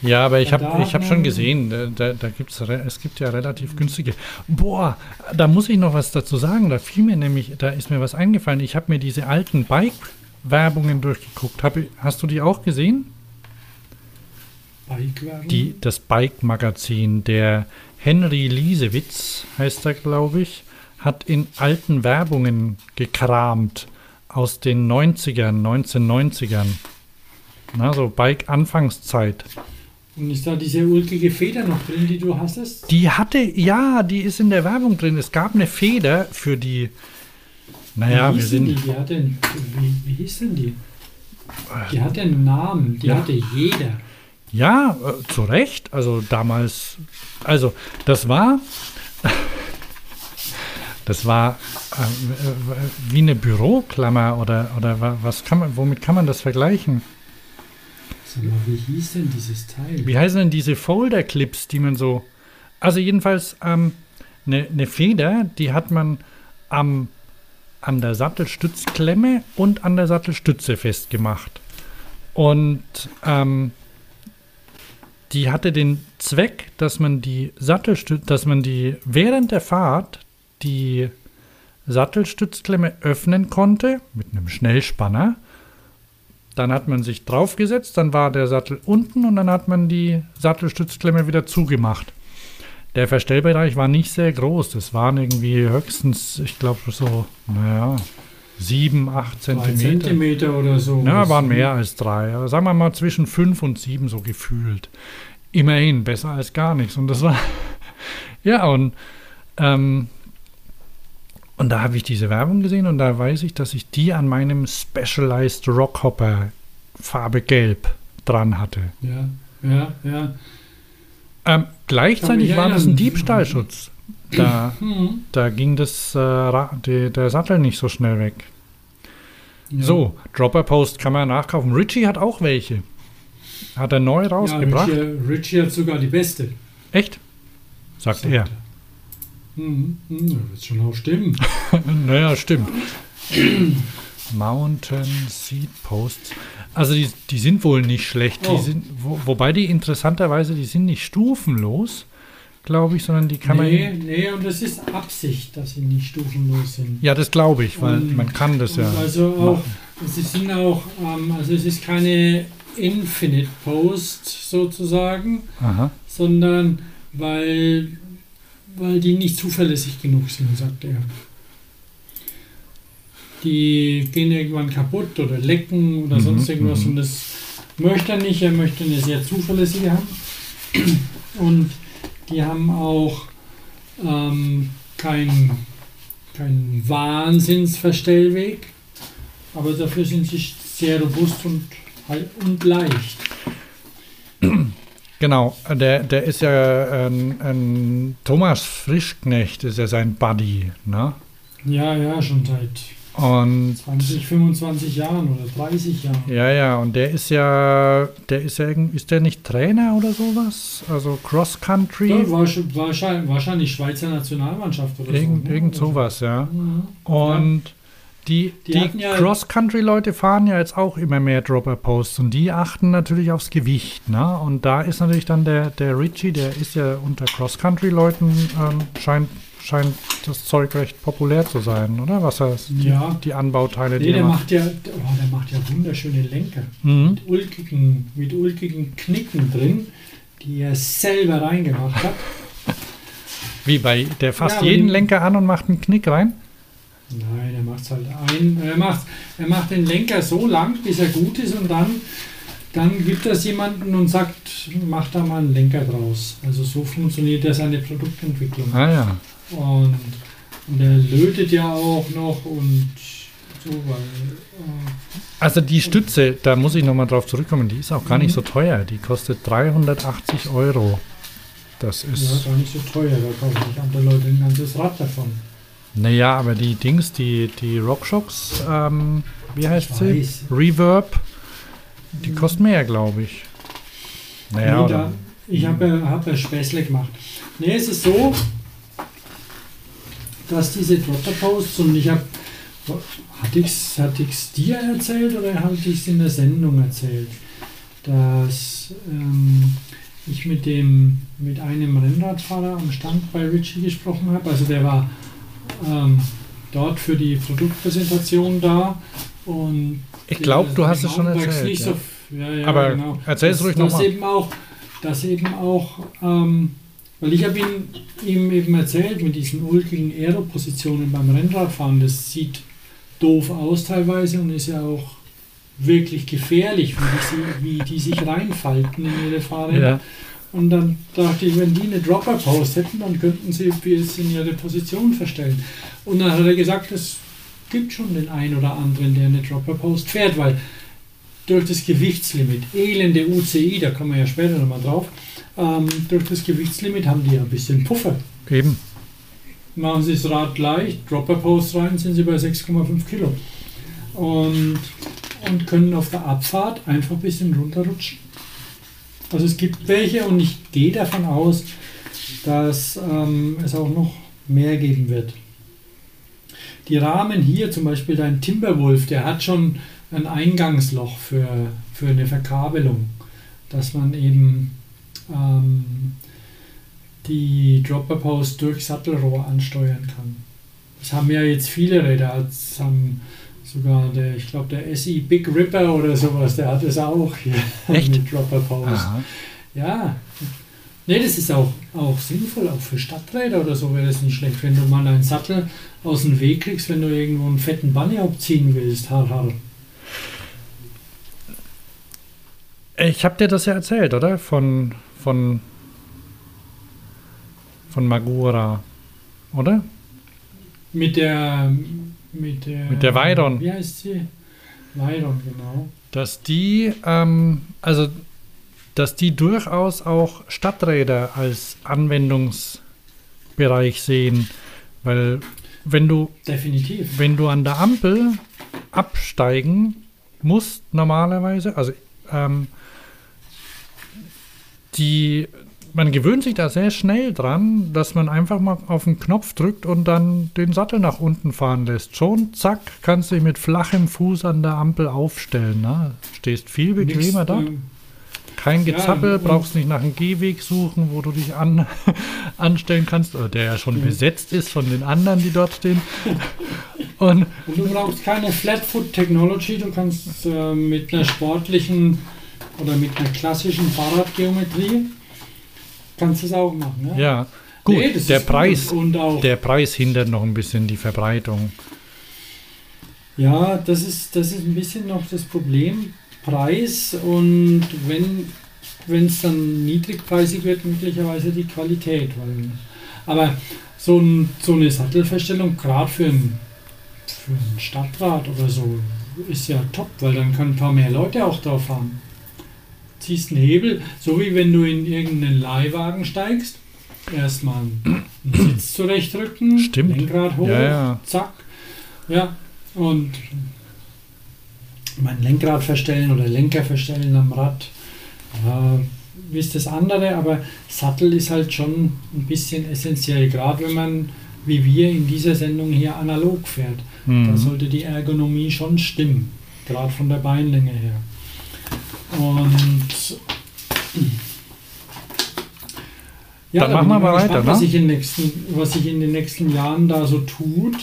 Ja, aber ich habe ich hab schon gesehen, da, da, gibt's, es gibt ja relativ günstige. Boah, da muss ich noch was dazu sagen. Da fiel mir nämlich, da ist mir was eingefallen. Ich habe mir diese alten Bike-Werbungen durchgeguckt. Hab, hast du die auch gesehen? Bikewerbung. Das Bike-Magazin, der Henry Liesewitz, heißt er, glaube ich, hat in alten Werbungen gekramt aus den 90ern, 1990ern. Na, so Bike-Anfangszeit. Und ist da diese ulkige Feder noch drin, die du hattest? Die hatte, ja, die ist in der Werbung drin. Es gab eine Feder für die. Naja, wie wir sind. Die? Die hatte, einen- wie, wie hieß denn die? Die hatte einen Namen, die Ja. hatte jeder. Ja, äh, zu Recht. Also damals. Also, das war. Das war äh, äh, wie eine Büroklammer oder, oder wa- was kann man, womit kann man das vergleichen? Sag mal, wie hieß denn dieses Teil? Wie heißen denn diese Folder-Clips, die man so. Also jedenfalls ähm, eine, eine Feder, die hat man am, an der Sattelstützklemme und an der Sattelstütze festgemacht. Und ähm, die hatte den Zweck, dass man die Sattelstütze, dass man die während der Fahrt die Sattelstützklemme öffnen konnte mit einem Schnellspanner dann hat man sich draufgesetzt, dann war der Sattel unten und dann hat man die Sattelstützklemme wieder zugemacht. Der Verstellbereich war nicht sehr groß. Das waren irgendwie höchstens, ich glaube, so, naja, sieben, acht Drei Zentimeter. Zentimeter oder so. Ja, waren mehr als drei. Aber sagen wir mal zwischen fünf und sieben so gefühlt. Immerhin, besser als gar nichts. Und das war, ja, und, ähm, und da habe ich diese Werbung gesehen und da weiß ich, dass ich die an meinem Specialized Rockhopper Farbe Gelb dran hatte. Ja, ja, ja. Ähm, gleichzeitig war das ein. Diebstahlschutz. Da, Hm. da ging das, äh, die, der Sattel nicht so schnell weg. ja. So, Dropper Post kann man nachkaufen. Richie hat auch welche. Hat er neu Ja, rausgebracht. Richie, Richie hat sogar die beste. Echt? Sagt er. Hm, hm, das wird schon auch stimmen. naja, stimmt. Mountain Seed Posts. Also die, die sind wohl nicht schlecht. Die Oh. sind, wo, wobei die interessanterweise, die sind nicht stufenlos, glaube ich, sondern die kann nee, man. nee, und das ist Absicht, dass sie nicht stufenlos sind. Ja, das glaube ich, weil Und- man kann das ja. Also auch, sie sind auch, ähm, also es ist keine Infinite Post sozusagen, Aha. sondern weil, weil die nicht zuverlässig genug sind, sagt er. Die gehen irgendwann kaputt oder lecken oder Mhm, sonst irgendwas mhm. und das möchte er nicht. Er möchte eine sehr zuverlässige haben. Und die haben auch ähm, keinen kein Wahnsinnsverstellweg, aber dafür sind sie sehr robust und, und leicht. Genau, der, der ist ja ein, ein Thomas Frischknecht, ist ja sein Buddy, ne? Ja, ja, schon seit Und 20, 25 Jahren oder 30 Jahren. ja, ja, und der ist ja, der ist ja, irgend- ist der nicht Trainer oder sowas? Also Cross Country? Ja, wahrscheinlich, wahrscheinlich Schweizer Nationalmannschaft oder Irgend, so. ne? irgend Oder so. sowas, ja. Mhm. Und die, Die die, hatten ja- Cross-Country-Leute fahren ja jetzt auch immer mehr Dropper-Posts und die achten natürlich aufs Gewicht. Ne? Und da ist natürlich dann der, der Richie, der ist ja unter Cross-Country-Leuten, ähm, scheint, scheint das Zeug recht populär zu sein, oder? Was heißt die, Ja. die Anbauteile, Nee, die der er macht ja, oh, der macht ja wunderschöne Lenker. Mhm. Mit ulkigen, mit ulkigen Knicken drin, die er selber reingemacht hat. Wie bei, der fasst Ja, jeden Lenker an und macht einen Knick rein? Nein, er macht halt ein. Er macht, er macht den Lenker so lang, bis er gut ist und dann, dann gibt das jemanden und sagt, mach da mal einen Lenker draus. Also so funktioniert ja seine Produktentwicklung. Ah ja. Und, und er lötet ja auch noch und so, weil. Äh, Also die Stütze, da muss ich nochmal drauf zurückkommen, die ist auch gar nicht Mhm. so teuer. Die kostet 380 Euro. Das ja, ist... gar nicht so teuer, da kaufen sich andere Leute ein ganzes Rad davon. Naja, aber die Dings, die, die RockShox, ähm, wie heißt Ich sie? weiß. Reverb, die kosten mehr, glaube ich. Naja, nee, da, ich habe ja, hab ja Späßle gemacht. Nee, es ist so, dass diese Dropper-Posts und ich habe, hatte ich es hatte ich's dir erzählt oder hatte ich es in der Sendung erzählt, dass ähm, ich mit dem mit einem Rennradfahrer am Stand bei Richie gesprochen habe. Also der war ähm, dort für die Produktpräsentation da und ich glaube, du hast es schon erzählt. Ja. so, ja, ja, Aber genau. erzähl es Dass- ruhig dass nochmal. eben auch, dass eben auch, ähm, weil ich habe ihm, eben erzählt, mit diesen ulkigen Aero-Positionen beim Rennradfahren, das sieht doof aus teilweise und ist ja auch wirklich gefährlich, wie die, wie die sich reinfalten in ihre Fahrräder. Ja. Und dann dachte ich, wenn die eine Dropper-Post hätten, dann könnten sie es in ihre Position verstellen. Und dann hat er gesagt, es gibt schon den einen oder anderen, der eine Dropper-Post fährt, weil durch das Gewichtslimit, elende UCI, da kommen wir ja später nochmal drauf, ähm, durch das Gewichtslimit haben die ja ein bisschen Puffer. Eben. Machen sie das Rad leicht, Dropper-Post rein, sind sie bei 6,5 Kilo. Und, und können auf der Abfahrt einfach ein bisschen runterrutschen. Also es gibt welche und ich gehe davon aus, dass ähm, es auch noch mehr geben wird. Die Rahmen hier, zum Beispiel dein Timberwolf, der hat schon ein Eingangsloch für, für eine Verkabelung, dass man eben ähm, die Dropper Post durch Sattelrohr ansteuern kann. Das haben ja jetzt viele Räder, das haben Sogar der, ich glaube, der SE Big Ripper oder sowas, der hat es auch hier Echt? mit Dropper Pose. Aha. Ja. Nee, das ist auch, auch sinnvoll, auch für Stadträder oder so wäre das nicht schlecht, wenn du mal einen Sattel aus dem Weg kriegst, wenn du irgendwo einen fetten Bunny abziehen willst. Har, har. Ich habe dir das ja erzählt, oder? Von, von, von Magura, oder? Mit der, mit der. Mit der Veyron. Wie heißt sie? Veyron, genau. Dass die, ähm, also, dass die durchaus auch Stadträder als Anwendungsbereich sehen. Weil, wenn du, Definitiv. wenn du an der Ampel absteigen musst, normalerweise, also, ähm, die, man gewöhnt sich da sehr schnell dran, dass man einfach mal auf den Knopf drückt und dann den Sattel nach unten fahren lässt. Schon, zack, kannst du dich mit flachem Fuß an der Ampel aufstellen. Ne? Stehst viel bequemer da. ähm, Kein ja, Gezappel, und- brauchst nicht nach einem Gehweg suchen, wo du dich an, anstellen kannst, oder der ja schon Mhm. besetzt ist von den anderen, die dort stehen. Und Und du brauchst keine Flatfoot Technology, du kannst äh, mit einer sportlichen oder mit einer klassischen Fahrradgeometrie kannst du es auch machen. Ja, ja, gut, Nee, der gut. Preis, auch der Preis hindert noch ein bisschen die Verbreitung. Ja, das ist, das ist ein bisschen noch das Problem. Preis und wenn es dann niedrigpreisig wird, möglicherweise die Qualität. Weil, aber so, ein, so eine Sattelverstellung, gerade für ein, für ein Stadtrad oder so, ist ja top, weil dann können ein paar mehr Leute auch drauf fahren. Ziehst einen Hebel, so wie wenn du in irgendeinen Leihwagen steigst. Erstmal einen Sitz zurechtrücken, Stimmt. Lenkrad hoch, Ja, ja. zack. Ja, und mein Lenkrad verstellen oder Lenker verstellen am Rad. Äh, ist das andere, aber Sattel ist halt schon ein bisschen essentiell, gerade wenn man, wie wir in dieser Sendung hier analog fährt. Da Mhm. sollte die Ergonomie schon stimmen, gerade von der Beinlänge her. Und ja, Dann da machen wir mal gespannt, weiter, was ne? sich, in nächsten, was sich in den nächsten Jahren da so tut.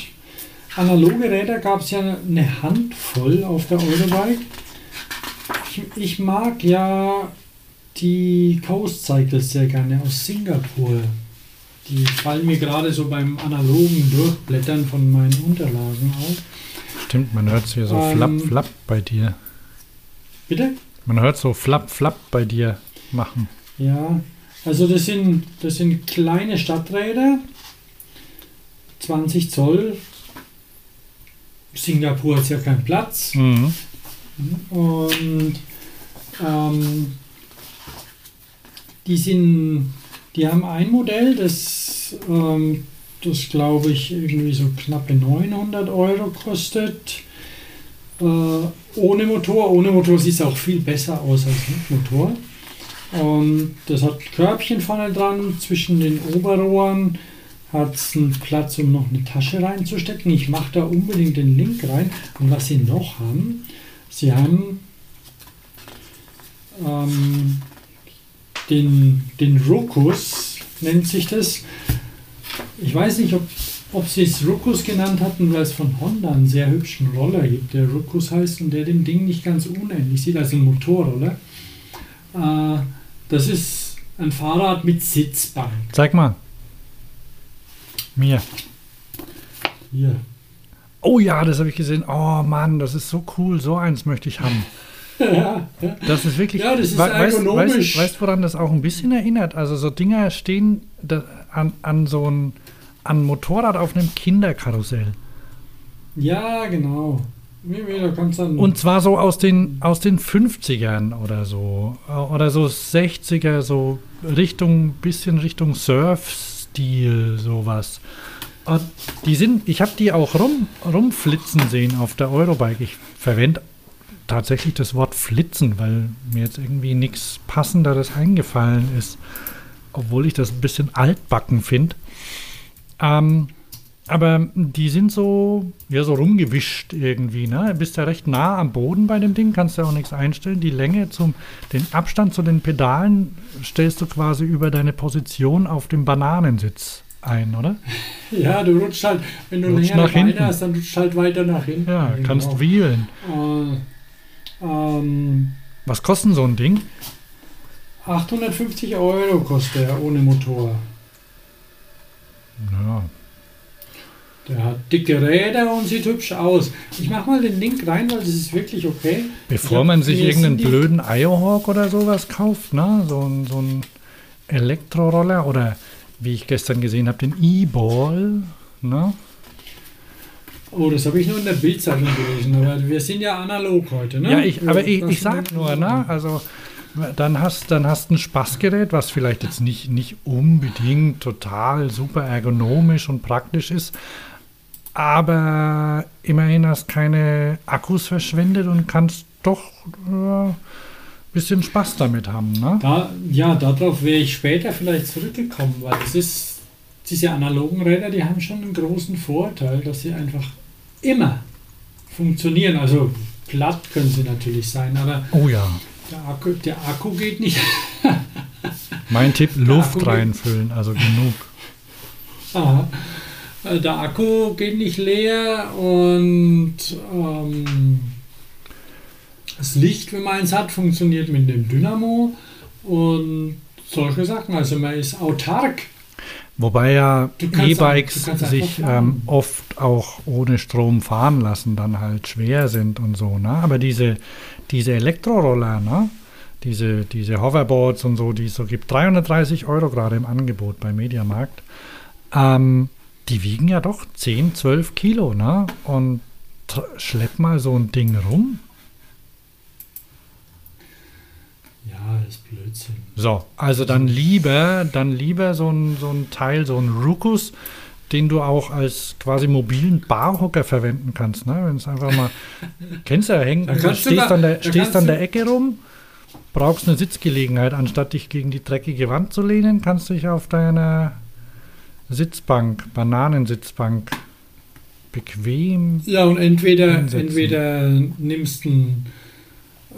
Analoge Räder gab es ja eine Handvoll auf der Eurobike. Ich, ich mag ja die Coast Cycles sehr gerne aus Singapur. Die fallen mir gerade so beim analogen Durchblättern von meinen Unterlagen auf. Stimmt, man hört hier so Ähm, flapp, flapp bei dir. Bitte? Man hört so flapp, flapp bei dir machen. Ja, also das sind, das sind kleine Stadträder, 20 Zoll. Singapur hat ja keinen Platz. Mhm. Und ähm, die sind, die haben ein Modell, das, ähm, das glaube ich irgendwie so knappe 900 Euro kostet. Äh, ohne Motor. Ohne Motor sieht es auch viel besser aus als mit Motor. Und das hat Körbchen vorne dran, zwischen den Oberrohren hat es einen Platz, um noch eine Tasche reinzustecken. Ich mache da unbedingt den Link rein. Und was sie noch haben, sie haben ähm, den, den Ruckus, nennt sich das. Ich weiß nicht, ob, ob sie es Ruckus genannt hatten, weil es von Honda einen sehr hübschen Roller gibt, der Ruckus heißt und der dem Ding nicht ganz unähnlich sieht, also ein Motorroller. Äh, das ist ein Fahrrad mit Sitzbank. Zeig mal. Mir. Hier. Oh ja, das habe ich gesehen. Oh Mann, das ist so cool. So eins möchte ich haben. ja, ja. Das ist wirklich. Ja, das ist We- weißt, ergonomisch. weißt, weißt, woran das auch ein bisschen erinnert? Also so Dinger stehen an, an so ein ein Motorrad auf einem Kinderkarussell. ja, genau. Und zwar so aus den, aus den 50ern oder so. Äh, Oder so 60er, so Richtung, bisschen Richtung Surf-Stil, sowas. Und die sind, ich habe die auch rum, rumflitzen sehen auf der Eurobike. Ich verwende tatsächlich das Wort flitzen, weil mir jetzt irgendwie nichts Passenderes eingefallen ist. Obwohl ich das ein bisschen altbacken finde. Ähm, aber die sind so, ja, so rumgewischt irgendwie, ne? Bist ja recht nah am Boden bei dem Ding, kannst ja auch nichts einstellen. Die Länge zum, den Abstand zu den Pedalen stellst du quasi über deine Position auf dem Bananensitz ein, oder? Ja, du rutschst halt, wenn du Rutscht nach hinten. Hast, dann rutschst halt weiter nach hinten. Ja, Genau. kannst wheelen. Äh, ähm, Was kostet so ein Ding? 850 Euro kostet er ohne Motor. Ja. Der hat dicke Räder und sieht hübsch aus. Ich mach mal den Link rein, weil das ist wirklich okay. Bevor Ja, man sich irgendeinen blöden Iohawk oder sowas kauft, ne? so, ein, so ein Elektroroller oder wie ich gestern gesehen habe, den E-Ball. Ne? Oh, das habe ich nur in der Bildzeitung gelesen. Aber wir sind ja analog heute, ne? Ja, ich, aber ich, ich sag nur, ne? also dann hast dann hast ein Spaßgerät, was vielleicht jetzt nicht, nicht unbedingt total super ergonomisch und praktisch ist, aber immerhin hast keine Akkus verschwendet und kannst doch ein bisschen Spaß damit haben. Ne? Da, ja, darauf wäre ich später vielleicht zurückgekommen, weil das ist, diese analogen Räder, die haben schon einen großen Vorteil, dass sie einfach immer funktionieren. Also platt können sie natürlich sein, aber Oh ja, der Akku, der Akku geht nicht. mein Tipp, Luft reinfüllen, also genug. Aha. Äh, Der Akku geht nicht leer und ähm, das Licht, wenn man eins hat, funktioniert mit dem Dynamo und solche Sachen. Also man ist autark. Wobei ja E-Bikes sich ähm, oft auch ohne Strom fahren lassen, dann halt schwer sind und so. Ne? Aber diese, diese Elektroroller, ne? diese, diese Hoverboards und so, die es so gibt, 330 Euro gerade im Angebot bei Mediamarkt, ähm, die wiegen ja doch 10, 12 Kilo. Ne? Und schlepp mal so ein Ding rum. Ja, ist Blödsinn. So, also dann lieber, dann lieber so ein, so ein Teil, so ein Rukus, den du auch als quasi mobilen Barhocker verwenden kannst. Ne? Wenn es einfach mal, kennst du ja, häng, Da du stehst, da- an der, da stehst an der Ecke rum, brauchst eine Sitzgelegenheit, anstatt dich gegen die dreckige Wand zu lehnen, kannst du dich auf deiner Sitzbank, Bananensitzbank, bequem. Ja, und entweder, Hinsetzen. entweder nimmst, ein,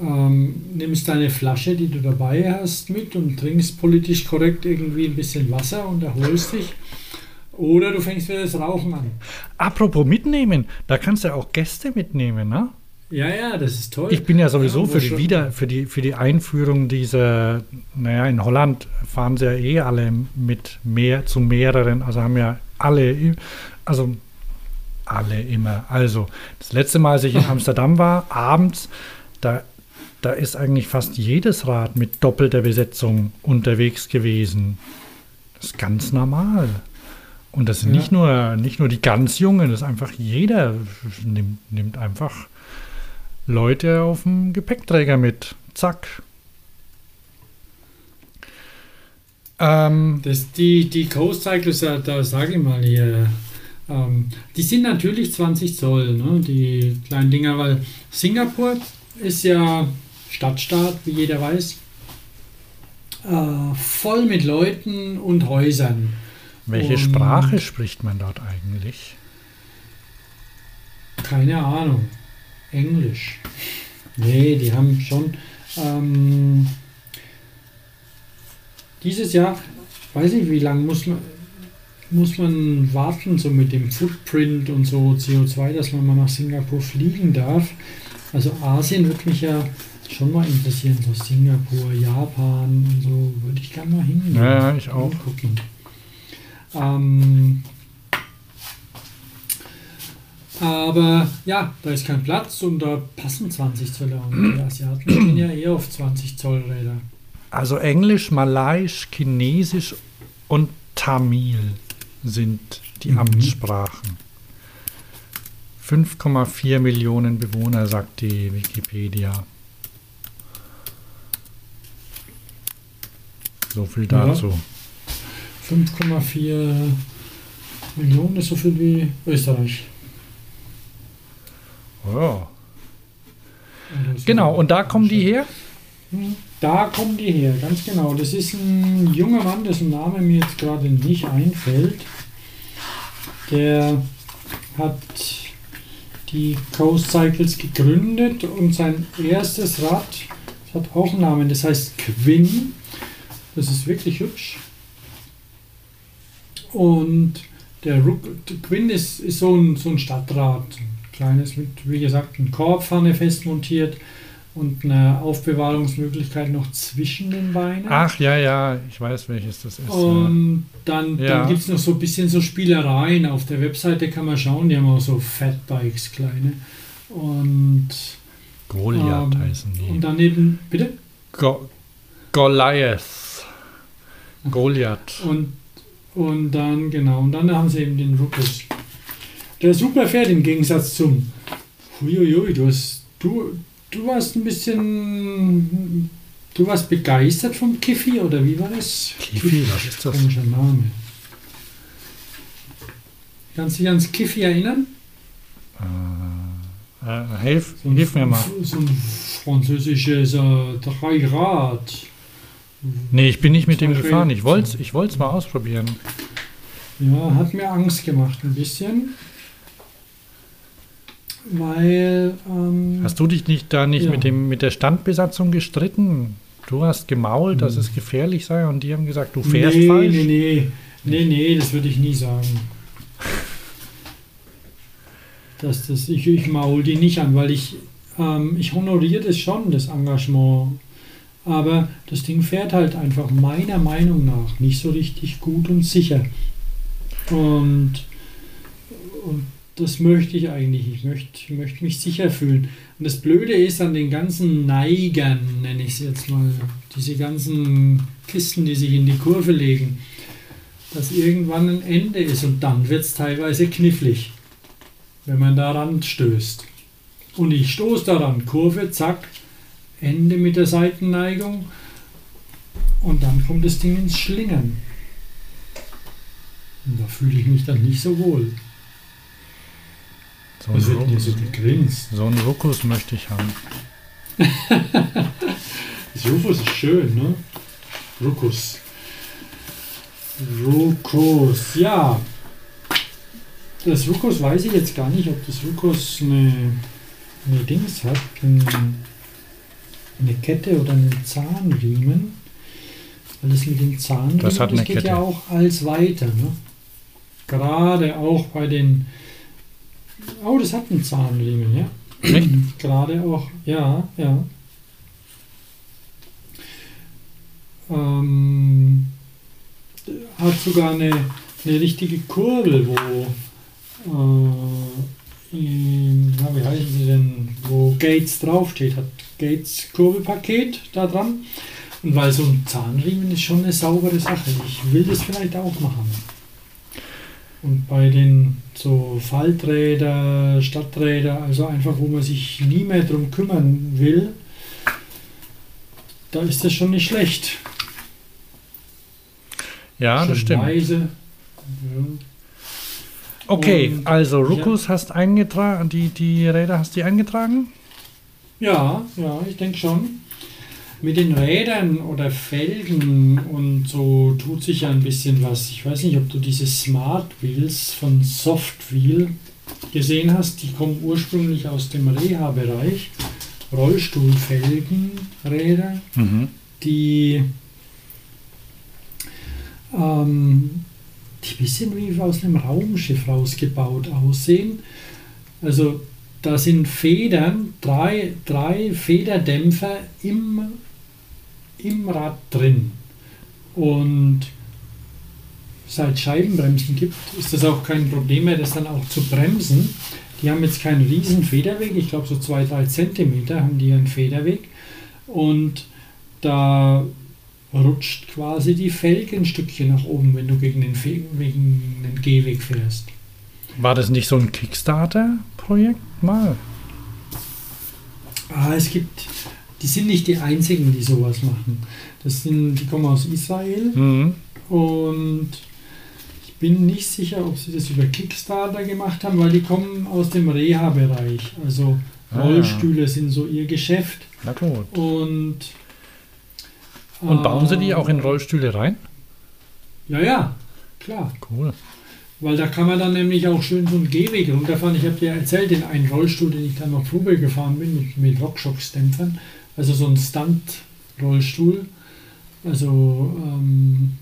ähm, nimmst deine Flasche, die du dabei hast, mit und trinkst politisch korrekt irgendwie ein bisschen Wasser und erholst dich. Oder du fängst wieder das Rauchen an. Apropos mitnehmen, da kannst du ja auch Gäste mitnehmen, ne? Ja, ja, das ist toll. Ich bin ja sowieso wo für die Wieder, für die, für die Einführung dieser, naja, in Holland fahren sie ja eh alle mit mehr zu mehreren, also haben ja alle, also alle immer. Also, das letzte Mal, als ich in Amsterdam war, abends, da, da ist eigentlich fast jedes Rad mit doppelter Besetzung unterwegs gewesen. Das ist ganz normal. Und das sind Ja. nicht, nur, nicht nur die ganz Jungen, das ist einfach jeder nimmt, nimmt einfach Leute auf dem Gepäckträger mit. Zack. Ähm, Das, die, die Coast Cycles, da, sage ich mal hier, ähm, die sind natürlich 20 Zoll, ne, die kleinen Dinger, weil Singapur ist ja Stadtstaat, wie jeder weiß, äh, voll mit Leuten und Häusern. welche Und- Sprache spricht man dort eigentlich? Keine Ahnung. Englisch. Nee, die haben schon. Ähm, dieses Jahr, weiß nicht, wie lange muss man, muss man warten, so mit dem Footprint und so CO2, dass man mal nach Singapur fliegen darf. Also Asien würde mich ja schon mal interessieren, so Singapur, Japan und so, würde ich gerne mal hingehen. Ja, ja, ich auch. Gucken. Ähm, aber ja, da ist kein Platz und da passen 20 Zöller und die Asiaten stehen ja eher auf 20 Zoll Räder. Also Englisch, Malaiisch, Chinesisch und Tamil sind die Mhm. Amtssprachen. 5,4 Millionen Bewohner, sagt die Wikipedia. So viel Ja. dazu. 5,4 Millionen ist so viel wie Österreich. Ja. So. Genau, und da kommen die her? Da kommen die her, ganz genau. Das ist ein junger Mann, dessen Name mir jetzt gerade nicht einfällt. Der hat die Coast Cycles gegründet und sein erstes Rad das hat auch einen Namen, das heißt Quinn. Das ist wirklich hübsch. Und der Rook, Quinn ist, ist so, ein, so ein Stadtrad. Ein kleines mit, wie gesagt, ein Korbpfanne festmontiert und eine Aufbewahrungsmöglichkeit noch zwischen den Beinen. Ach ja, ja, ich weiß, welches das ist. ja. Und dann, Ja. dann gibt es noch so ein bisschen so Spielereien. Auf der Webseite kann man schauen, die haben auch so Fatbikes, kleine. Und, Goliath ähm, heißen die. und daneben, bitte? Go Goliath. Goliath. Und, und dann, genau, und dann haben sie eben den Ruckus. Der super fährt im Gegensatz zum. Huiuiui, du hast. Du, du warst ein bisschen. Du warst begeistert vom Kiffi, oder wie war das? Kiffi, was ist das? Komischer Name. Kannst du dich ans Kiffi erinnern? Äh, hilf, So ein- hilf mir mal. So ein französisches äh, Dreirad. Nee, ich bin nicht mit dem gefahren. Ich wollte es ich wollt's mal ausprobieren. Ja, hat mir Angst gemacht ein bisschen. Weil. Ähm, Hast du dich nicht da nicht Ja. mit, dem, mit der Standbesatzung gestritten? Du hast gemault, dass Hm. es gefährlich sei und die haben gesagt, du fährst nee, falsch. Nee, nee, nee, nee, das würde ich nie sagen. Dass das, ich, ich maul die nicht an, weil ich, ähm, ich honoriere das schon, das Engagement. Aber das Ding fährt halt einfach meiner Meinung nach nicht so richtig gut und sicher. Und, und das möchte ich eigentlich. Ich möchte, ich möchte mich sicher fühlen. Und das Blöde ist an den ganzen Neigern, nenne ich es jetzt mal, diese ganzen Kisten, die sich in die Kurve legen, dass irgendwann ein Ende ist und dann wird es teilweise knifflig, wenn man daran stößt. Und ich stoße daran, Kurve, zack, Ende mit der Seitenneigung und dann kommt das Ding ins Schlingern. Und da fühle ich mich dann nicht so wohl. So ein, Was wird denn hier so Ruckus, gegrinst? so ein Ruckus möchte ich haben. Das Rufus ist schön, ne? Rukus. Rukus, ja. Das Rukus weiß ich jetzt gar nicht, ob das Rukus eine, eine Dings hat. ein- Eine Kette oder einen Zahnriemen. Weil das mit den Zahnriemen, Das hat eine geht Kette. ja auch als weiter. Ne? Gerade auch bei den. Oh, das hat einen Zahnriemen, ja. Echt? Gerade auch, ja, ja. Ähm, hat sogar eine, eine richtige Kurbel, wo, äh, in, na, wie heißen sie denn, wo Gates draufsteht, hat Gates Kurbelpaket da dran. Und weil so ein Zahnriemen ist schon eine saubere Sache. Ich will das vielleicht auch machen. Und bei den so Falträder, Stadträder, also einfach, wo man sich nie mehr drum kümmern will, da ist das schon nicht schlecht. Ja, das Schön stimmt. Leise. Ja. Okay, Und- also Ruckus hast eingetragen, die, die Räder hast du eingetragen? Ja, ja, ich denke schon. Mit den Rädern oder Felgen und so tut sich ja ein bisschen was. Ich weiß nicht, ob du diese Smart Wheels von Softwheel gesehen hast. Die kommen ursprünglich aus dem Reha-Bereich. Rollstuhlfelgen, Räder, Mhm. die, ähm, die ein bisschen wie aus einem Raumschiff rausgebaut aussehen. Also da sind Federn, drei, drei Federdämpfer im, im Rad drin. Und seit Scheibenbremsen gibt, ist das auch kein Problem mehr, das dann auch zu bremsen. Die haben jetzt keinen riesen Federweg, ich glaube so 2-3 Zentimeter haben die einen Federweg. Und da rutscht quasi die Felge ein Stückchen nach oben, wenn du gegen den, Fe gegen den Gehweg fährst. War das nicht so ein Kickstarter-Projekt mal? Ah, es gibt, die sind nicht die einzigen, die sowas machen. Das sind, die kommen aus Israel Mhm. und ich bin nicht sicher, ob sie das über Kickstarter gemacht haben, weil die kommen aus dem Reha-Bereich. Also Ah. Rollstühle sind so ihr Geschäft Na gut. und Und bauen sie die äh, auch in Rollstühle rein? Ja, ja, klar. Cool. Weil da kann man dann nämlich auch schön so einen Gehweg runterfahren. Ich habe dir erzählt, den einen Rollstuhl, den ich dann noch Probe gefahren bin mit, mit Rockshox-Dämpfern. Also so ein Stunt-Rollstuhl. Also, ähm,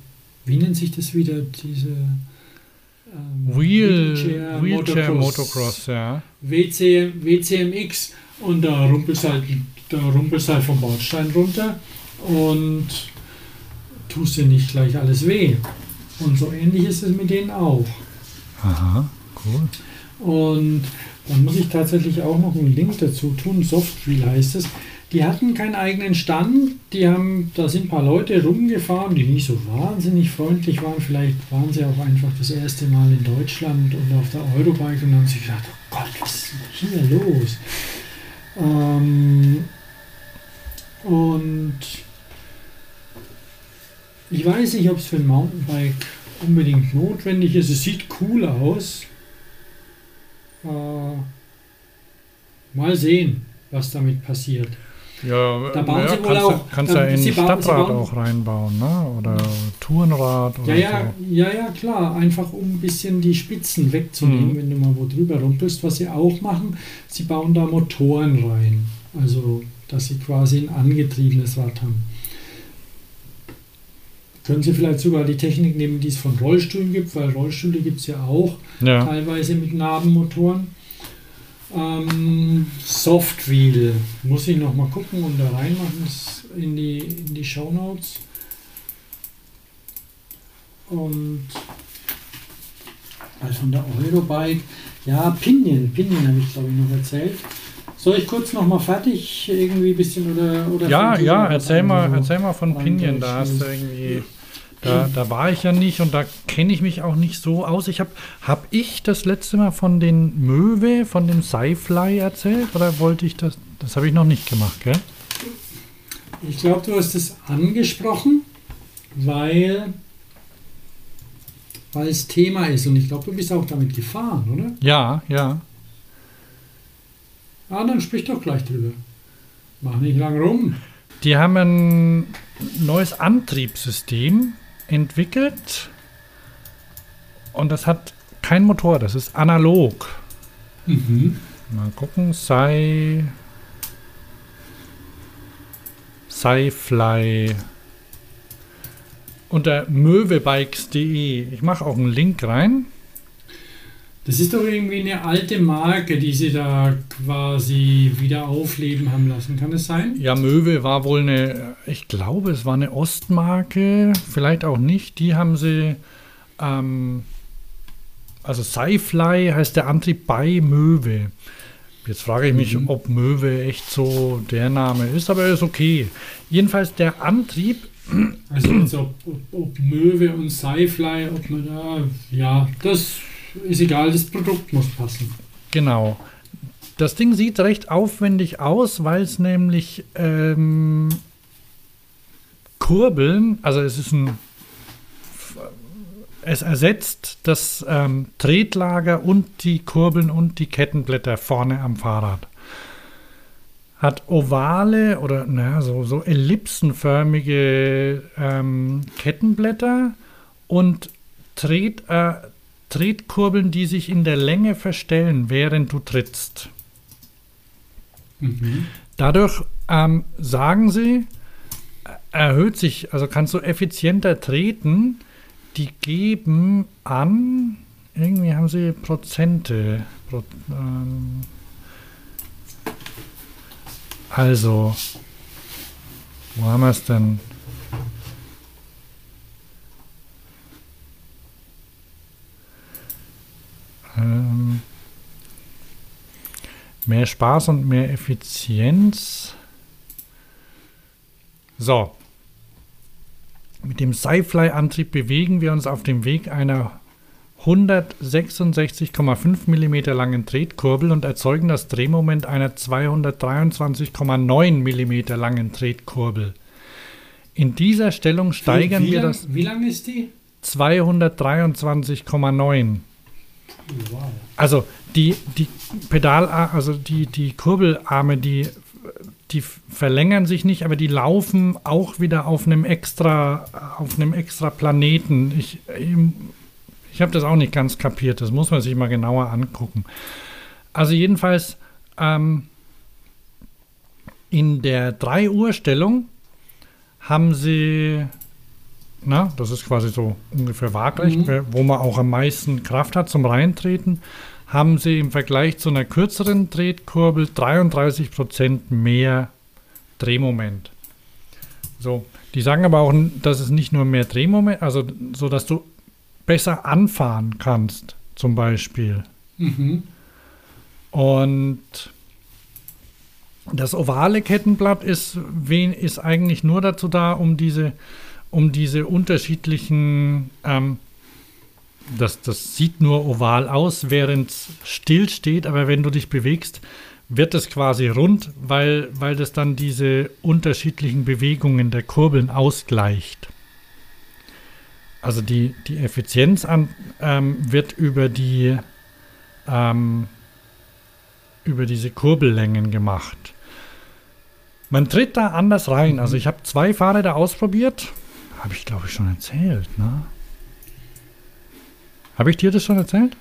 wie nennt sich das wieder? Diese ähm, Wheel, Wheelchair Wheelchair Motocross. Motocross, ja. WC, WCMX und da rumpelst halt, da rumpelst halt vom Bordstein runter und tust dir nicht gleich alles weh. Und so ähnlich ist es mit denen auch. Aha, cool. Und dann muss ich tatsächlich auch noch einen Link dazu tun. Softwheel heißt es. Die hatten keinen eigenen Stand. Die haben, da sind ein paar Leute rumgefahren, die nicht so wahnsinnig freundlich waren. Vielleicht waren sie auch einfach das erste Mal in Deutschland und auf der Eurobike und haben sich gedacht, oh Gott, was ist denn hier los? Ähm, und ich weiß nicht, ob es für ein Mountainbike unbedingt notwendig ist. Es sieht cool aus. Äh, mal sehen, was damit passiert. Ja, Da bauen ja, sie wohl kannst, auch- kannst da- ja in Stadtrad auch reinbauen, ne? Oder Tourenrad oder Ja, ja, so. ja, ja, klar. Einfach um ein bisschen die Spitzen wegzunehmen, Mhm. wenn du mal wo drüber rumpelst. Was sie auch machen, sie bauen da Motoren rein. Also, dass sie quasi ein angetriebenes Rad haben. Können sie vielleicht sogar die Technik nehmen, die es von Rollstühlen gibt, weil Rollstühle gibt es ja auch. Ja, teilweise mit Nabenmotoren. Ähm, Softwheel muss ich noch mal gucken und da reinmachen es in die, in die Show Notes. Und also von der Eurobike, ja, Pinion, Pinion habe ich glaube ich noch erzählt. Soll ich kurz noch mal fertig irgendwie ein bisschen oder oder ja, ja erzähl mal, so? erzähl mal von Pinion. Da hast du irgendwie. Da, da war ich ja nicht und da kenne ich mich auch nicht so aus. Ich habe hab ich das letzte Mal von den Möwe, von dem Sci-Fly erzählt oder wollte ich das? Das habe ich noch nicht gemacht, gell? Ich glaube, du hast es angesprochen, weil weil es Thema ist und ich glaube, du bist auch damit gefahren, oder? Ja, ja. Ah, dann sprich doch gleich drüber. Mach nicht lang rum. Die haben ein neues Antriebssystem entwickelt und das hat kein Motor, das ist analog. Mhm. Mal gucken, Sci. Sci-Fly. Unter möwebikes.de. Ich mache auch einen Link rein. Das ist doch irgendwie eine alte Marke, die sie da quasi wieder aufleben haben lassen. Kann es sein? Ja, Möwe war wohl eine, ich glaube, es war eine Ostmarke, vielleicht auch nicht. Die haben sie, ähm, also Sci-Fly heißt der Antrieb bei Möwe. Jetzt frage ich mich, Mhm. ob Möwe echt so der Name ist, aber er ist okay. Jedenfalls der Antrieb, Also jetzt ob, ob, ob Möwe und Sci-Fly, ob man da, ja, das ist egal, das Produkt muss passen. genau. Das Ding sieht recht aufwendig aus, weil es nämlich ähm, Kurbeln, also es ist ein es ersetzt das ähm, Tretlager und die Kurbeln und die Kettenblätter vorne am Fahrrad. Hat ovale oder naja, so, so ellipsenförmige ähm, Kettenblätter und Tret, äh, Tretkurbeln, die sich in der Länge verstellen, während du trittst. Mhm. Dadurch ähm, sagen sie, äh, erhöht sich, also kannst du effizienter treten. Die geben an, irgendwie haben sie Prozente. Pro, ähm, also, wo haben wir es denn? Ähm, mehr Spaß und mehr Effizienz. So. Mit dem Sci-Fly-Antrieb bewegen wir uns auf dem Weg einer 166,5 mm langen Tretkurbel und erzeugen das Drehmoment einer 223,9 mm langen Tretkurbel. In dieser Stellung steigern wie wir lang, das Wie lang ist die? 223,9. Also die, die Pedal, also die, die Kurbelarme, die, die verlängern sich nicht, aber die laufen auch wieder auf einem extra, auf einem extra Planeten. Ich, ich habe das auch nicht ganz kapiert, das muss man sich mal genauer angucken. Also jedenfalls ähm, in der 3 Uhr Stellung haben sie na, das ist quasi so ungefähr waagrecht, Mhm. wo man auch am meisten Kraft hat zum Reintreten, haben sie im Vergleich zu einer kürzeren Tretkurbel 33% mehr Drehmoment. So, die sagen aber auch, dass es nicht nur mehr Drehmoment, also so, dass du besser anfahren kannst, zum Beispiel. Mhm. Und das ovale Kettenblatt ist, wen, ist eigentlich nur dazu da, um diese, um diese unterschiedlichen, ähm, das, das sieht nur oval aus, während es still steht, aber wenn du dich bewegst, wird es quasi rund, weil, weil das dann diese unterschiedlichen Bewegungen der Kurbeln ausgleicht. Also die, die Effizienz an, ähm, wird über die ähm, über diese Kurbellängen gemacht. Man tritt da anders rein. Also ich habe zwei Fahrräder ausprobiert. Habe ich, glaube ich, schon erzählt, ne? Habe ich dir das schon erzählt?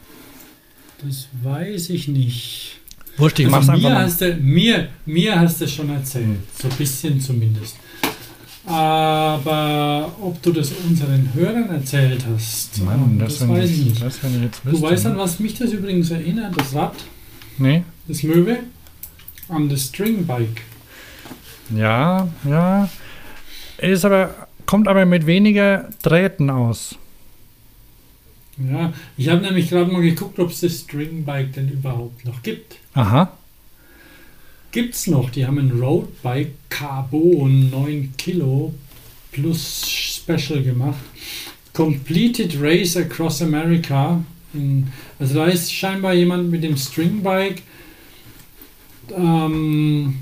Das weiß ich nicht. Wurscht, ich mach's also einfach mir, mal. hast du, mir, mir hast du schon erzählt, so ein bisschen zumindest. Aber ob du das unseren Hörern erzählt hast, Mann, das, das, wenn weiß ich ich, nicht. das, ich jetzt Du weißt an was mich das übrigens erinnert, das Rad, Nee? das Möwe, an das Stringbike. Ja, ja. Ist aber, kommt aber mit weniger Drähten aus. Ja, ich habe nämlich gerade mal geguckt, ob es das Stringbike denn überhaupt noch gibt. Aha. Gibt's noch. Die haben ein Roadbike Carbon 9 Kilo plus Special gemacht. Completed Race Across America. Also da ist scheinbar jemand mit dem Stringbike ähm,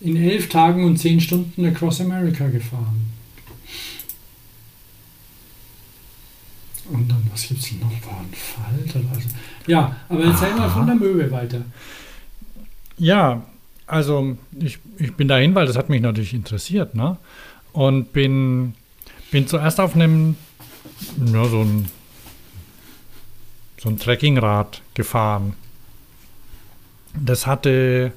in elf Tagen und zehn Stunden Across America gefahren. Und dann, was gibt's denn noch? War ein Falter? Also, ja, aber erzähl mal von der Möwe weiter. Ja, also ich, ich bin dahin, weil das hat mich natürlich interessiert, ne? Und bin, bin zuerst auf einem, ja, so ein, so ein Trekkingrad gefahren. Das hatte,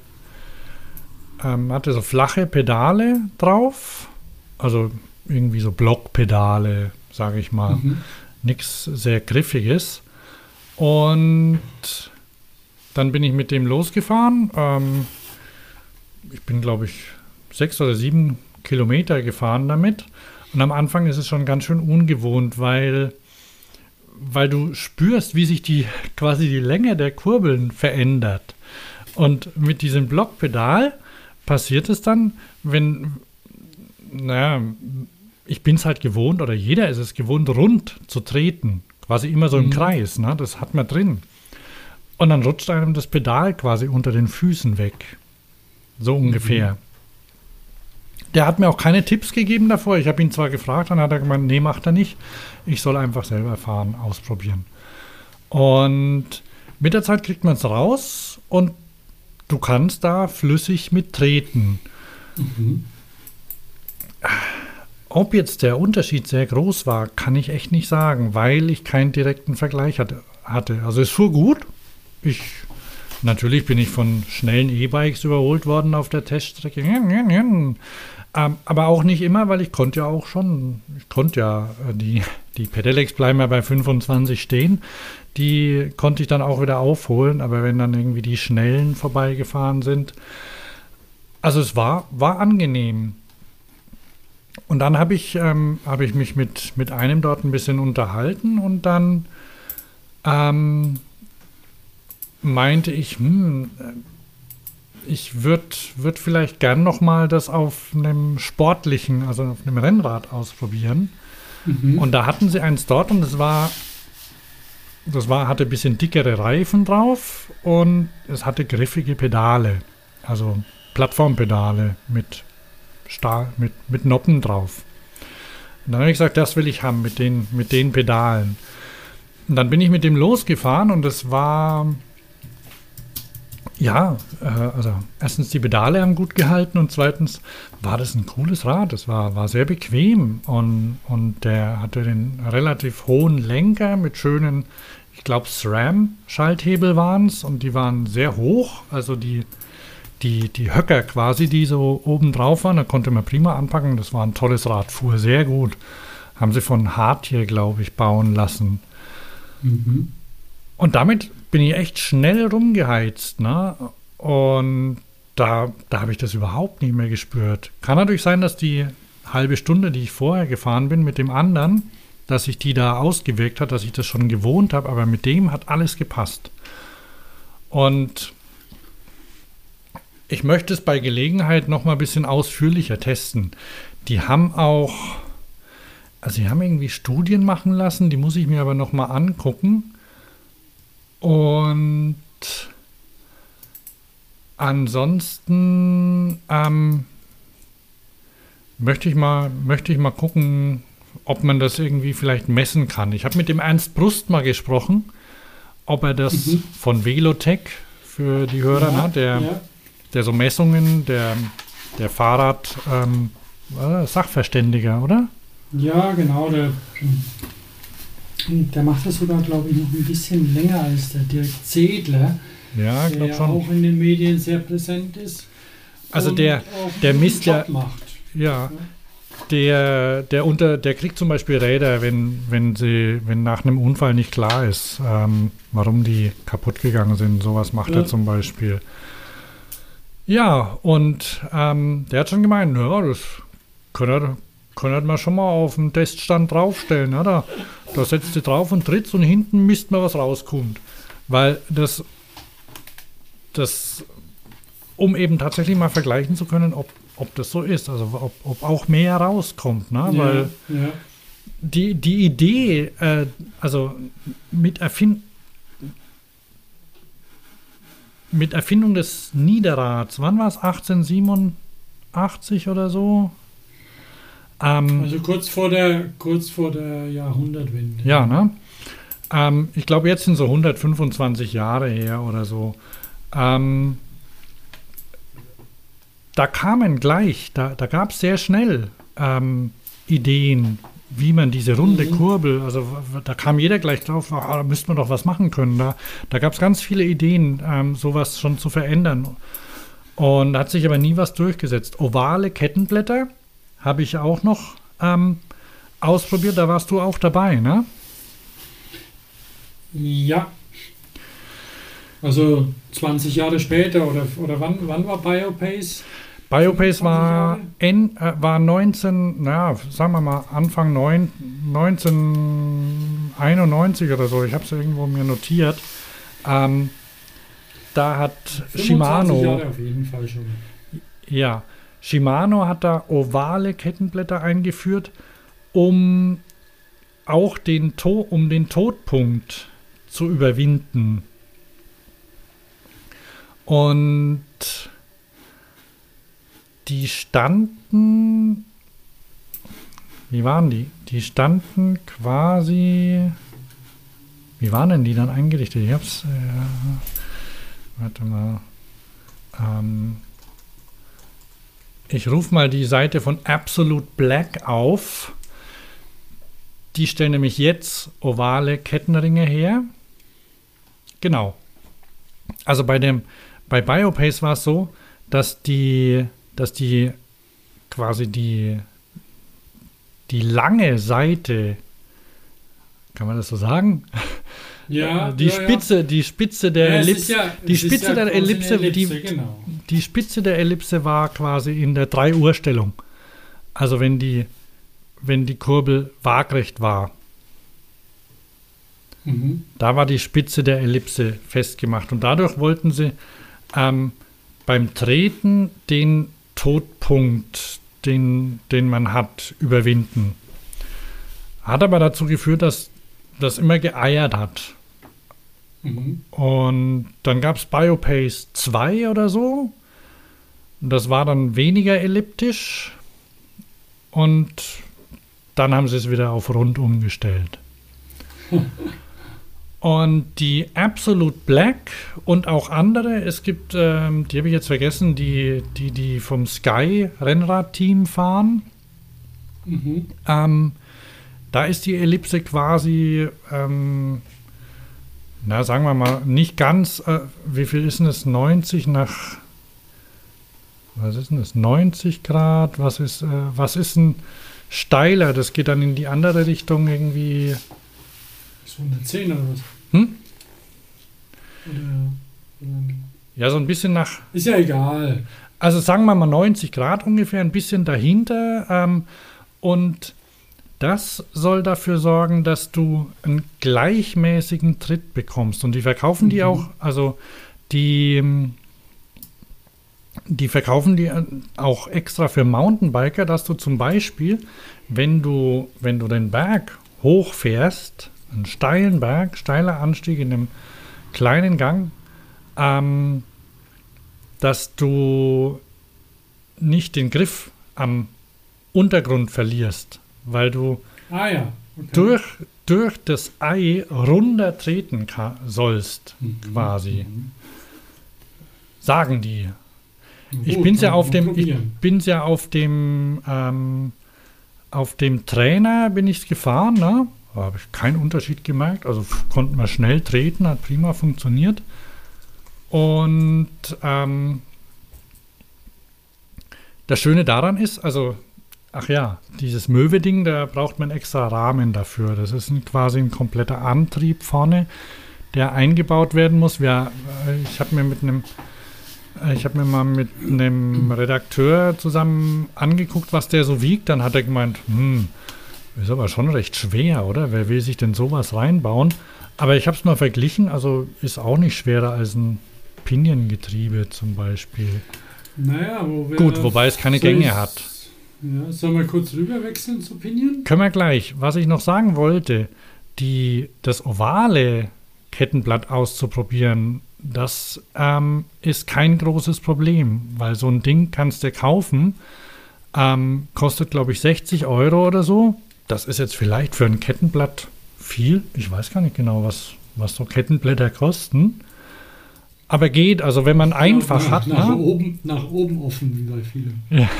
ähm, hatte so flache Pedale drauf, also irgendwie so Blockpedale, sage ich mal Mhm. Nichts sehr Griffiges. Und dann bin ich mit dem losgefahren. Ähm, ich bin, glaube ich, sechs oder sieben Kilometer gefahren damit. Und am Anfang ist es schon ganz schön ungewohnt, weil, weil du spürst, wie sich die quasi die Länge der Kurbeln verändert. Und mit diesem Blockpedal passiert es dann, wenn, naja, ich bin es halt gewohnt, oder jeder ist es gewohnt, rund zu treten. Quasi immer so im Mhm. Kreis, ne? das hat man drin. Und dann rutscht einem das Pedal quasi unter den Füßen weg. So ungefähr. Der hat mir auch keine Tipps gegeben davor. Ich habe ihn zwar gefragt, dann hat er gemeint, nee, macht er nicht. Ich soll einfach selber fahren, ausprobieren. Und mit der Zeit kriegt man es raus und du kannst da flüssig mittreten. Mhm. Ob jetzt der Unterschied sehr groß war, kann ich echt nicht sagen, weil ich keinen direkten Vergleich hatte. Also es fuhr gut. Ich, natürlich bin ich von schnellen E-Bikes überholt worden auf der Teststrecke. Ähm, aber auch nicht immer, weil ich konnte ja auch schon, ich konnte ja, äh, die, die Pedelecs bleiben ja bei 25 stehen. Die konnte ich dann auch wieder aufholen, aber wenn dann irgendwie die Schnellen vorbeigefahren sind. Also es war, war angenehm. Und dann habe ich, ähm, habe ich mich mit, mit einem dort ein bisschen unterhalten und dann ähm, meinte ich, hm, äh, ich würde würd vielleicht gern noch mal das auf einem sportlichen, also auf einem Rennrad ausprobieren. Mhm. Und da hatten sie eins dort und das war, das war, hatte ein bisschen dickere Reifen drauf und es hatte griffige Pedale, also Plattformpedale mit Stahl, mit, mit Noppen drauf. Und dann habe ich gesagt, das will ich haben mit den, mit den Pedalen. Und dann bin ich mit dem losgefahren und es war, ja, äh, also erstens die Pedale haben gut gehalten und zweitens war das ein cooles Rad. Es war, war sehr bequem und, und der hatte den relativ hohen Lenker mit schönen, ich glaube SRAM-Schalthebel waren es und die waren sehr hoch, also die, die, die Höcker quasi, die so oben drauf waren, da konnte man prima anpacken. Das war ein tolles Rad, fuhr sehr gut. haben sie von Hartier, glaube ich, bauen lassen. Mhm. Und damit bin ich echt schnell rumgeheizt, ne? Und da, da habe ich das überhaupt nicht mehr gespürt. Kann natürlich sein, dass die halbe Stunde, die ich vorher gefahren bin mit dem anderen, dass sich die da ausgewirkt hat, dass ich das schon gewohnt habe, aber mit dem hat alles gepasst. Und ich möchte es bei Gelegenheit noch mal ein bisschen ausführlicher testen. Die haben auch, also sie haben irgendwie Studien machen lassen, die muss ich mir aber noch mal angucken. Und ansonsten ähm, möchte ich mal, möchte ich mal gucken, ob man das irgendwie vielleicht messen kann. Ich habe mit dem Ernst Brust mal gesprochen, ob er das Mhm. von Velotech für die Hörer, Ja, ne, der, ja. Der so Messungen, der, der Fahrrad ähm, äh, Sachverständiger, oder? Ja, genau. Der, der macht das sogar, glaube ich, noch ein bisschen länger als der Dirk Zedler, Ja, der ja auch in den Medien sehr präsent ist. Also der- der misst ja-. Ja, der, der, unter, der kriegt zum Beispiel Räder, wenn, wenn, sie, wenn nach einem Unfall nicht klar ist, ähm, warum die kaputt gegangen sind. Sowas macht Ja. er zum Beispiel. Ja, und ähm, der hat schon gemeint, ja, das können können wir schon mal auf dem Teststand draufstellen. Ne? Da, da setzt du drauf und trittst und hinten misst man, was rauskommt. Weil das, das, um eben tatsächlich mal vergleichen zu können, ob, ob das so ist, also ob, ob auch mehr rauskommt. Ne? Weil ja, ja. die, die Idee, äh, also mit, Erfin mit Erfindung des Niederrads, wann war es? 1887 oder so? Ähm, Also kurz vor der, kurz vor der Jahrhundertwende. ja, ne? Ähm, ich glaube, jetzt sind so 125 Jahre her oder so. Ähm, da kamen gleich, da, da gab es sehr schnell ähm, Ideen, wie man diese runde Mhm. Kurbel, also da kam jeder gleich drauf, ah, da müsste man doch was machen können. Da, da gab es ganz viele Ideen, ähm, sowas schon zu verändern. Und da hat sich aber nie was durchgesetzt. Ovale Kettenblätter habe ich auch noch ähm, ausprobiert, da warst du auch dabei, ne? Ja. Also 20 Jahre später oder, oder wann, wann war Biopace? Biopace 25 war, en, äh, war 19, naja, sagen wir mal Anfang 9, 1991 oder so. Ich habe es irgendwo mir notiert. Ähm, da hat 25 Shimano, Jahre auf jeden Fall schon. ja, Shimano hat da ovale Kettenblätter eingeführt, um auch den, to um den Todpunkt zu überwinden. Und die standen, wie waren die? Die standen quasi, wie waren denn die dann eingerichtet? Ich hab's, äh, warte mal. Ähm, ich rufe mal die Seite von Absolute Black auf. Die stellen nämlich jetzt ovale Kettenringe her. Genau. Also bei dem bei Biopace war es so, dass die dass die quasi die die lange Seite kann man das so sagen? Ja, die ja, Spitze, die Spitze der ja. Ja, Ellipse, ja, die Spitze ja der eine Ellipse, die- Ellipse, genau. die Spitze der Ellipse war quasi in der 3 Uhr Stellung. Also wenn die wenn die Kurbel waagrecht war. Mhm. Da war die Spitze der Ellipse festgemacht und dadurch wollten sie ähm, beim Treten den Todpunkt, den, den man hat, überwinden. Hat aber dazu geführt, dass das immer geeiert hat. Mhm. Und dann gab es Biopace 2 oder so. Das war dann weniger elliptisch. Und dann haben sie es wieder auf rund umgestellt. Und die Absolute Black und auch andere, es gibt, ähm, die habe ich jetzt vergessen, die, die, die vom Sky Rennradteam fahren. Mhm. Ähm, da ist die Ellipse quasi, ähm, na sagen wir mal, nicht ganz, äh, wie viel ist denn das? 90 nach, was ist denn das? 90 Grad? Was ist, äh, was ist ein steiler. Das geht dann in die andere Richtung irgendwie. So eine 10 oder was? Hm? Oder, oder, Ja, so ein bisschen nach. ist ja egal. Also sagen wir mal 90 Grad ungefähr, ein bisschen dahinter. Ähm, und das soll dafür sorgen, dass du einen gleichmäßigen Tritt bekommst. Und die verkaufen die Mhm. auch, also die, ähm, die verkaufen die äh, auch extra für Mountainbiker, dass du zum Beispiel, wenn du, wenn du den Berg hochfährst, einen steilen Berg, steiler Anstieg in einem kleinen Gang, ähm, dass du nicht den Griff am Untergrund verlierst, weil du Ah ja. Okay. durch, durch das Ei runter treten sollst, Mhm. quasi. Mhm. Sagen die. Ich Gut, bin's ja auf dem, ich bin's ja auf dem, ähm, auf dem Trainer bin ich gefahren, ne? Da habe ich keinen Unterschied gemerkt. Also konnten wir schnell treten, hat prima funktioniert. Und ähm, das Schöne daran ist, also, ach ja, dieses Möwe-Ding, da braucht man extra Rahmen dafür. Das ist ein, quasi ein kompletter Antrieb vorne, der eingebaut werden muss. Wir, äh, ich habe mir mit einem äh, ich habe mir mal mit einem Redakteur zusammen angeguckt, was der so wiegt. Dann hat er gemeint, hm, ist aber schon recht schwer, oder? Wer will sich denn sowas reinbauen? Aber ich habe es mal verglichen, also ist auch nicht schwerer als ein Piniengetriebe zum Beispiel. Naja, wo Gut, wobei es keine Gänge ich- hat. Ja, sollen wir kurz rüber wechseln zu Pinion? Können wir gleich. Was ich noch sagen wollte, die, das ovale Kettenblatt auszuprobieren, das ähm, ist kein großes Problem, weil so ein Ding kannst du kaufen, ähm, kostet glaube ich 60 Euro oder so. Das ist jetzt vielleicht für ein Kettenblatt viel. Ich weiß gar nicht genau, was, was so Kettenblätter kosten. Aber geht, also wenn man einfach nach, hat. Nach, ne? oben, nach oben offen, wie bei vielen. Ja,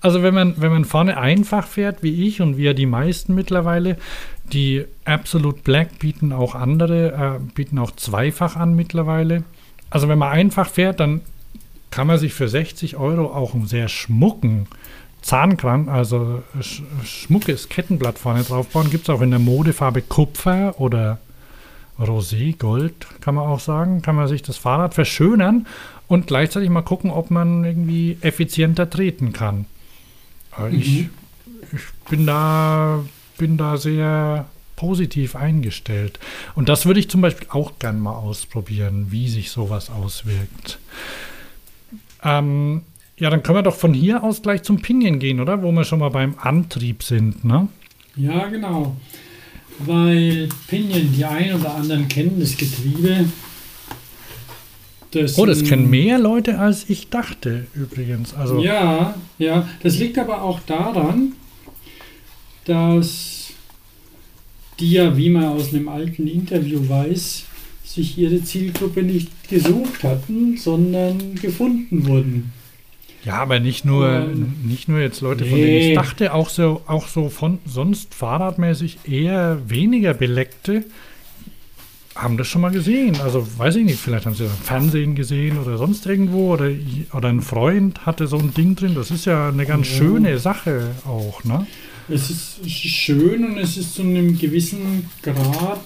also wenn man, wenn man vorne einfach fährt, wie ich und wie ja die meisten mittlerweile, die Absolute Black bieten auch andere, äh, bieten auch zweifach an mittlerweile. Also wenn man einfach fährt, dann kann man sich für 60 Euro auch einen sehr schmucken Zahnkran, also sch schmuckes Kettenblatt vorne drauf bauen. Gibt es auch in der Modefarbe Kupfer oder Rosé, Gold, kann man auch sagen. Kann man sich das Fahrrad verschönern und gleichzeitig mal gucken, ob man irgendwie effizienter treten kann. Ich, Mhm. ich bin da, bin da sehr positiv eingestellt. Und das würde ich zum Beispiel auch gern mal ausprobieren, wie sich sowas auswirkt. Ähm, ja, dann können wir doch von hier aus gleich zum Pinion gehen, oder? Wo wir schon mal beim Antrieb sind, ne? Ja, genau. Weil Pinion, die einen oder anderen kennen das Getriebe. Das Oh, das kennen mehr Leute, als ich dachte, übrigens. Also, Ja, ja. Das liegt aber auch daran, dass die ja, wie man aus einem alten Interview weiß, sich ihre Zielgruppe nicht gesucht hatten, sondern gefunden wurden. Ja, aber nicht nur, Ähm, nicht nur jetzt Leute, von denen ich nee. dachte, auch so, auch so von sonst fahrradmäßig eher weniger Beleckte haben das schon mal gesehen. Also weiß ich nicht, vielleicht haben sie das im Fernsehen gesehen oder sonst irgendwo oder, oder ein Freund hatte so ein Ding drin. Das ist ja eine ganz Ja. schöne Sache auch, ne? Es ist, schön und es ist zu einem gewissen Grad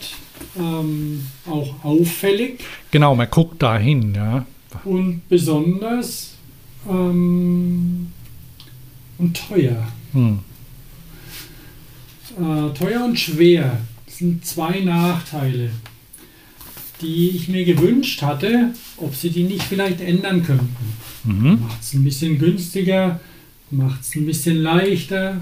ähm, auch auffällig Genau, man guckt da hin, ja. und besonders ähm, und teuer. Hm. Äh, teuer und schwer. Das sind zwei Nachteile, die ich mir gewünscht hatte, ob sie die nicht vielleicht ändern könnten. Mhm. Macht es ein bisschen günstiger, macht es ein bisschen leichter,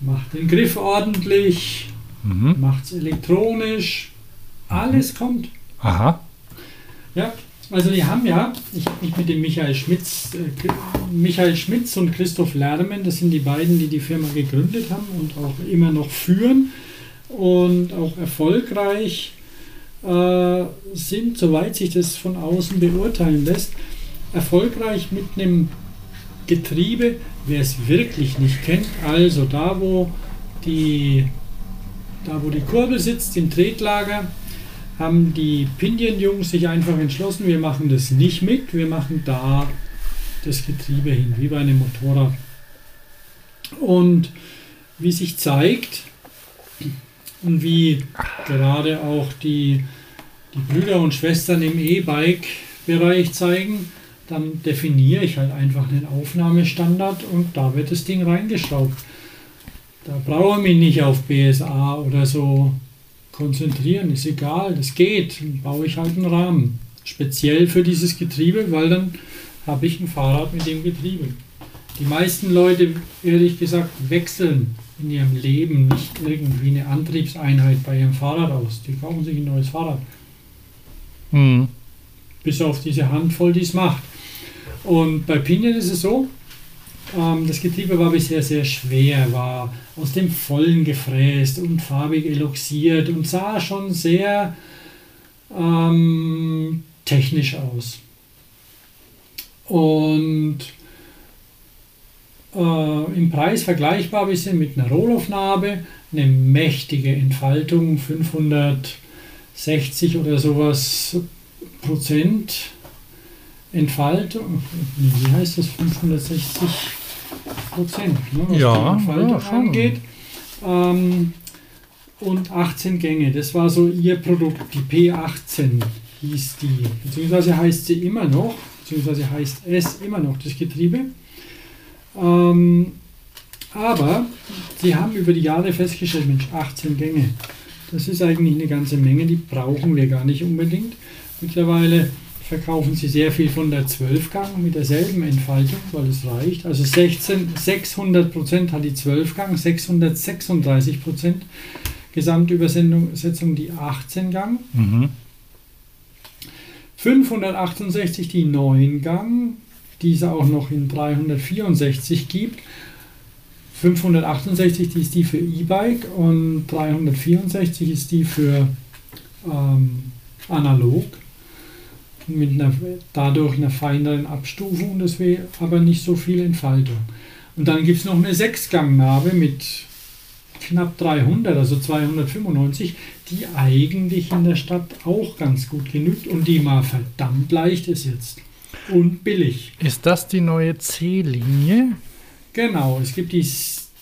macht den Griff ordentlich, Mhm. macht es elektronisch. Alles kommt. Aha. Ja, also die haben ja, ich mich mit dem Michael Schmitz, äh, Michael Schmitz und Christoph Lermen, das sind die beiden, die die Firma gegründet haben und auch immer noch führen und auch erfolgreich äh, sind, soweit sich das von außen beurteilen lässt, erfolgreich mit einem Getriebe, wer es wirklich nicht kennt, also da wo die, da wo die Kurbel sitzt, im Tretlager, haben die Pinion-Jungs sich einfach entschlossen, wir machen das nicht mit, wir machen da das Getriebe hin, wie bei einem Motorrad. Und wie sich zeigt und wie gerade auch die, die Brüder und Schwestern im E-Bike-Bereich zeigen, dann definiere ich halt einfach einen Aufnahmestandard und da wird das Ding reingeschraubt. Da brauche ich mich nicht auf BSA oder so konzentrieren, ist egal, das geht. Dann baue ich halt einen Rahmen. Speziell für dieses Getriebe, weil dann habe ich ein Fahrrad mit dem Getriebe. Die meisten Leute, ehrlich gesagt, wechseln in ihrem Leben nicht irgendwie eine Antriebseinheit bei ihrem Fahrrad aus. Die kaufen sich ein neues Fahrrad. Mhm. Bis auf diese Handvoll, die es macht. Und bei Pinion ist es so, ähm, das Getriebe war bisher sehr schwer, war aus dem Vollen gefräst und farbig eloxiert und sah schon sehr ähm, technisch aus. Und äh, im Preis vergleichbar ein bisschen mit einer Rohlaufnahme, eine mächtige Entfaltung, 560 oder sowas Prozent Entfaltung. Wie heißt das? 560 Prozent, ne, was Ja, ja, schon. angeht. Ähm, und 18 Gänge, das war so ihr Produkt, die P18 hieß die, beziehungsweise heißt sie immer noch, beziehungsweise heißt es immer noch das Getriebe. Ähm, aber sie haben über die Jahre festgestellt, Mensch, 18 Gänge, das ist eigentlich eine ganze Menge, die brauchen wir gar nicht unbedingt. Mittlerweile verkaufen sie sehr viel von der 12-Gang mit derselben Entfaltung, weil es reicht. Also 16, 600% hat die 12-Gang, 636% Gesamtübersetzung die 18-Gang. Mhm. 568 die 9-Gang, die es auch noch in 364 gibt. 568 die ist die für E-Bike und 364 ist die für ähm, analog. Mit einer, dadurch einer feineren Abstufung, das wäre aber nicht so viel Entfaltung. Und dann gibt es noch eine Sechsgangnabe mit knapp 300, also 295, die eigentlich in der Stadt auch ganz gut genügt und die mal verdammt leicht ist jetzt. Und billig. Ist das die neue C-Linie? Genau, es gibt die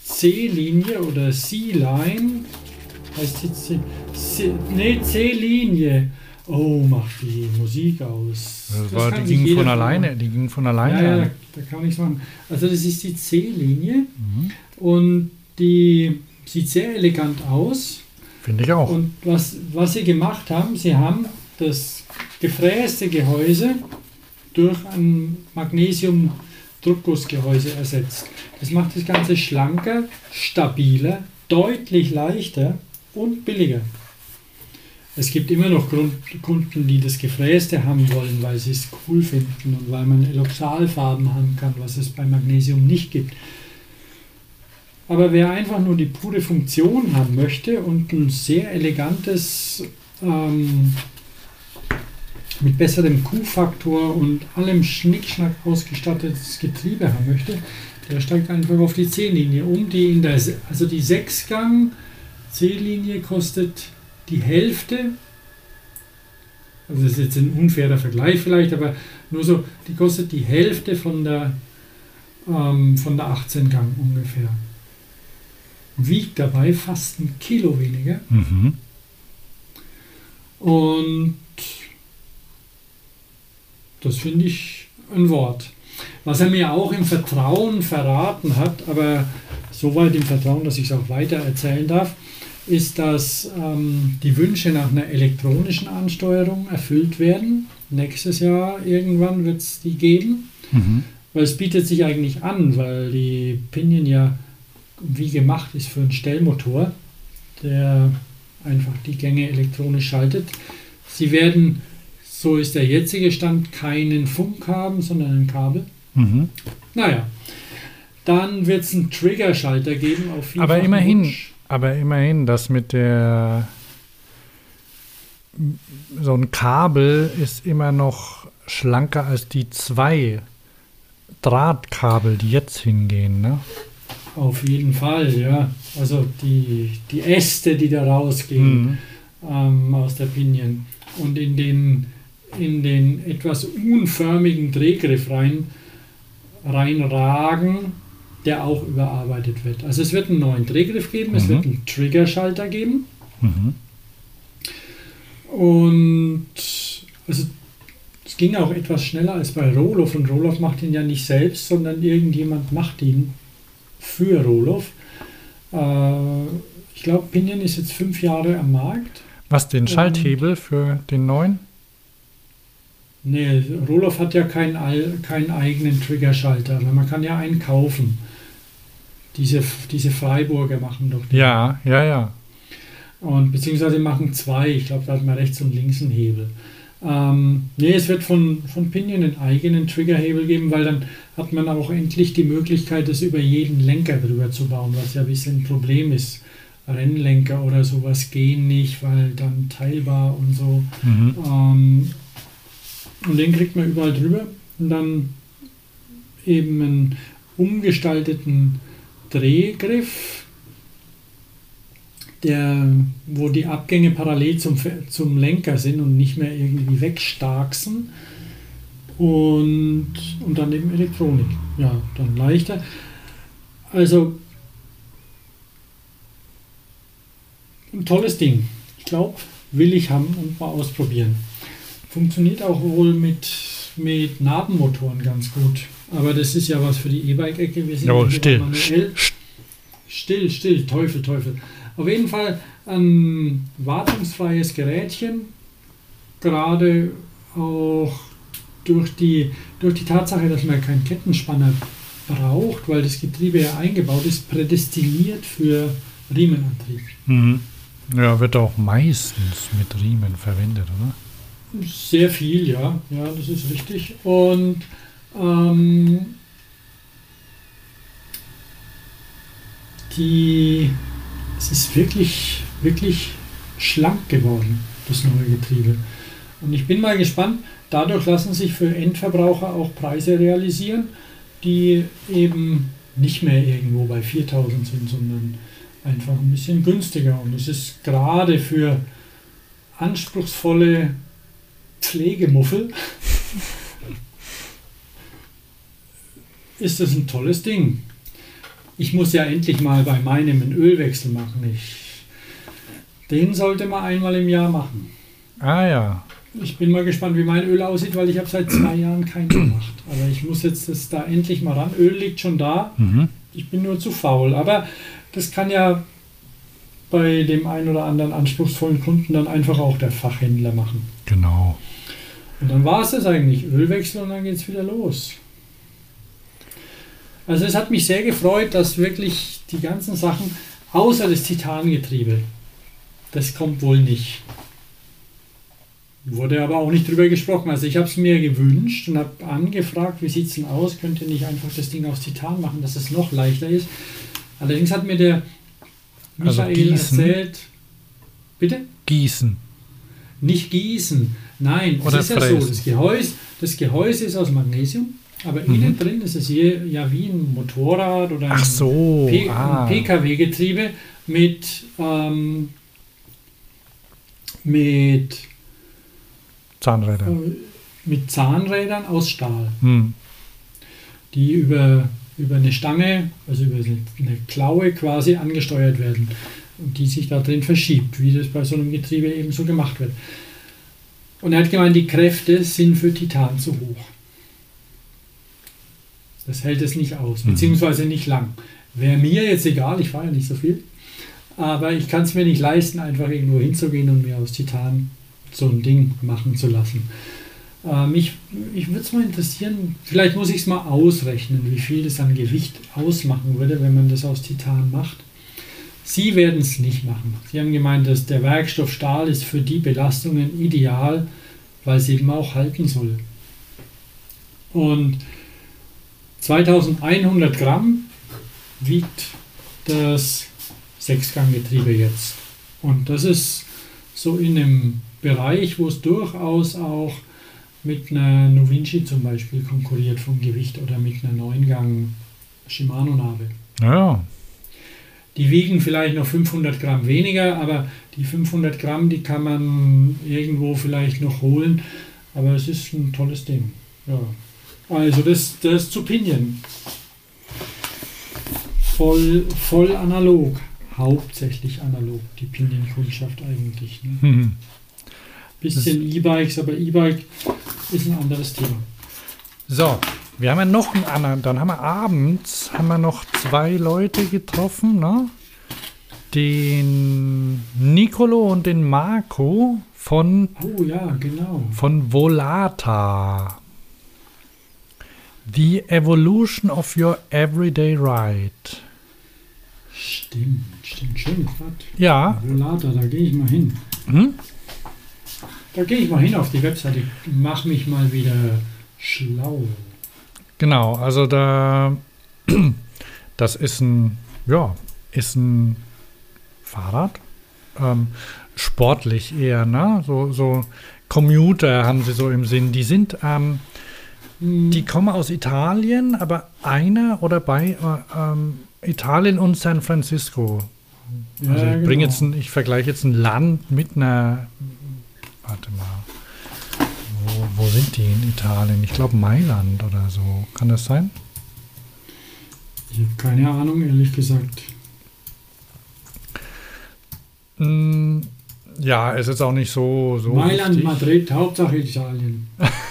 C-Linie oder C-Line. Heißt die C, C, nee, C-Linie. Oh, macht die Musik aus. Das Das war, die ging von alleine, die ging von alleine Ja, ja, da, kann nichts machen. Also das ist die C-Linie Mhm. und die sieht sehr elegant aus. Finde ich auch. Und was, was sie gemacht haben, sie haben das gefräste Gehäuse durch ein Magnesium-Druckgussgehäuse ersetzt. Das macht das Ganze schlanker, stabiler, deutlich leichter und billiger. Es gibt immer noch Grund, Kunden, die das Gefräste haben wollen, weil sie es cool finden und weil man Eloxalfarben haben kann, was es bei Magnesium nicht gibt. Aber wer einfach nur die pure Funktion haben möchte und ein sehr elegantes, ähm, mit besserem Q-Faktor und allem Schnickschnack ausgestattetes Getriebe haben möchte, der steigt einfach auf die C-Linie um. Die in der, also die 6-Gang C-Linie kostet die Hälfte. Also das ist jetzt ein unfairer Vergleich vielleicht, aber nur so, die kostet die Hälfte von der, ähm, von der 18-Gang ungefähr wiegt dabei fast ein Kilo weniger. Mhm. Und das finde ich ein Wort. Was er mir auch im Vertrauen verraten hat, aber so weit im Vertrauen, dass ich es auch weiter erzählen darf, ist, dass ähm, die Wünsche nach einer elektronischen Ansteuerung erfüllt werden. Nächstes Jahr irgendwann wird es die geben. Mhm. Weil es bietet sich eigentlich an, weil die Pinion ja wie gemacht ist für einen Stellmotor, der einfach die Gänge elektronisch schaltet. Sie werden, so ist der jetzige Stand, keinen Funk haben, sondern ein Kabel. Mhm. Naja, dann wird es einen Triggerschalter geben auf Aber immerhin, Wunsch. Aber immerhin, das mit der so ein Kabel ist immer noch schlanker als die zwei Drahtkabel, die jetzt hingehen, ne? Auf jeden Fall, ja. Also die, die Äste, die da rausgehen. Mhm. ähm, aus der Pinion und in den, in den etwas unförmigen Drehgriff rein, reinragen, der auch überarbeitet wird. Also es wird einen neuen Drehgriff geben, es Mhm. wird einen Triggerschalter geben Mhm. und also es ging auch etwas schneller als bei Roloff und Roloff macht ihn ja nicht selbst, sondern irgendjemand macht ihn für Roloff. Äh, ich glaube, Pinion ist jetzt fünf Jahre am Markt. Was, den Schalthebel für den neuen? Nee, Roloff hat ja keinen, keinen eigenen Triggerschalter, aber man kann ja einen kaufen. Diese, diese Freiburger machen doch. die. Ja, ja, ja. Und beziehungsweise machen zwei. Ich glaube, da hat man rechts und links einen Hebel. Ähm, nee, es wird von, von Pinion einen eigenen Triggerhebel geben, weil dann hat man auch endlich die Möglichkeit, das über jeden Lenker drüber zu bauen, was ja ein bisschen ein Problem ist. Rennlenker oder sowas gehen nicht, weil dann teilbar und so. Mhm. Ähm, und den kriegt man überall drüber. Und dann eben einen umgestalteten Drehgriff, der, wo die Abgänge parallel zum, zum Lenker sind und nicht mehr irgendwie wegstarksen. Und, und dann eben Elektronik. Ja, dann leichter. Also ein tolles Ding. Ich glaube, will ich haben und mal ausprobieren. Funktioniert auch wohl mit, mit Nabenmotoren ganz gut. Aber das ist ja was für die E-Bike-Ecke. Wir sind hier still. manuell. Still, still, Teufel, Teufel. Auf jeden Fall ein wartungsfreies Gerätchen. Gerade auch durch die, durch die Tatsache, dass man keinen Kettenspanner braucht, weil das Getriebe ja eingebaut ist, prädestiniert für Riemenantrieb. Mhm. Ja, wird auch meistens mit Riemen verwendet, oder? Sehr viel, ja. Ja, das ist richtig. Und ähm, die, es ist wirklich, wirklich schlank geworden, das neue Getriebe. Und ich bin mal gespannt, dadurch lassen sich für Endverbraucher auch Preise realisieren, die eben nicht mehr irgendwo bei 4000 sind, sondern einfach ein bisschen günstiger. Und es ist gerade für anspruchsvolle Pflegemuffel ist das ein tolles Ding. Ich muss ja endlich mal bei meinem einen Ölwechsel machen. Ich, den sollte man einmal im Jahr machen. Ah ja. Ich bin mal gespannt, wie mein Öl aussieht, weil ich habe seit zwei Jahren keinen gemacht. Aber ich muss jetzt das da endlich mal ran. Öl liegt schon da. Mhm. Ich bin nur zu faul. Aber das kann ja bei dem einen oder anderen anspruchsvollen Kunden dann einfach auch der Fachhändler machen. Genau. Und dann war es das eigentlich. Ölwechsel und dann geht es wieder los. Also es hat mich sehr gefreut, dass wirklich die ganzen Sachen, außer das Titangetriebe, das kommt wohl nicht. Wurde aber auch nicht drüber gesprochen. Also ich habe es mir gewünscht und habe angefragt, wie sieht es denn aus? Könnt ihr nicht einfach das Ding aus Titan machen, dass es noch leichter ist? Allerdings hat mir der Also Michael gießen? erzählt, bitte? Gießen. Nicht gießen. Nein, Oder es ist ja so, das Gehäuse, das Gehäuse ist aus Magnesium, aber Mhm. innen drin ist es je, ja wie ein Motorrad oder ein, so. Ah. ein PKW-Getriebe mit, ähm, mit, Zahnräder. äh, mit Zahnrädern aus Stahl, Hm. die über, über eine Stange, also über eine eine Klaue quasi angesteuert werden und die sich da drin verschiebt, wie das bei so einem Getriebe eben so gemacht wird. Und er hat gemeint, die Kräfte sind für Titan zu hoch. Das hält es nicht aus, Mhm. beziehungsweise nicht lang. Wäre mir jetzt egal, ich fahre ja nicht so viel, aber ich kann es mir nicht leisten, einfach irgendwo hinzugehen und mir aus Titan so ein Ding machen zu lassen. Äh, mich ich würde es mal interessieren, vielleicht muss ich es mal ausrechnen, wie viel das an Gewicht ausmachen würde, wenn man das aus Titan macht. Sie werden es nicht machen. Sie haben gemeint, dass der Werkstoff Stahl ist für die Belastungen ideal, weil es eben auch halten soll. Und 2100 Gramm wiegt das Sechsganggetriebe jetzt. Und das ist so in einem Bereich, wo es durchaus auch mit einer Novinci zum Beispiel konkurriert vom Gewicht oder mit einer Neungang Shimano-Nabe. Ja. Die wiegen vielleicht noch 500 Gramm weniger, aber die 500 Gramm, die kann man irgendwo vielleicht noch holen. Aber es ist ein tolles Ding. Ja. Also das, das zu Pinion. voll, voll analog. Hauptsächlich analog, die Pinion-Kundschaft eigentlich. Ne? Mhm. Bisschen E-Bikes, aber E-Bike ist ein anderes Thema. So, wir haben ja noch einen anderen. Dann haben wir abends haben wir noch zwei Leute getroffen, ne? Den Nicolo und den Marco von, Oh ja, genau. von Volata. The Evolution of Your Everyday Ride. Stimmt, stimmt. Schön, Quatsch. Ja, Volata, da gehe ich mal hin. hm? Da gehe ich mal hin auf die Webseite. Mach mich mal wieder schlau. Genau, also da, das ist ein, ja, ist ein Fahrrad, ähm, sportlich eher, ne? So, so Commuter haben sie so im Sinn. Die sind, ähm, Hm, die kommen aus Italien, aber einer oder bei äh, ähm, Italien und San Francisco. ja, Also ich genau. bringe jetzt, ein, ich vergleiche jetzt ein Land mit einer, warte mal, wo, wo sind die in Italien? Ich glaube Mailand oder so. Kann das sein? Ich habe keine Ahnung, ehrlich gesagt. Mm, Ja, es ist auch nicht so. so Mailand, wichtig. Madrid, Hauptsache Italien.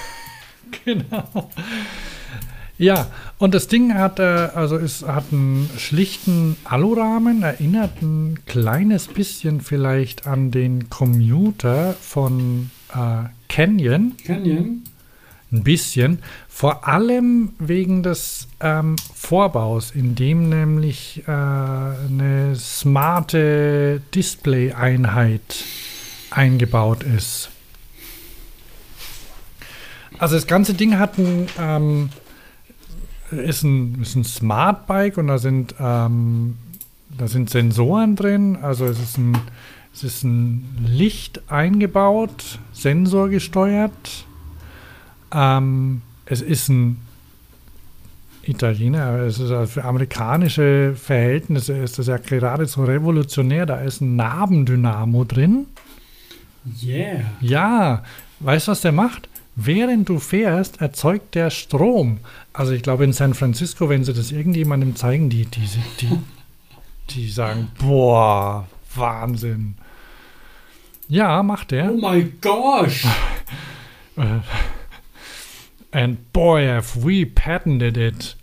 Genau. Ja, und das Ding hat, äh, also es hat einen schlichten Alurahmen, erinnert ein kleines bisschen vielleicht an den Commuter von äh, Canyon. Canyon? Ein bisschen. Vor allem wegen des ähm, Vorbaus, in dem nämlich äh, eine smarte Display-Einheit eingebaut ist. Also das ganze Ding hat ein, ähm, ist ein, ist ein Smart Bike und da sind, ähm, da sind Sensoren drin. Also es ist ein, es ist ein Licht eingebaut, sensorgesteuert. Ähm, es ist ein Italiener, aber es ist also für amerikanische Verhältnisse ist das ja geradezu revolutionär. Da ist ein Nabendynamo drin. Yeah. Ja, weißt du, was der macht? Während du fährst, erzeugt der Strom. Also ich glaube in San Francisco, wenn sie das irgendjemandem zeigen, die, die, die, die sagen, boah, Wahnsinn. Ja, macht der. Oh my gosh! And boy, have we patented it.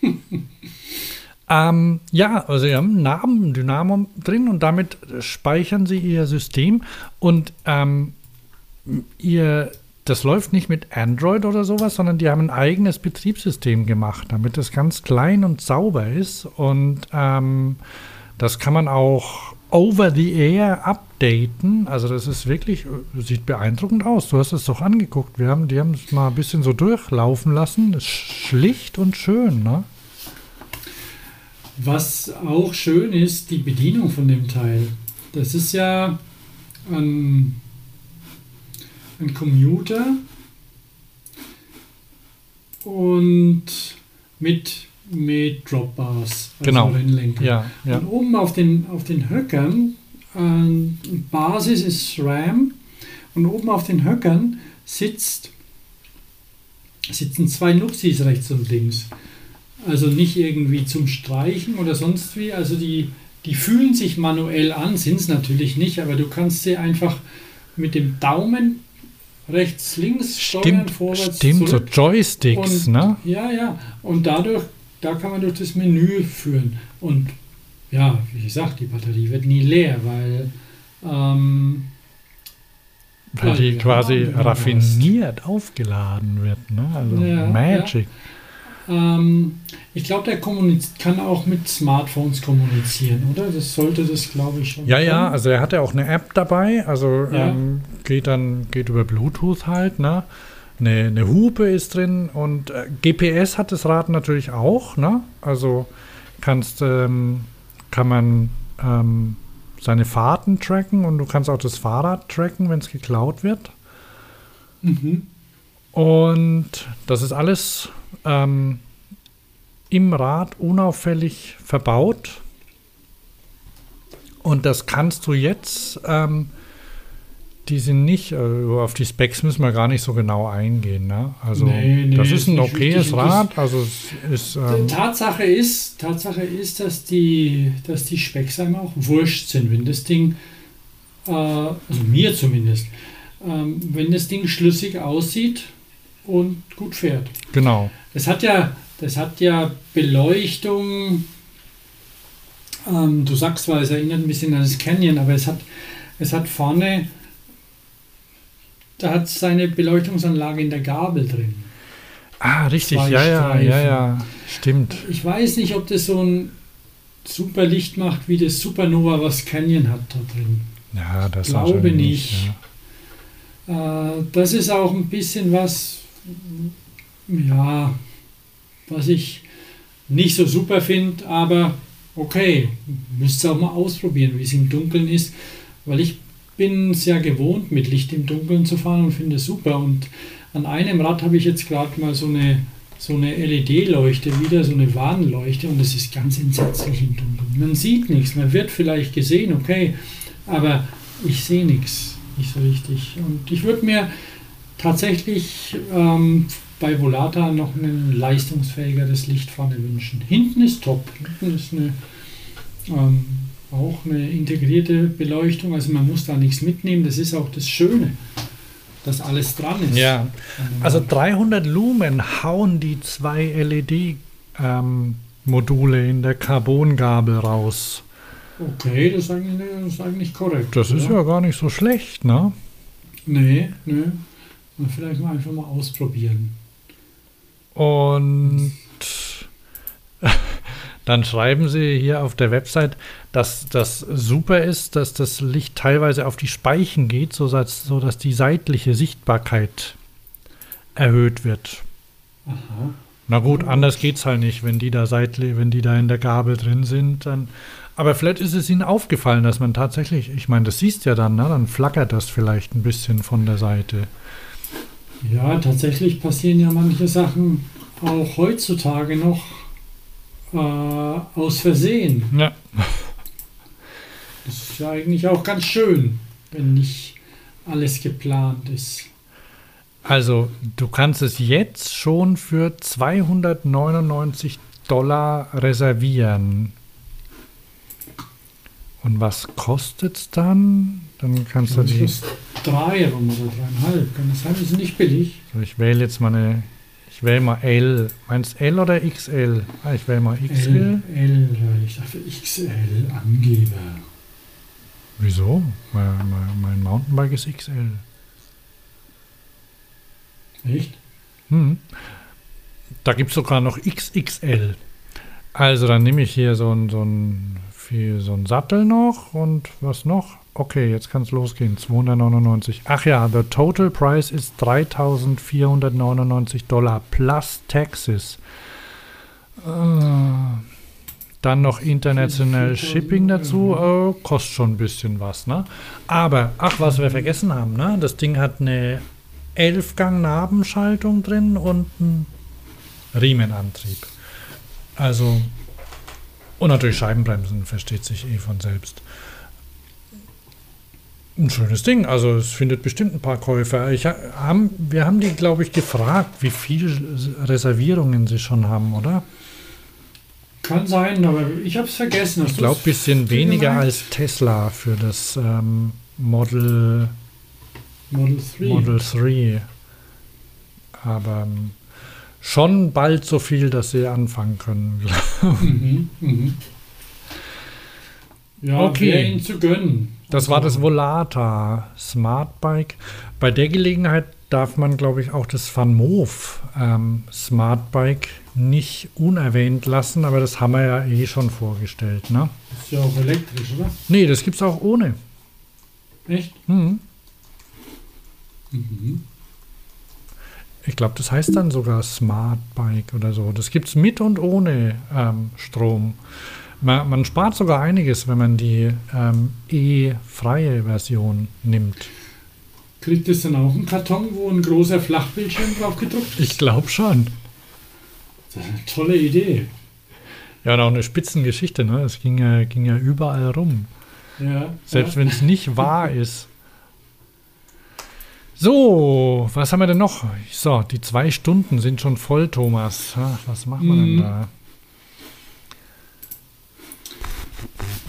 ähm, ja, also sie haben einen Nabendynamo drin und damit speichern sie ihr System und ähm, ihr, das läuft nicht mit Android oder sowas, sondern die haben ein eigenes Betriebssystem gemacht, damit es ganz klein und sauber ist und ähm, das kann man auch over the air updaten. Also das ist wirklich, äh, sieht beeindruckend aus. Du hast es doch angeguckt. Wir haben, die haben es mal ein bisschen so durchlaufen lassen. Das ist schlicht und schön, ne? Was auch schön ist, die Bedienung von dem Teil. Das ist ja ein, ein Commuter und mit, mit Dropbars, also Genau. Rennlenker. Ja, ja. Und oben auf den, auf den Höckern, ähm, Basis ist SRAM, und oben auf den Höckern sitzt, sitzen zwei Nupsis rechts und links. Also nicht irgendwie zum Streichen oder sonst wie. Also die, die fühlen sich manuell an, sind es natürlich nicht, aber du kannst sie einfach mit dem Daumen rechts, links steuern, Stimmt, vorwärts, stimmt, so zurück. Joysticks, Und- ne? Ja, ja. Und dadurch, da kann man durch das Menü führen. Und ja, wie gesagt, die Batterie wird nie leer, weil ähm, Weil Ja, die ja, quasi ja, raffiniert aufgeladen wird, ne? Also Ja, Magic. ähm, ich glaube, der kann auch mit Smartphones kommunizieren, oder? Das sollte das, glaube ich, schon. Ja, ja, können. also er hat ja auch eine App dabei, also Ja. ähm, geht dann, geht über Bluetooth halt, ne? Eine, eine Hupe ist drin und äh, GPS hat das Rad natürlich auch, ne? Also kannst, ähm, kann man ähm, seine Fahrten tracken und du kannst auch das Fahrrad tracken, wenn es geklaut wird. Mhm. Und das ist alles ähm, im Rad unauffällig verbaut. Und das kannst du jetzt ähm, die sind nicht, äh, auf die Specs müssen wir gar nicht so genau eingehen. Ne? Also Nee, nee, das ist ein okayes wichtig. Rad. Also ist ähm, Tatsache ist, Tatsache ist, dass die, dass die Specks einem auch wurscht sind, wenn das Ding, äh, also mir zumindest, ähm, wenn das Ding schlüssig aussieht und gut fährt. genau. Das hat ja, das hat ja Beleuchtung. Ähm, du sagst zwar, es erinnert ein bisschen an das Canyon, aber es hat, es hat vorne, da hat seine Beleuchtungsanlage in der Gabel drin. Ah, richtig. Zwei Ja, ja, Streifen. ja, ja. Stimmt. Ich weiß nicht, ob das so ein super Licht macht, wie das Supernova, was Canyon hat da drin. Ja, das Glaube wahrscheinlich nicht. Ja. Äh, das ist auch ein bisschen was, ja, was ich nicht so super finde, aber okay, müsst ihr auch mal ausprobieren, wie es im Dunkeln ist, weil ich bin es ja gewohnt, mit Licht im Dunkeln zu fahren und finde es super. Und an einem Rad habe ich jetzt gerade mal so eine, so eine LED-Leuchte wieder, so eine Warnleuchte und das ist ganz entsetzlich im Dunkeln. Man sieht nichts, man wird vielleicht gesehen, okay, aber ich sehe nichts, nicht so richtig. Und ich würde mir tatsächlich ähm, bei Volata noch ein leistungsfähigeres Licht vorne wünschen. Hinten ist top. Hinten ist eine, ähm, auch eine integrierte Beleuchtung. Also man muss da nichts mitnehmen. Das ist auch das Schöne, dass alles dran ist. Ja, also Rad. 300 Lumen hauen die zwei LED-Module in der Carbongabel raus. okay, das ist eigentlich, das ist eigentlich korrekt. Das ist oder? ja gar nicht so schlecht, ne? Nee, nee. Und vielleicht mal einfach mal ausprobieren. Und dann schreiben sie hier auf der Website, dass das super ist, dass das Licht teilweise auf die Speichen geht, sodass, sodass die seitliche Sichtbarkeit erhöht wird. Aha. Na gut, anders geht's halt nicht, wenn die da seitlich, wenn die da in der Gabel drin sind, dann. Aber vielleicht ist es ihnen aufgefallen, dass man tatsächlich, ich meine, das siehst ja dann, ne? Dann flackert das vielleicht ein bisschen von der Seite. Ja, tatsächlich passieren ja manche Sachen auch heutzutage noch äh, aus Versehen. Ja. Das ist ja eigentlich auch ganz schön, wenn nicht alles geplant ist. Also, du kannst es jetzt schon für 299 Dollar reservieren. Und was kostet's dann? Dann kannst du Das die. ist drei oder dreieinhalb. Kann das sein? Das ist nicht billig. So, ich wähle jetzt mal eine. Wähle mal L. Meinst L oder XL? Ah, ich wähle mal XL. L, L, ich dachte XL, Angeber. Wieso? Mein, mein, mein Mountainbike ist XL. Echt? Hm. Da gibt es sogar noch XXL. Also dann nehme ich hier so ein, so ein, so ein Sattel noch und was noch? Okay, jetzt kann es losgehen. 299. Ach ja, the total price ist 3499 Dollar plus taxes. Äh, dann noch international 4000 Shipping dazu. Äh, kostet schon ein bisschen was, ne? Aber, ach, was wir vergessen haben, ne? Das Ding hat eine 11-Gang-Nabenschaltung drin und einen Riemenantrieb. Also, und natürlich Scheibenbremsen, versteht sich eh von selbst. Ein schönes Ding, also es findet bestimmt ein paar Käufer. Ich, ha- haben, wir haben die, glaube ich, gefragt, wie viele Reservierungen sie schon haben, oder? Kann sein, aber ich habe es vergessen. Ich glaube, ein bisschen weniger gemeint? als Tesla für das ähm, Model, Model 3. Model 3. Aber ähm, schon bald so viel, dass sie anfangen können. Mhm, mhm. Ja, Okay. ihn zu gönnen. Das war das Volata Smart Bike. Bei der Gelegenheit darf man, glaube ich, auch das Van Moof ähm, Smart Bike nicht unerwähnt lassen, aber das haben wir ja eh schon vorgestellt. Ne? Ist ja auch elektrisch, oder? Nee, das gibt es auch ohne. Echt? Hm. Mhm. Ich glaube, das heißt dann sogar Smart Bike oder so. Das gibt es mit und ohne ähm, Strom. Man, man spart sogar einiges, wenn man die ähm, E-freie Version nimmt. Kriegt es dann auch einen Karton, wo ein großer Flachbildschirm drauf gedruckt ist? Ich glaube schon. Das ist eine tolle Idee. Ja, und auch eine Spitzengeschichte, ne? Es ging ja, ging ja überall rum. Ja, Selbst ja. wenn es nicht wahr ist. So, was haben wir denn noch? So, die zwei Stunden sind schon voll, Thomas. Was machen wir denn Mhm. da?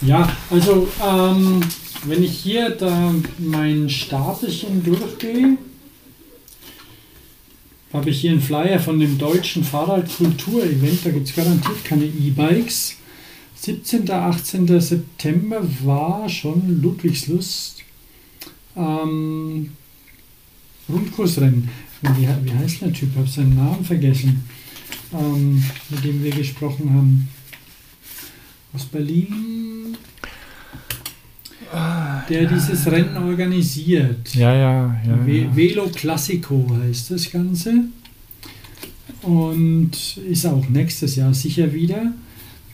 Ja, also ähm, wenn ich hier da mein Stapelchen durchgehe, habe ich hier einen Flyer von dem deutschen Fahrradkultur-Event. Da gibt es garantiert keine E-Bikes. 17. 18. September war schon Ludwigslust. Ähm, Rundkursrennen. Wie, wie heißt der Typ? Ich habe seinen Namen vergessen, ähm, mit dem wir gesprochen haben. Aus Berlin. Der dieses Rennen organisiert. Ja, ja, ja. Ve ja. Velo Classico heißt das Ganze. Und ist auch nächstes Jahr sicher wieder.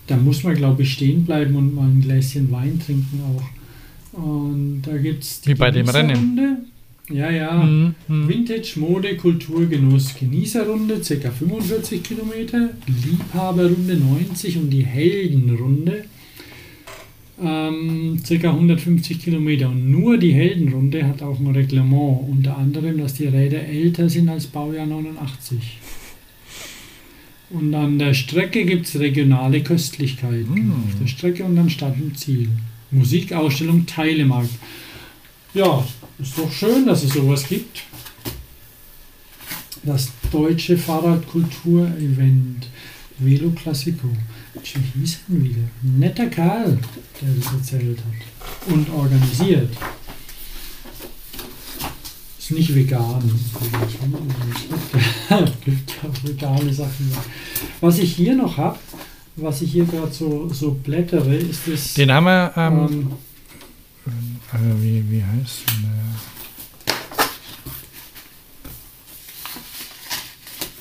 Da muss man, glaube ich, stehen bleiben und mal ein Gläschen Wein trinken auch. Und da gibt es Wie bei dem Rennen. Ja, ja. Mhm, mhm. Vintage, Mode, Kultur, Genuss, Genießerrunde, ca. 45 Kilometer, Liebhaberrunde 90 und die Heldenrunde ähm, ca. 150 Kilometer. Und nur die Heldenrunde hat auch ein Reglement, unter anderem, dass die Räder älter sind als Baujahr 89. Und an der Strecke gibt es regionale Köstlichkeiten. Mm. Auf der Strecke und dann Start und Ziel. Musikausstellung, Teilemarkt. Ja, ist doch schön, dass es sowas gibt. Das deutsche Fahrradkultur-Event Velo Classico. Wie hieß denn wieder? Netter Kerl, der das erzählt hat und organisiert. Ist nicht vegan. Es gibt ja auch vegane Sachen. Was ich hier noch habe, was ich hier gerade so, so blättere, ist das. Den haben wir, ähm, ähm, äh, wie, wie heißt der?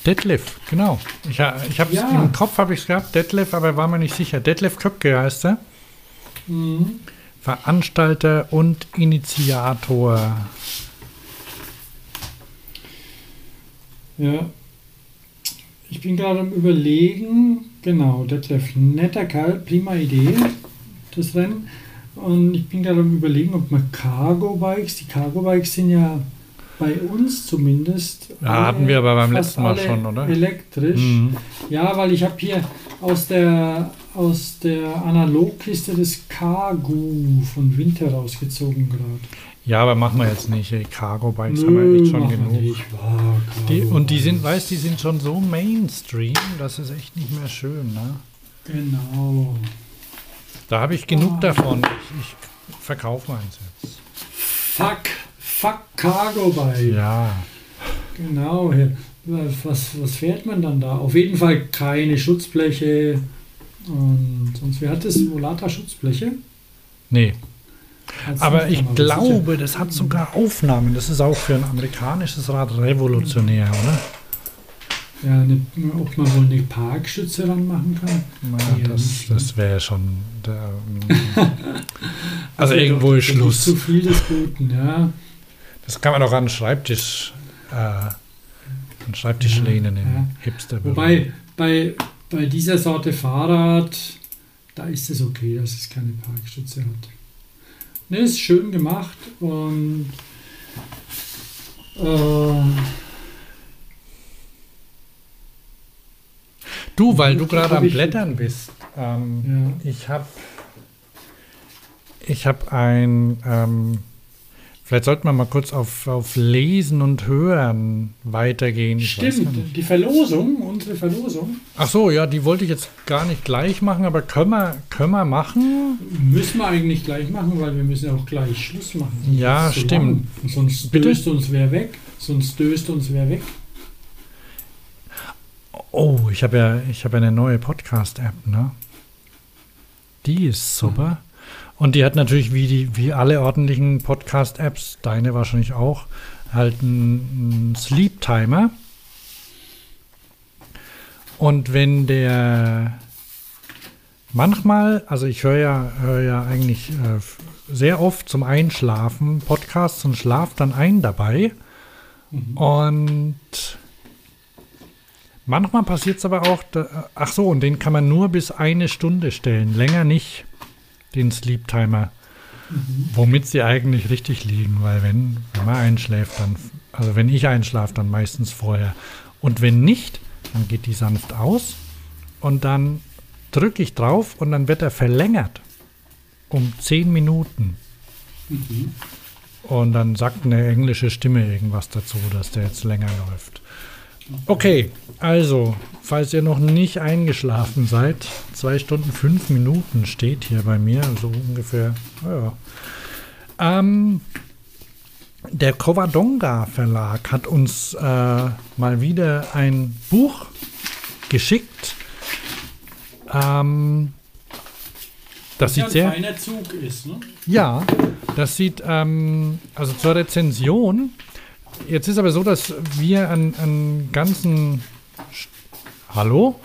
Detlef, genau. Ich, ha- ich habe Ja. im Kopf habe ich es gehabt, Detlef, aber war mir nicht sicher. Detlef Köpke heißt er. mhm. Veranstalter und Initiator. Ja. Ich bin gerade am überlegen, genau, Detlef, netter Kerl, prima Idee, das Rennen. Und ich bin gerade am überlegen, ob man Cargo-Bikes, die Cargo-Bikes sind ja bei uns zumindest. Ja, hatten wir aber beim letzten Mal schon, oder? Elektrisch. Mhm. Ja, weil ich habe hier aus der, aus der Analogkiste das Cargo von Winter rausgezogen gerade. Ja, aber machen wir jetzt nicht. Cargo-Bikes haben wir echt schon genug. Die, und die sind, weißt die sind schon so Mainstream, das ist echt nicht mehr schön. Ne? Genau. Da habe ich genug Ah. davon. Ich, ich verkaufe meins jetzt. Fuck, fuck Cargo Bike. Ja. Genau. Was, was fährt man dann da? Auf jeden Fall keine Schutzbleche. Und sonst, wer hat das? Volata Schutzbleche? Nee. Hat's Aber ich aber glaube, das hat sogar Aufnahmen. Das ist auch für ein amerikanisches Rad revolutionär, oder? Ja, eine, ob man wohl eine Parkschütze ranmachen kann. Ja, Ja, das nicht, das wäre schon. Der, also wäre irgendwo ist Schluss. Zu viel des Guten, ja. Das kann man doch an den Schreibtisch. Äh, an Schreibtischlehnen Ja, in ja. hipster Wobei bei, bei dieser Sorte Fahrrad, da ist es okay, dass es keine Parkstütze hat. Ne, ist schön gemacht und äh, Du, weil du gerade am Blättern bist. Ähm, ja. Ich habe ich hab ein, ähm, vielleicht sollten wir mal kurz auf, auf Lesen und Hören weitergehen. Ich. Stimmt, die Verlosung, unsere Verlosung, Ach so, ja, die wollte ich jetzt gar nicht gleich machen, aber können wir, können wir machen? müssen wir eigentlich gleich machen, weil wir müssen ja auch gleich Schluss machen. Ja, stimmt. lang. Sonst Bitte? döst uns wer weg. Sonst döst uns wer weg. Oh, ich habe ja, ich habe eine neue Podcast-App, ne? Die ist super. Und die hat natürlich wie die, wie alle ordentlichen Podcast-Apps, deine wahrscheinlich auch, halt einen, einen Sleep-Timer. Und wenn der manchmal, also ich höre ja, höre ja eigentlich äh, sehr oft zum Einschlafen Podcasts und schlaf dann ein dabei. Und manchmal passiert es aber auch, da, ach so, und den kann man nur bis eine Stunde stellen, länger nicht, den Sleep Timer. Womit sie eigentlich richtig liegen, weil wenn, wenn man einschläft, dann Also wenn ich einschlafe, dann meistens vorher. Und wenn nicht, dann geht die sanft aus und dann drücke ich drauf und dann wird er verlängert um 10 Minuten. Mhm. Und dann sagt eine englische Stimme irgendwas dazu, dass der jetzt länger läuft. Okay, also, falls ihr noch nicht eingeschlafen seid, zwei Stunden fünf Minuten steht hier bei mir, so ungefähr. Ja. Ähm, der Covadonga Verlag hat uns äh, mal wieder ein Buch geschickt. Ähm, das ja sieht sehr. ein feiner Zug ist, ne? Ja, das sieht, ähm, also zur Rezension. Jetzt ist aber so, dass wir einen, einen ganzen. Sch- Hallo?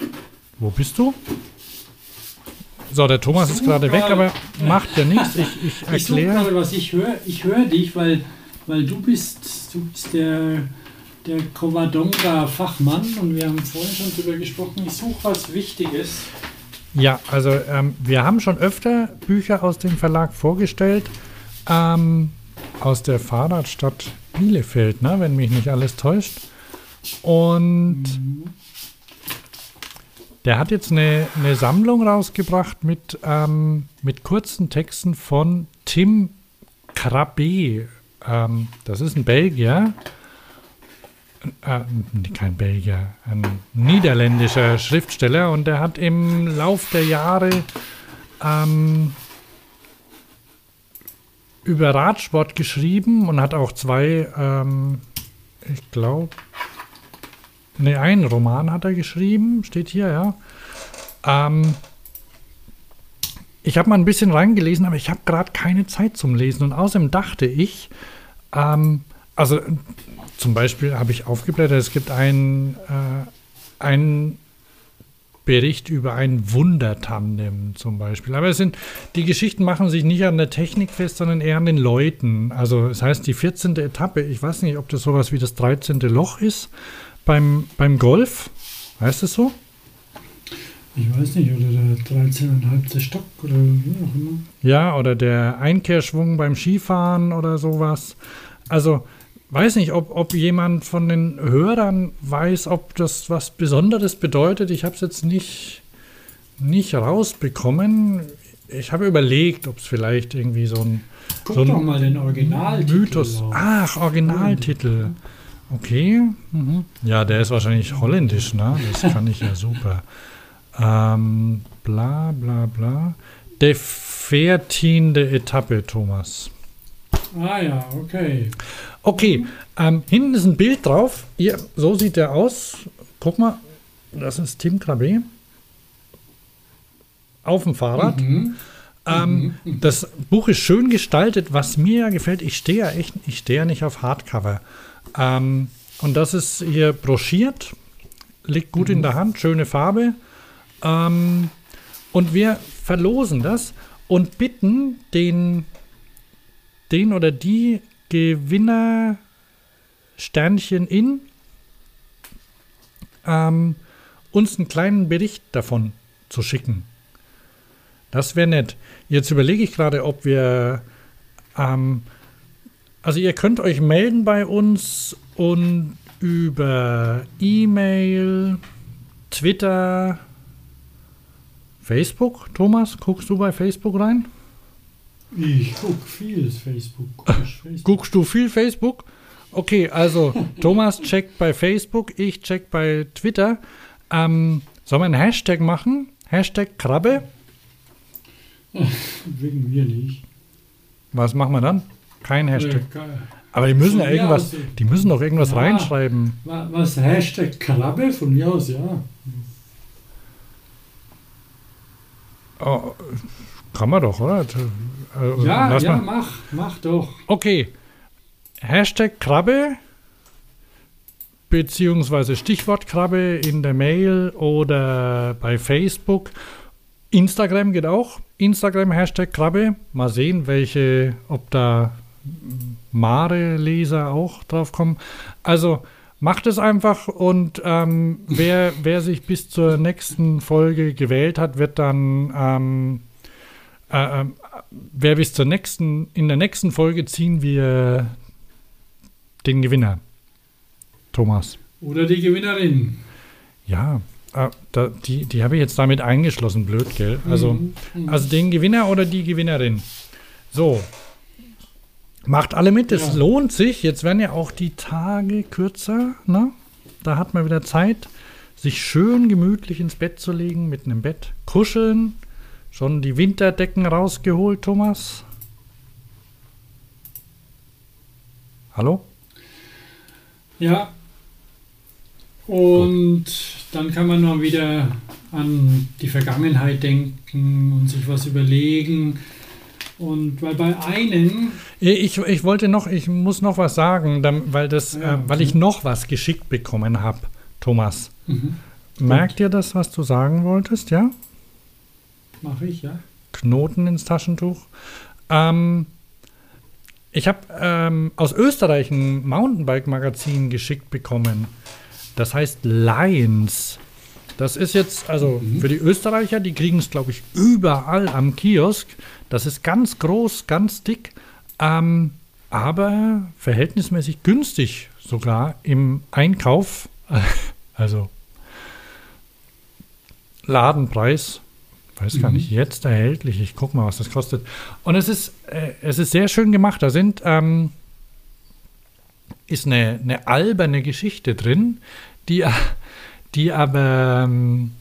Wo bist du? So, der Thomas ist gerade weg, aber macht ja nichts. Ich, ich Ich erkläre. gerade was. Ich höre ich hör dich, weil, weil du bist, du bist der, der Covadonga-Fachmann und wir haben vorhin schon drüber gesprochen. Ich suche was Wichtiges. Ja, also ähm, wir haben schon öfter Bücher aus dem Verlag vorgestellt. Ähm, aus der Fahrradstadt Bielefeld, ne, wenn mich nicht alles täuscht. Und der hat jetzt eine, eine Sammlung rausgebracht mit, ähm, mit kurzen Texten von Tim Krabbe. Ähm, das ist ein Belgier. Äh, kein Belgier, ein niederländischer Schriftsteller und der hat im Lauf der Jahre ähm, über Radsport geschrieben und hat auch zwei, ähm, ich glaube, ne, einen Roman hat er geschrieben, steht hier, ja. Ähm, ich habe mal ein bisschen reingelesen, aber ich habe gerade keine Zeit zum Lesen und außerdem dachte ich, ähm, also zum Beispiel habe ich aufgeblättert, es gibt einen, äh, einen Bericht über ein Wundertandem zum Beispiel. Aber es sind, die Geschichten machen sich nicht an der Technik fest, sondern eher an den Leuten. Also es heißt die 14. Etappe, ich weiß nicht, ob das sowas wie das 13. Loch ist beim, beim Golf. Heißt es so? Ich weiß nicht, oder der 13,5. Stock oder wie auch immer. Ja, oder der Einkehrschwung beim Skifahren oder sowas. Also, weiß nicht, ob, ob jemand von den Hörern weiß, ob das was Besonderes bedeutet. Ich habe es jetzt nicht, nicht rausbekommen. Ich habe überlegt, ob es vielleicht irgendwie so ein Guck So ein doch mal den Originaltitel. Mythos. auf. Ach, Originaltitel. Okay. Mhm. Ja, der ist wahrscheinlich holländisch, ne? Das kann ich ja super. Ähm, bla bla bla. Der 14. Etappe, Thomas. Ah ja, okay. Okay, ähm, hinten ist ein Bild drauf. Hier, so sieht der aus. Guck mal, das ist Tim Krabbe. Auf dem Fahrrad. Mhm. Ähm, das Buch ist schön gestaltet, was mir ja gefällt. Ich stehe ja echt, ich stehe ja nicht auf Hardcover. Ähm, und das ist hier broschiert, liegt gut in der Hand, schöne Farbe. Ähm, und wir verlosen das und bitten den, den oder die Gewinner Sternchen in ähm, uns einen kleinen Bericht davon zu schicken. Das wäre nett. Jetzt überlege ich gerade, ob wir. Ähm, also, ihr könnt euch melden bei uns und über E-Mail, Twitter, Facebook. Thomas, guckst du bei Facebook rein? Ich gucke viel Facebook. Facebook. Guckst du viel Facebook? Okay, also Thomas checkt bei Facebook, ich check bei Twitter. Ähm, sollen wir einen Hashtag machen? Hashtag Krabbe? Wegen mir nicht. Was machen wir dann? Kein Hashtag. Äh. Aber die müssen ja irgendwas, aus, äh, die müssen doch irgendwas ja. reinschreiben. Wa- Was Hashtag Krabbe von mir aus, ja. Oh, kann man doch, oder? Also, Ja, ja, mal. mach, mach doch. Okay. Hashtag Krabbe beziehungsweise Stichwort Krabbe in der Mail oder bei Facebook. Instagram geht auch. Instagram Hashtag Krabbe. Mal sehen, welche, ob da Mare-Leser auch drauf kommen. Also macht es einfach und ähm, wer, wer sich bis zur nächsten Folge gewählt hat, wird dann ähm, äh, ähm, wer bis zur nächsten, in der nächsten Folge ziehen wir den Gewinner. Thomas. Oder die Gewinnerin. Ja, äh, da, die, die habe ich jetzt damit eingeschlossen, blöd, gell? Also, Mhm. also den Gewinner oder die Gewinnerin. So. Macht alle mit, es Ja. lohnt sich. Jetzt werden ja auch die Tage kürzer, ne? Da hat man wieder Zeit, sich schön gemütlich ins Bett zu legen, mitten im Bett, kuscheln. Schon die Winterdecken rausgeholt, Thomas? Hallo? Ja. Und dann kann man noch wieder an die Vergangenheit denken und sich was überlegen. Und weil bei einem, Ich, ich wollte noch, ich muss noch was sagen, weil, das, Ja, äh, weil okay. ich noch was geschickt bekommen habe, Thomas. mhm, Merkt ihr das, was du sagen wolltest, ja? Mache ich, ja. Knoten ins Taschentuch. Ähm, ich habe ähm, aus Österreich ein Mountainbike-Magazin geschickt bekommen. Das heißt Lions. Das ist jetzt, also Mhm. für die Österreicher, die kriegen es, glaube ich, überall am Kiosk. Das ist ganz groß, ganz dick, ähm, aber verhältnismäßig günstig sogar im Einkauf. Also Ladenpreis, weiß gar Mhm. nicht, jetzt erhältlich. Ich gucke mal, was das kostet. Und es ist, äh, es ist sehr schön gemacht. Da sind, ähm, ist eine, eine alberne Geschichte drin, die, die aber ähm,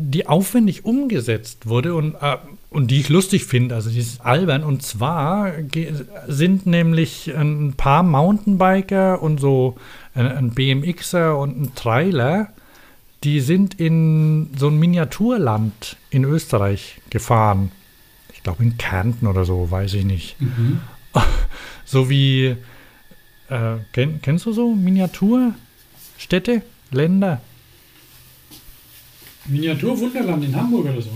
die aufwendig umgesetzt wurde und, äh, und die ich lustig finde, also dieses albern. Und zwar sind nämlich ein paar Mountainbiker und so ein, ein BMXer und ein Trailer, die sind in so ein Miniaturland in Österreich gefahren. Ich glaube in Kärnten oder so, weiß ich nicht. Mhm. So wie, äh, kenn, kennst du so Miniaturstädte, Länder? Miniatur-Wunderland in Hamburg oder so.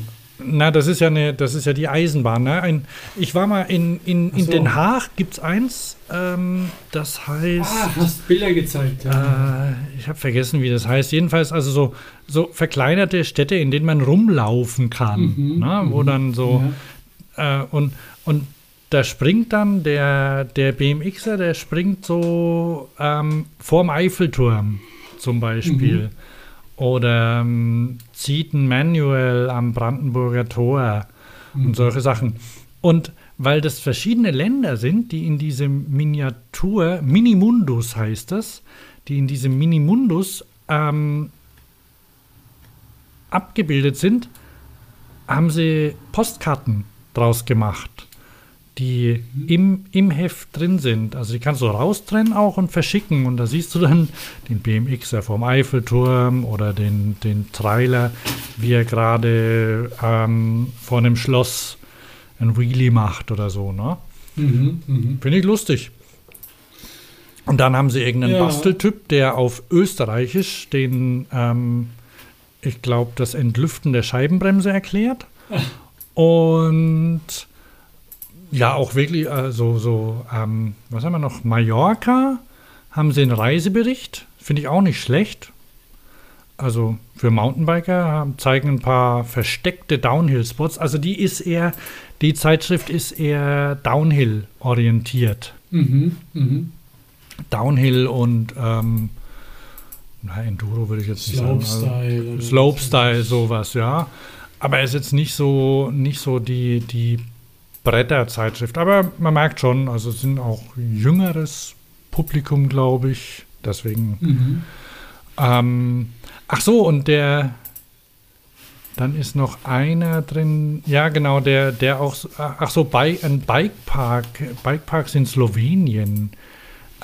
Na, das ist ja eine, das ist ja die Eisenbahn. Ne? Ein, ich war mal in, in, in so. Den Haag, gibt es eins, ähm, das heißt. Ah, hast Bilder gezeigt. Ja. Äh, ich habe vergessen, wie das heißt. Jedenfalls also so, so verkleinerte Städte, in denen man rumlaufen kann. Mhm, ne? Wo mhm. dann so. Ja. Äh, und, und da springt dann der, der BMXer, der springt so ähm, vorm Eiffelturm zum Beispiel. Oder ähm, zieht ein Manual am Brandenburger Tor und solche Sachen. Und weil das verschiedene Länder sind, die in diesem Miniatur, Minimundus heißt das, die in diesem Minimundus ähm, abgebildet sind, haben sie Postkarten draus gemacht, die im, im Heft drin sind. Also die kannst du raustrennen auch und verschicken. Und da siehst du dann den BMXer vom Eiffelturm oder den, den Trailer, wie er gerade ähm, vor einem Schloss ein Wheelie macht oder so. Ne? Mhm, mhm. Finde ich lustig. Und dann haben sie irgendeinen Ja. Basteltyp, der auf Österreichisch den, ähm, ich glaube, das Entlüften der Scheibenbremse erklärt. Und ja, auch wirklich, also so, ähm, was haben wir noch? Mallorca haben sie einen Reisebericht, finde ich auch nicht schlecht. Also für Mountainbiker haben- zeigen ein paar versteckte Downhill-Spots. Also die ist eher, die Zeitschrift ist eher Downhill orientiert. Mhm, mhm. Downhill und ähm, na, Enduro würde ich jetzt nicht sagen. Also, Slopestyle. sowas, ja. Aber er ist jetzt nicht so, nicht so die, die Bretterzeitschrift. Aber man merkt schon, also es sind auch jüngeres Publikum, glaube ich. Deswegen. Mhm. Ähm, ach so, und der. Dann ist noch einer drin. Ja, genau, der, der auch. Ach so, Bi ein Bikepark. Bikeparks in Slowenien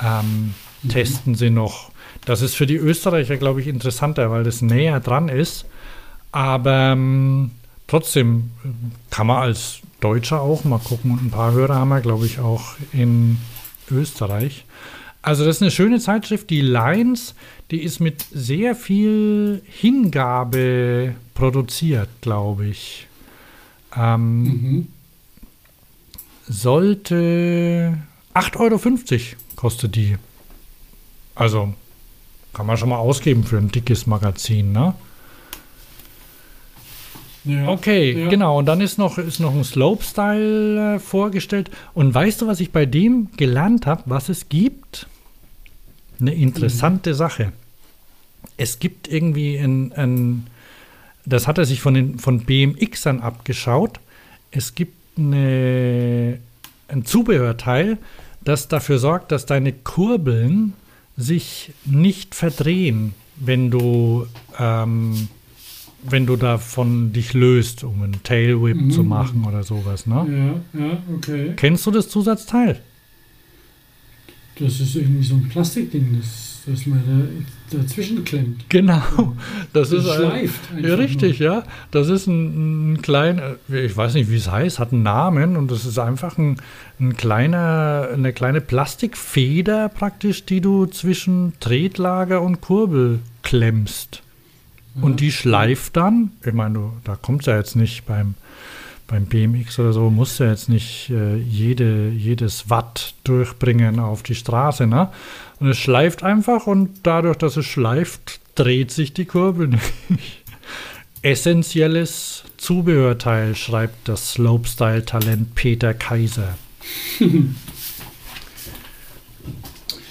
ähm, testen sie noch. Das ist für die Österreicher, glaube ich, interessanter, weil das näher dran ist. Aber ähm, trotzdem kann man als Deutscher auch mal gucken. Und ein paar Hörer haben wir, glaube ich, auch in Österreich. Also das ist eine schöne Zeitschrift, die Lines, die ist mit sehr viel Hingabe produziert, glaube ich. Ähm, Mhm. sollte 8,50 Euro kostet die. Also kann man schon mal ausgeben für ein dickes Magazin, ne? Ja. Okay, Ja. genau. Und dann ist noch, ist noch ein Slopestyle äh, vorgestellt. Und weißt du, was ich bei dem gelernt habe, was es gibt? eine interessante Sache. Es gibt irgendwie ein, ein das hat er sich von, den, von BMXern abgeschaut. Es gibt eine, ein Zubehörteil, das dafür sorgt, dass deine Kurbeln sich nicht verdrehen, wenn du, ähm, wenn du davon dich löst, um einen Tailwhip Mhm. zu machen oder sowas. Ne? Ja, ja, okay. Kennst du das Zusatzteil? Das ist irgendwie so ein Plastikding, das, das man da, dazwischen klemmt. Genau. Das, Das ist ein- schleift Ja, einfach richtig, ja. Das ist ein, ein kleiner, ich weiß nicht, wie es heißt, hat einen Namen und das ist einfach ein, ein kleiner, eine kleine Plastikfeder praktisch, die du zwischen Tretlager und Kurbel klemmst. Und die schleift dann, ich meine, da kommt ja jetzt nicht beim, beim BMX oder so, musst du ja jetzt nicht äh, jede, jedes Watt durchbringen auf die Straße, ne? Und es schleift einfach und dadurch, dass es schleift, dreht sich die Kurbel nicht. Essentielles Zubehörteil, schreibt das Slopestyle-Talent Peter Kaiser.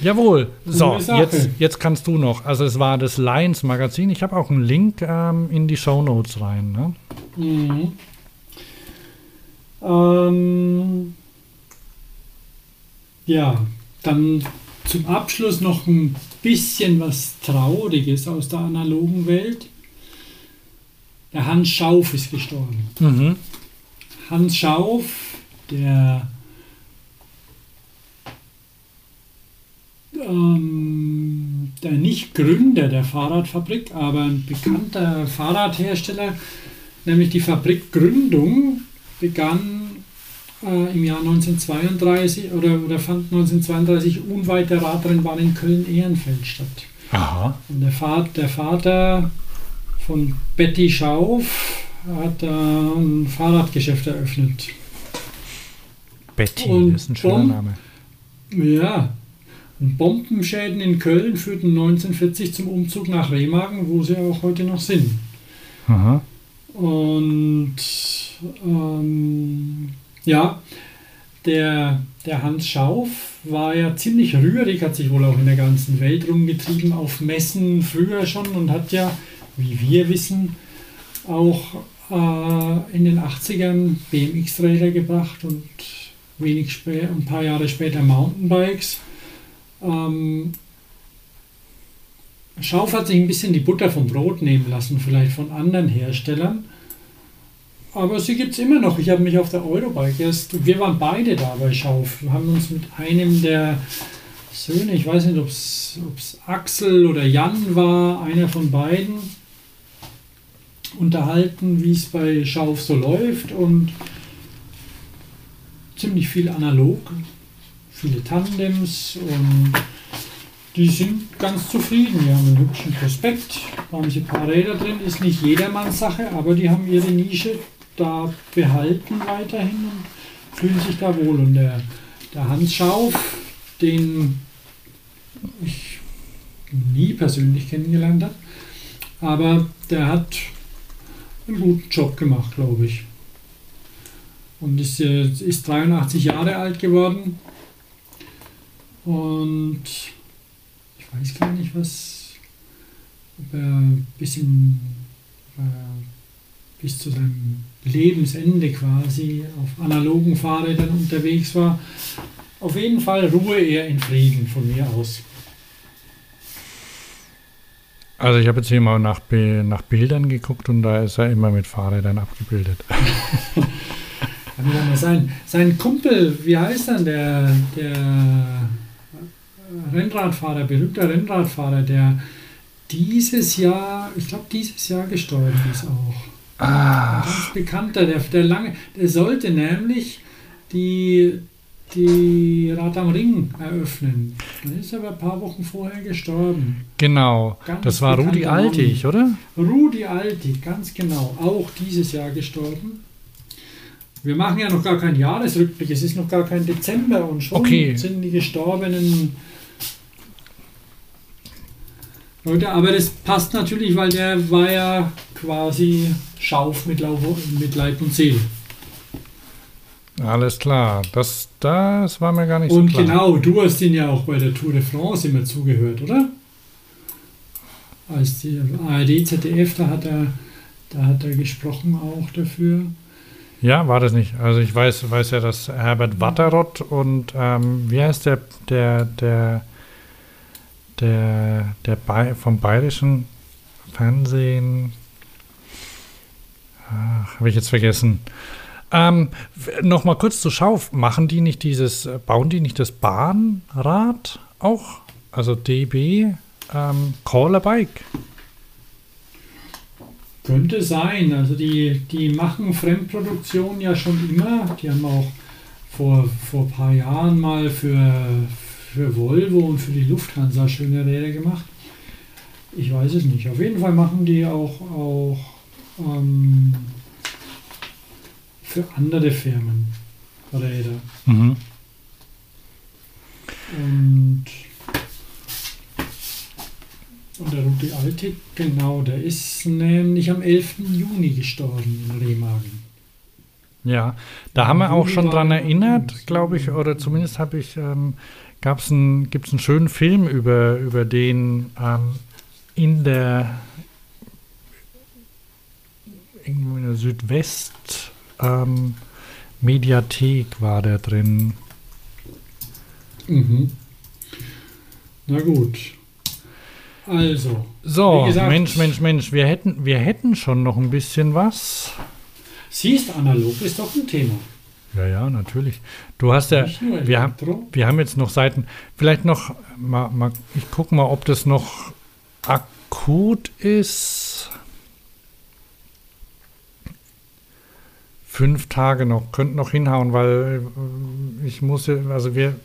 Jawohl. So, jetzt, jetzt kannst du noch. Also es war das Lions Magazin. Ich habe auch einen Link ähm, in die Show Notes rein. Ne? Mhm. Ähm, ja, dann zum Abschluss noch ein bisschen was Trauriges aus der analogen Welt. Der Hans Schauf ist gestorben. Mhm. Hans Schauf, der ähm, der nicht Gründer der Fahrradfabrik, aber ein bekannter Fahrradhersteller, nämlich die Fabrikgründung begann äh, im Jahr 1932 oder, oder fand 1932 unweit der Radrennbahn in Köln-Ehrenfeld statt. Aha. Und der, Vater, der Vater von Betty Schauf hat äh, ein Fahrradgeschäft eröffnet. Betty, Und das ist ein schöner Name. Ja. Bombenschäden in Köln führten 1940 zum Umzug nach Remagen, wo sie auch heute noch sind. Aha. Und ähm, ja, der, der Hans Schauf war ja ziemlich rührig, hat sich wohl auch in der ganzen Welt rumgetrieben, auf Messen früher schon und hat ja, wie wir wissen, auch äh, in den 80ern BMX-Räder gebracht und wenig später, ein paar Jahre später Mountainbikes. Ähm, Schauf hat sich ein bisschen die Butter vom Brot nehmen lassen, vielleicht von anderen Herstellern. Aber sie gibt es immer noch. Ich habe mich auf der Eurobike erst, wir waren beide da bei Schauf. Wir haben uns mit einem der Söhne, ich weiß nicht, ob es Axel oder Jan war, einer von beiden, unterhalten, wie es bei Schauf so läuft und ziemlich viel analog, viele Tandems und die sind ganz zufrieden. Die haben einen hübschen Prospekt, da haben sie ein paar Räder drin, ist nicht jedermanns Sache, aber die haben ihre Nische da behalten weiterhin und fühlen sich da wohl. Und der, der Hans Schauf, den ich nie persönlich kennengelernt habe, aber der hat einen guten Job gemacht, glaube ich. Und ist, äh, ist 83 Jahre alt geworden. Und ich weiß gar nicht, was, ob er bis, in, bis zu seinem Lebensende quasi auf analogen Fahrrädern unterwegs war. Auf jeden Fall ruhe er in Frieden von mir aus. Also ich habe jetzt hier mal nach, nach Bildern geguckt und da ist er immer mit Fahrrädern abgebildet. Kann sein, sein Kumpel, wie heißt dann der, der Rennradfahrer, berühmter Rennradfahrer, der dieses Jahr, ich glaube dieses Jahr gestorben ist auch. Ah, ganz bekannter, der, der lange, der sollte nämlich die, die Rad am Ring eröffnen. Dann ist aber ein paar Wochen vorher gestorben. genau. Ganz Das war Rudi. Altig, oder? Rudi Altig, ganz genau, auch dieses Jahr gestorben. Wir machen ja noch gar keinen Jahresrückblick, es ist noch gar kein Dezember und schon Okay. sind die Gestorbenen aber das passt natürlich, weil der war ja quasi Schauf mit, mit Leib und Seele. Alles klar. Das, das war mir gar nicht Und so klar. genau, du hast ihn ja auch bei der Tour de France immer zugehört, oder? Als die ARD, ZDF, da hat er, da hat er gesprochen auch dafür. Ja, war das nicht. Also ich weiß, weiß ja, dass Herbert Watterott und ähm, wie heißt der, der, der, der, der Bay vom bayerischen Fernsehen. Habe ich jetzt vergessen. Ähm, Nochmal kurz zur Schau. Machen die nicht dieses, äh, bauen die nicht das Bahnrad auch? Also DB ähm, Call a Bike. Könnte sein. Also die, die machen Fremdproduktion ja schon immer. Die haben auch vor, vor ein paar Jahren mal für, für Volvo und für die Lufthansa schöne Räder gemacht. Ich weiß es nicht. Auf jeden Fall machen die auch, auch ähm, für andere Firmen Räder. Mhm. Und, und der Rudi Altig, genau, der ist nämlich am 11. Juni gestorben in Remagen. Ja, da haben wir auch schon dran erinnert, glaube ich, oder zumindest habe ich, ähm, gab's ein, es einen schönen Film über, über den ähm, in der irgendwo in der Südwest ähm, Mediathek war der drin. Mhm. Na gut. Also, So, gesagt- Mensch, Mensch, Mensch, wir hätten, wir hätten schon noch ein bisschen was. siehst analog ist doch ein Thema. Ja, ja, natürlich. Du hast ja, wir haben. Wir haben jetzt noch Seiten. Vielleicht noch, mal, mal, ich gucke mal, ob das noch akut ist. Fünf Tage noch, könnten noch hinhauen, weil äh, ich muss, also wir,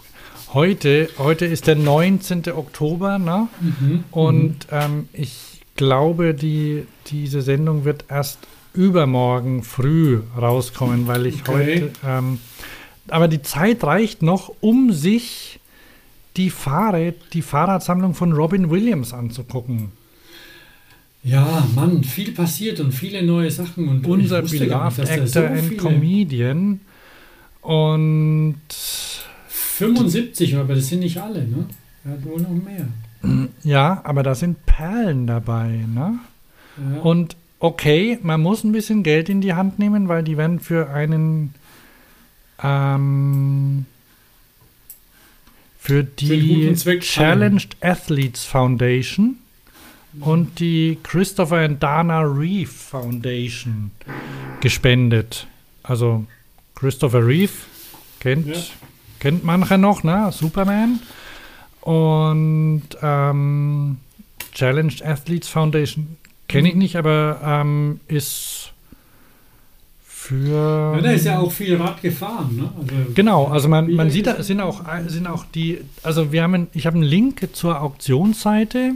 heute, heute ist der 19. Oktober, ne? Mhm. Und ähm, ich glaube, die, diese Sendung wird erst übermorgen früh rauskommen, weil ich Okay. heute. Ähm, aber die Zeit reicht noch, um sich die Fahrrad, die Fahrradsammlung von Robin Williams anzugucken. Ja, Mann, viel passiert und viele neue Sachen. Und Unser ich wusste gar beloved nicht, Actor dass da so and Comedian. Und 75, aber das sind nicht alle, ne? Er hat wohl noch mehr. ja, aber da sind Perlen dabei, ne? Ja. Und okay, man muss ein bisschen Geld in die Hand nehmen, weil die werden für einen ähm, für die Zweck Challenged Athletes Foundation und die Christopher and Dana Reeve Foundation gespendet. Also Christopher Reeve kennt, Ja. kennt mancher noch, ne? Superman. Und ähm, Challenged Athletes Foundation kenne ich nicht, aber ähm, ist für. ja, da ist ja auch viel Rad gefahren, ne? Also, Genau, also man, man sieht, da sind auch, sind auch die, also wir haben, einen- ich habe einen Link zur Auktionsseite.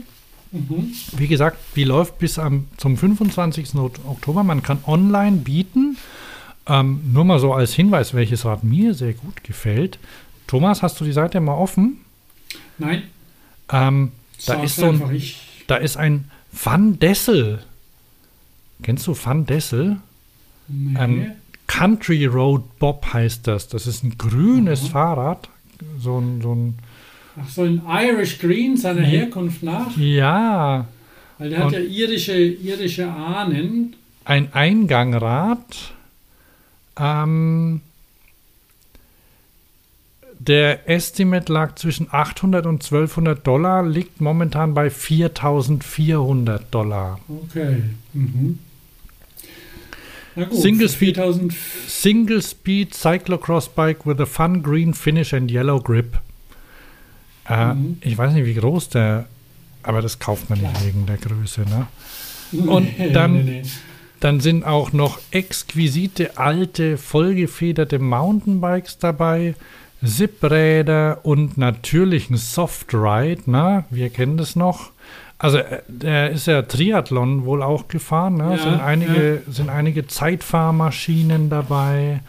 Mhm. Wie gesagt, die läuft bis am, zum 25. Ok- Oktober. Man kann online bieten. Ähm, nur mal so als Hinweis, welches Rad mir sehr gut gefällt. Thomas, hast du die Seite mal offen? Nein, Ähm, da, ist so ein, da ist ein Van Dessel. Kennst du Van Dessel? Nee. Ein Country Road Bob heißt das. Das ist ein grünes Mhm. Fahrrad. So ein, so ein Ach so, ein Irish Green seiner Mhm. Herkunft nach, ja, weil der hat Und- ja irische, irische Ahnen. ein Eingangrad. Ähm, der Estimate lag zwischen 800 und 1200 Dollar, liegt momentan bei 4400 Dollar. Okay. Mhm. Gut, Single Speed. 4000 Single Speed Cyclocross Bike with a fun green finish and yellow grip. Äh, Mhm. Ich weiß nicht, wie groß der, aber das kauft man nicht wegen der Größe. Ne? Und dann- Dann sind auch noch exquisite alte, vollgefederte Mountainbikes dabei, Zipräder und natürlich ein Softride, ne? Wir kennen das noch. Also äh, der ist ja Triathlon wohl auch gefahren, ne? Ja, sind, einige, sind einige Zeitfahrmaschinen dabei.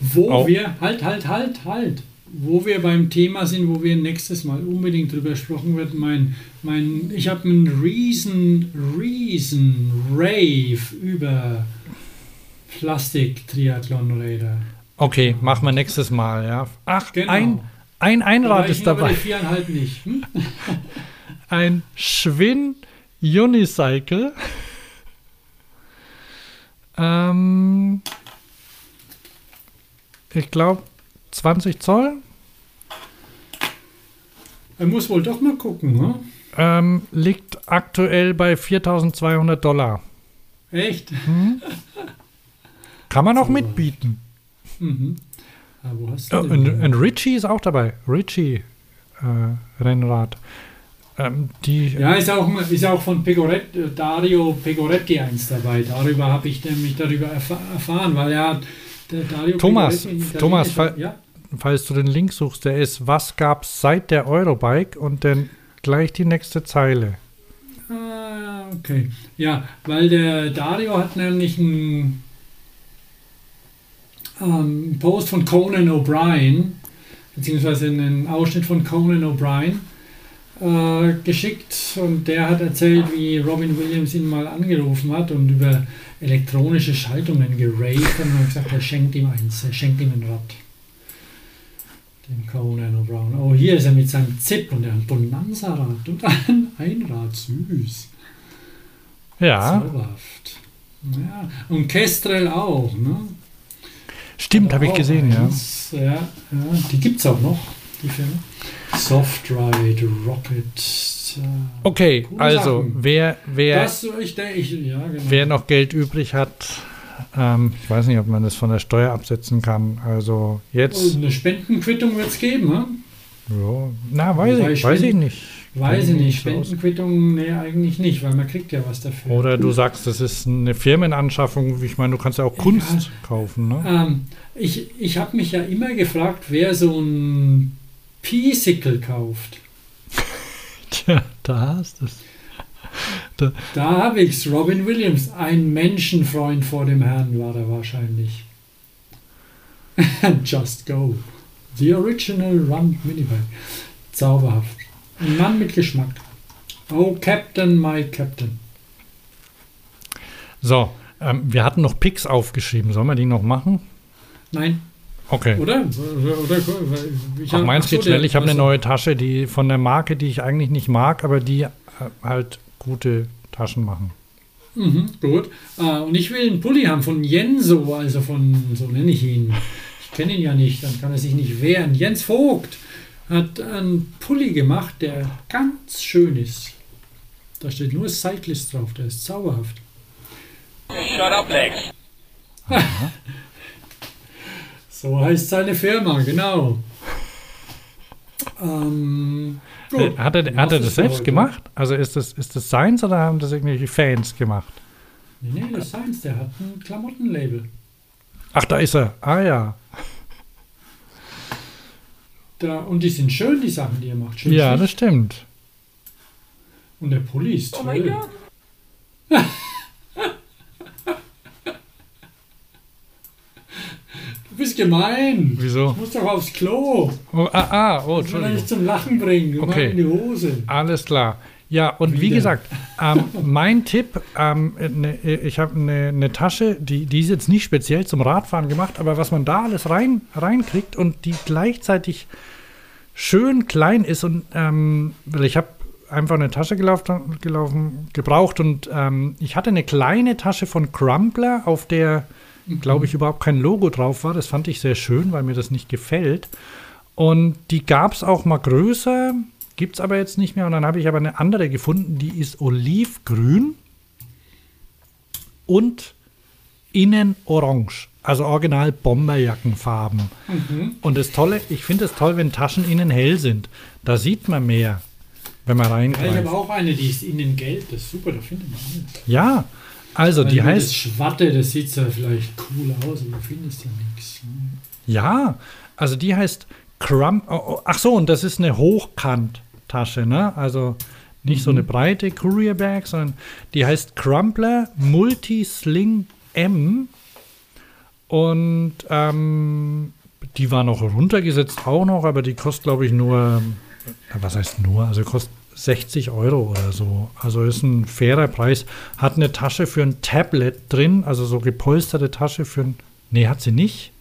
Wo Auch- wir, halt, halt, halt, halt, wo wir beim Thema sind, wo wir nächstes Mal unbedingt drüber sprechen wird, mein, mein, ich habe einen Riesen, Riesen Rave über Plastik-Triathlon-Räder. Okay, machen wir nächstes Mal, ja. Ach, Genau. ein, ein Einrad ist ich aber dabei. Die viereinhalb nicht. Hm? Ein Schwinn Unicycle. Ähm, ich glaube 20 Zoll. Er muss wohl doch mal gucken, ne? Ähm, liegt aktuell bei 4200 Dollar. Echt? Kann man auch mitbieten. Mhm. Ah, wo hast du Oh, und, und Richie ist auch dabei. Richie äh, Rennrad. Ähm, die, Ja, ist auch, ist auch von Pegoretti, äh, Dario Pegoretti eins dabei. Darüber habe ich nämlich darüber erfa erfahren, weil der Dario Thomas, Pegoretti Thomas, fall- ja, falls du den Link suchst, der ist, was gab's seit der Eurobike und dann gleich die nächste Zeile. Ah, okay. Ja, weil der Dario hat nämlich einen ähm, Post von Conan O'Brien, beziehungsweise einen Ausschnitt von Conan O'Brien äh, geschickt und der hat erzählt, wie Robin Williams ihn mal angerufen hat und über elektronische Schaltungen geraved und hat gesagt, er schenkt ihm eins, er schenkt ihm ein Rad. Den Conan O'Brien. Oh, hier ist er mit seinem Zip und ein Bonanza-Rad und ein Einrad, süß. Ja, Zauberhaft. Ja, und Kestrel auch, ne? stimmt, habe ich gesehen, ja. eins. Ja, ja die gibt es auch noch, die Firma. Soft Ride, Rocket. äh, Okay, also Sachen. wer, wer, Das, ich denke, ich, ja, genau. wer noch Geld übrig hat, ähm, ich weiß nicht, ob man das von der Steuer absetzen kann. Also Oh, jetzt, eine Spendenquittung wird es geben, ne? ja, na, weiß ich, weiß ich nicht. Weiß ich nicht. Spendenquittung, nee, eigentlich nicht, weil man kriegt ja was dafür. Oder du sagst, das ist eine Firmenanschaffung. Ich meine, du kannst ja auch Kunst kaufen, ne? Ähm, ich ich habe mich ja immer gefragt, wer so ein Piesicle kauft. Tja, da hast du es. Da habe ich's. Robin Williams, ein Menschenfreund vor dem Herrn war er wahrscheinlich. Just go. The original Run Minibike. Zauberhaft. Ein Mann mit Geschmack. Oh, Captain, my Captain. So, ähm, wir hatten noch Picks aufgeschrieben. Sollen wir die noch machen? Nein, Okay. oder? Oder, ich Ach, hab- meins ach so, geht schnell. der- Ich habe eine neue Tasche, die von der Marke, die ich eigentlich nicht mag, aber die äh, halt gute Taschen machen. Mhm, gut. Ah, und ich will einen Pulli haben von Jenso, also von, so nenne ich ihn. Ich kenne ihn ja nicht, dann kann er sich nicht wehren. Jens Vogt hat einen Pulli gemacht, der ganz schön ist. Da steht nur Cyclist drauf, der ist zauberhaft. Shut up, Lex. So heißt seine Firma, genau. Ähm, gut. Äh, Hat er, hat er das selbst heute? gemacht? Also ist das, ist das seins oder haben das irgendwelche Fans gemacht? Nee, nee, das ist seins, der hat ein Klamottenlabel. Ach, da ist er. Ah ja. Da, und die sind schön, die Sachen, die er macht. Schön Ja, schlicht. das stimmt. Und der Pulli ist Oh toll. my god. Du bist gemein. Wieso? Ich muss doch aufs Klo. Oh, ah, ah, oh, Ich will dich Entschuldigung. zum Lachen bringen. Du Okay. in die Hose. Alles klar. Ja, und wie Wieder. gesagt, ähm, mein Tipp, ähm, ne, ich habe eine ne Tasche, die, die ist jetzt nicht speziell zum Radfahren gemacht, aber was man da alles rein, reinkriegt und die gleichzeitig schön klein ist und ähm, weil ich habe einfach eine Tasche gelaufen, gelaufen gebraucht und ähm, ich hatte eine kleine Tasche von Crumpler, auf der, glaube ich, überhaupt kein Logo drauf war. Das fand ich sehr schön, weil mir das nicht gefällt. Und die gab es auch mal größer, gibt es aber jetzt nicht mehr. Und dann habe ich aber eine andere gefunden, die ist olivgrün und innen orange. Also original Bomberjackenfarben. Und das Tolle, ich finde es toll, wenn Taschen innen hell sind. Da sieht man mehr, wenn man Ja, ich reingreift. habe auch eine, die ist innen gelb. Das ist super, da findet man alles. Ja, also Weil die nur Das heißt, Schwatte, das sieht zwar vielleicht cool aus, aber du findest ja nichts. ja, also die heißt Crump. Oh, oh, ach so, und das ist eine Hochkant-Tasche, ne? Also nicht so eine breite Courier Bag, sondern die heißt Crumpler Multi-Sling M. Und ähm, die war noch runtergesetzt auch noch, aber die kostet, glaube ich, nur, was heißt nur, also kostet 60 Euro oder so. Also ist ein fairer Preis. Hat eine Tasche für ein Tablet drin, also so gepolsterte Tasche für ein. Nee, hat sie nicht.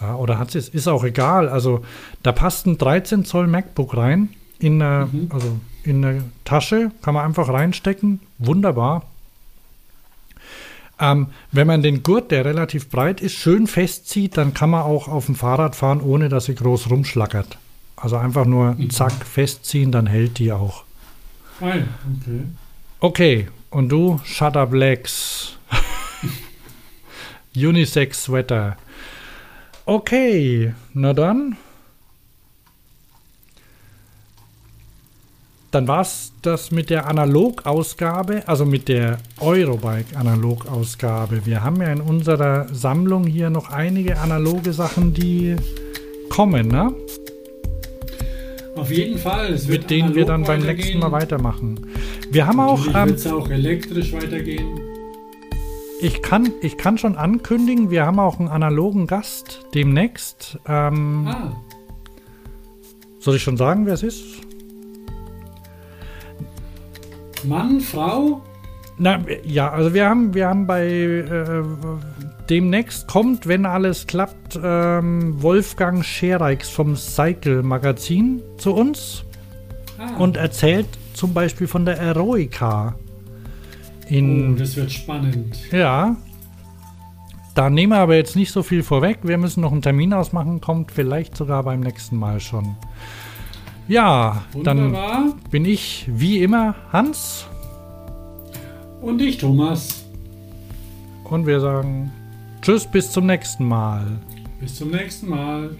Ja, oder hat sie es? Ist auch egal. Also da passt ein 13 Zoll MacBook rein. In eine, Mhm. also in eine Tasche. Kann man einfach reinstecken. Wunderbar. Ähm, wenn man den Gurt, der relativ breit ist, schön festzieht, dann kann man auch auf dem Fahrrad fahren, ohne dass sie groß rumschlackert. Also einfach nur Mhm. zack festziehen, dann hält die auch. Ah ja, okay. Okay, und du, Shut Up Legs. Unisex Sweater. Okay, na dann. Dann war es das mit der Analogausgabe, also mit der Eurobike Analogausgabe. Wir haben ja in unserer Sammlung hier noch einige analoge Sachen, die kommen, ne? Auf jeden Fall. Mit denen wir dann beim nächsten Mal weitermachen. Wir haben auch, Natürlich ähm, wird es auch elektrisch weitergehen. Ich kann, ich kann schon ankündigen, wir haben auch einen analogen Gast demnächst. Ähm, Ah, Soll ich schon sagen, wer es ist? Mann, Frau? Na, ja, also wir haben, wir haben bei äh, demnächst kommt, wenn alles klappt, ähm, Wolfgang Schereix vom Cycle Magazin zu uns Ah, und erzählt zum Beispiel von der Eroica. oh, In, das wird spannend. ja. Da nehmen wir aber jetzt nicht so viel vorweg. Wir müssen noch einen Termin ausmachen, kommt vielleicht sogar beim nächsten Mal schon. Ja, dann Wunderbar. bin ich wie immer Hans Und ich, Thomas. und wir sagen Tschüss, bis zum nächsten Mal. Bis zum nächsten Mal.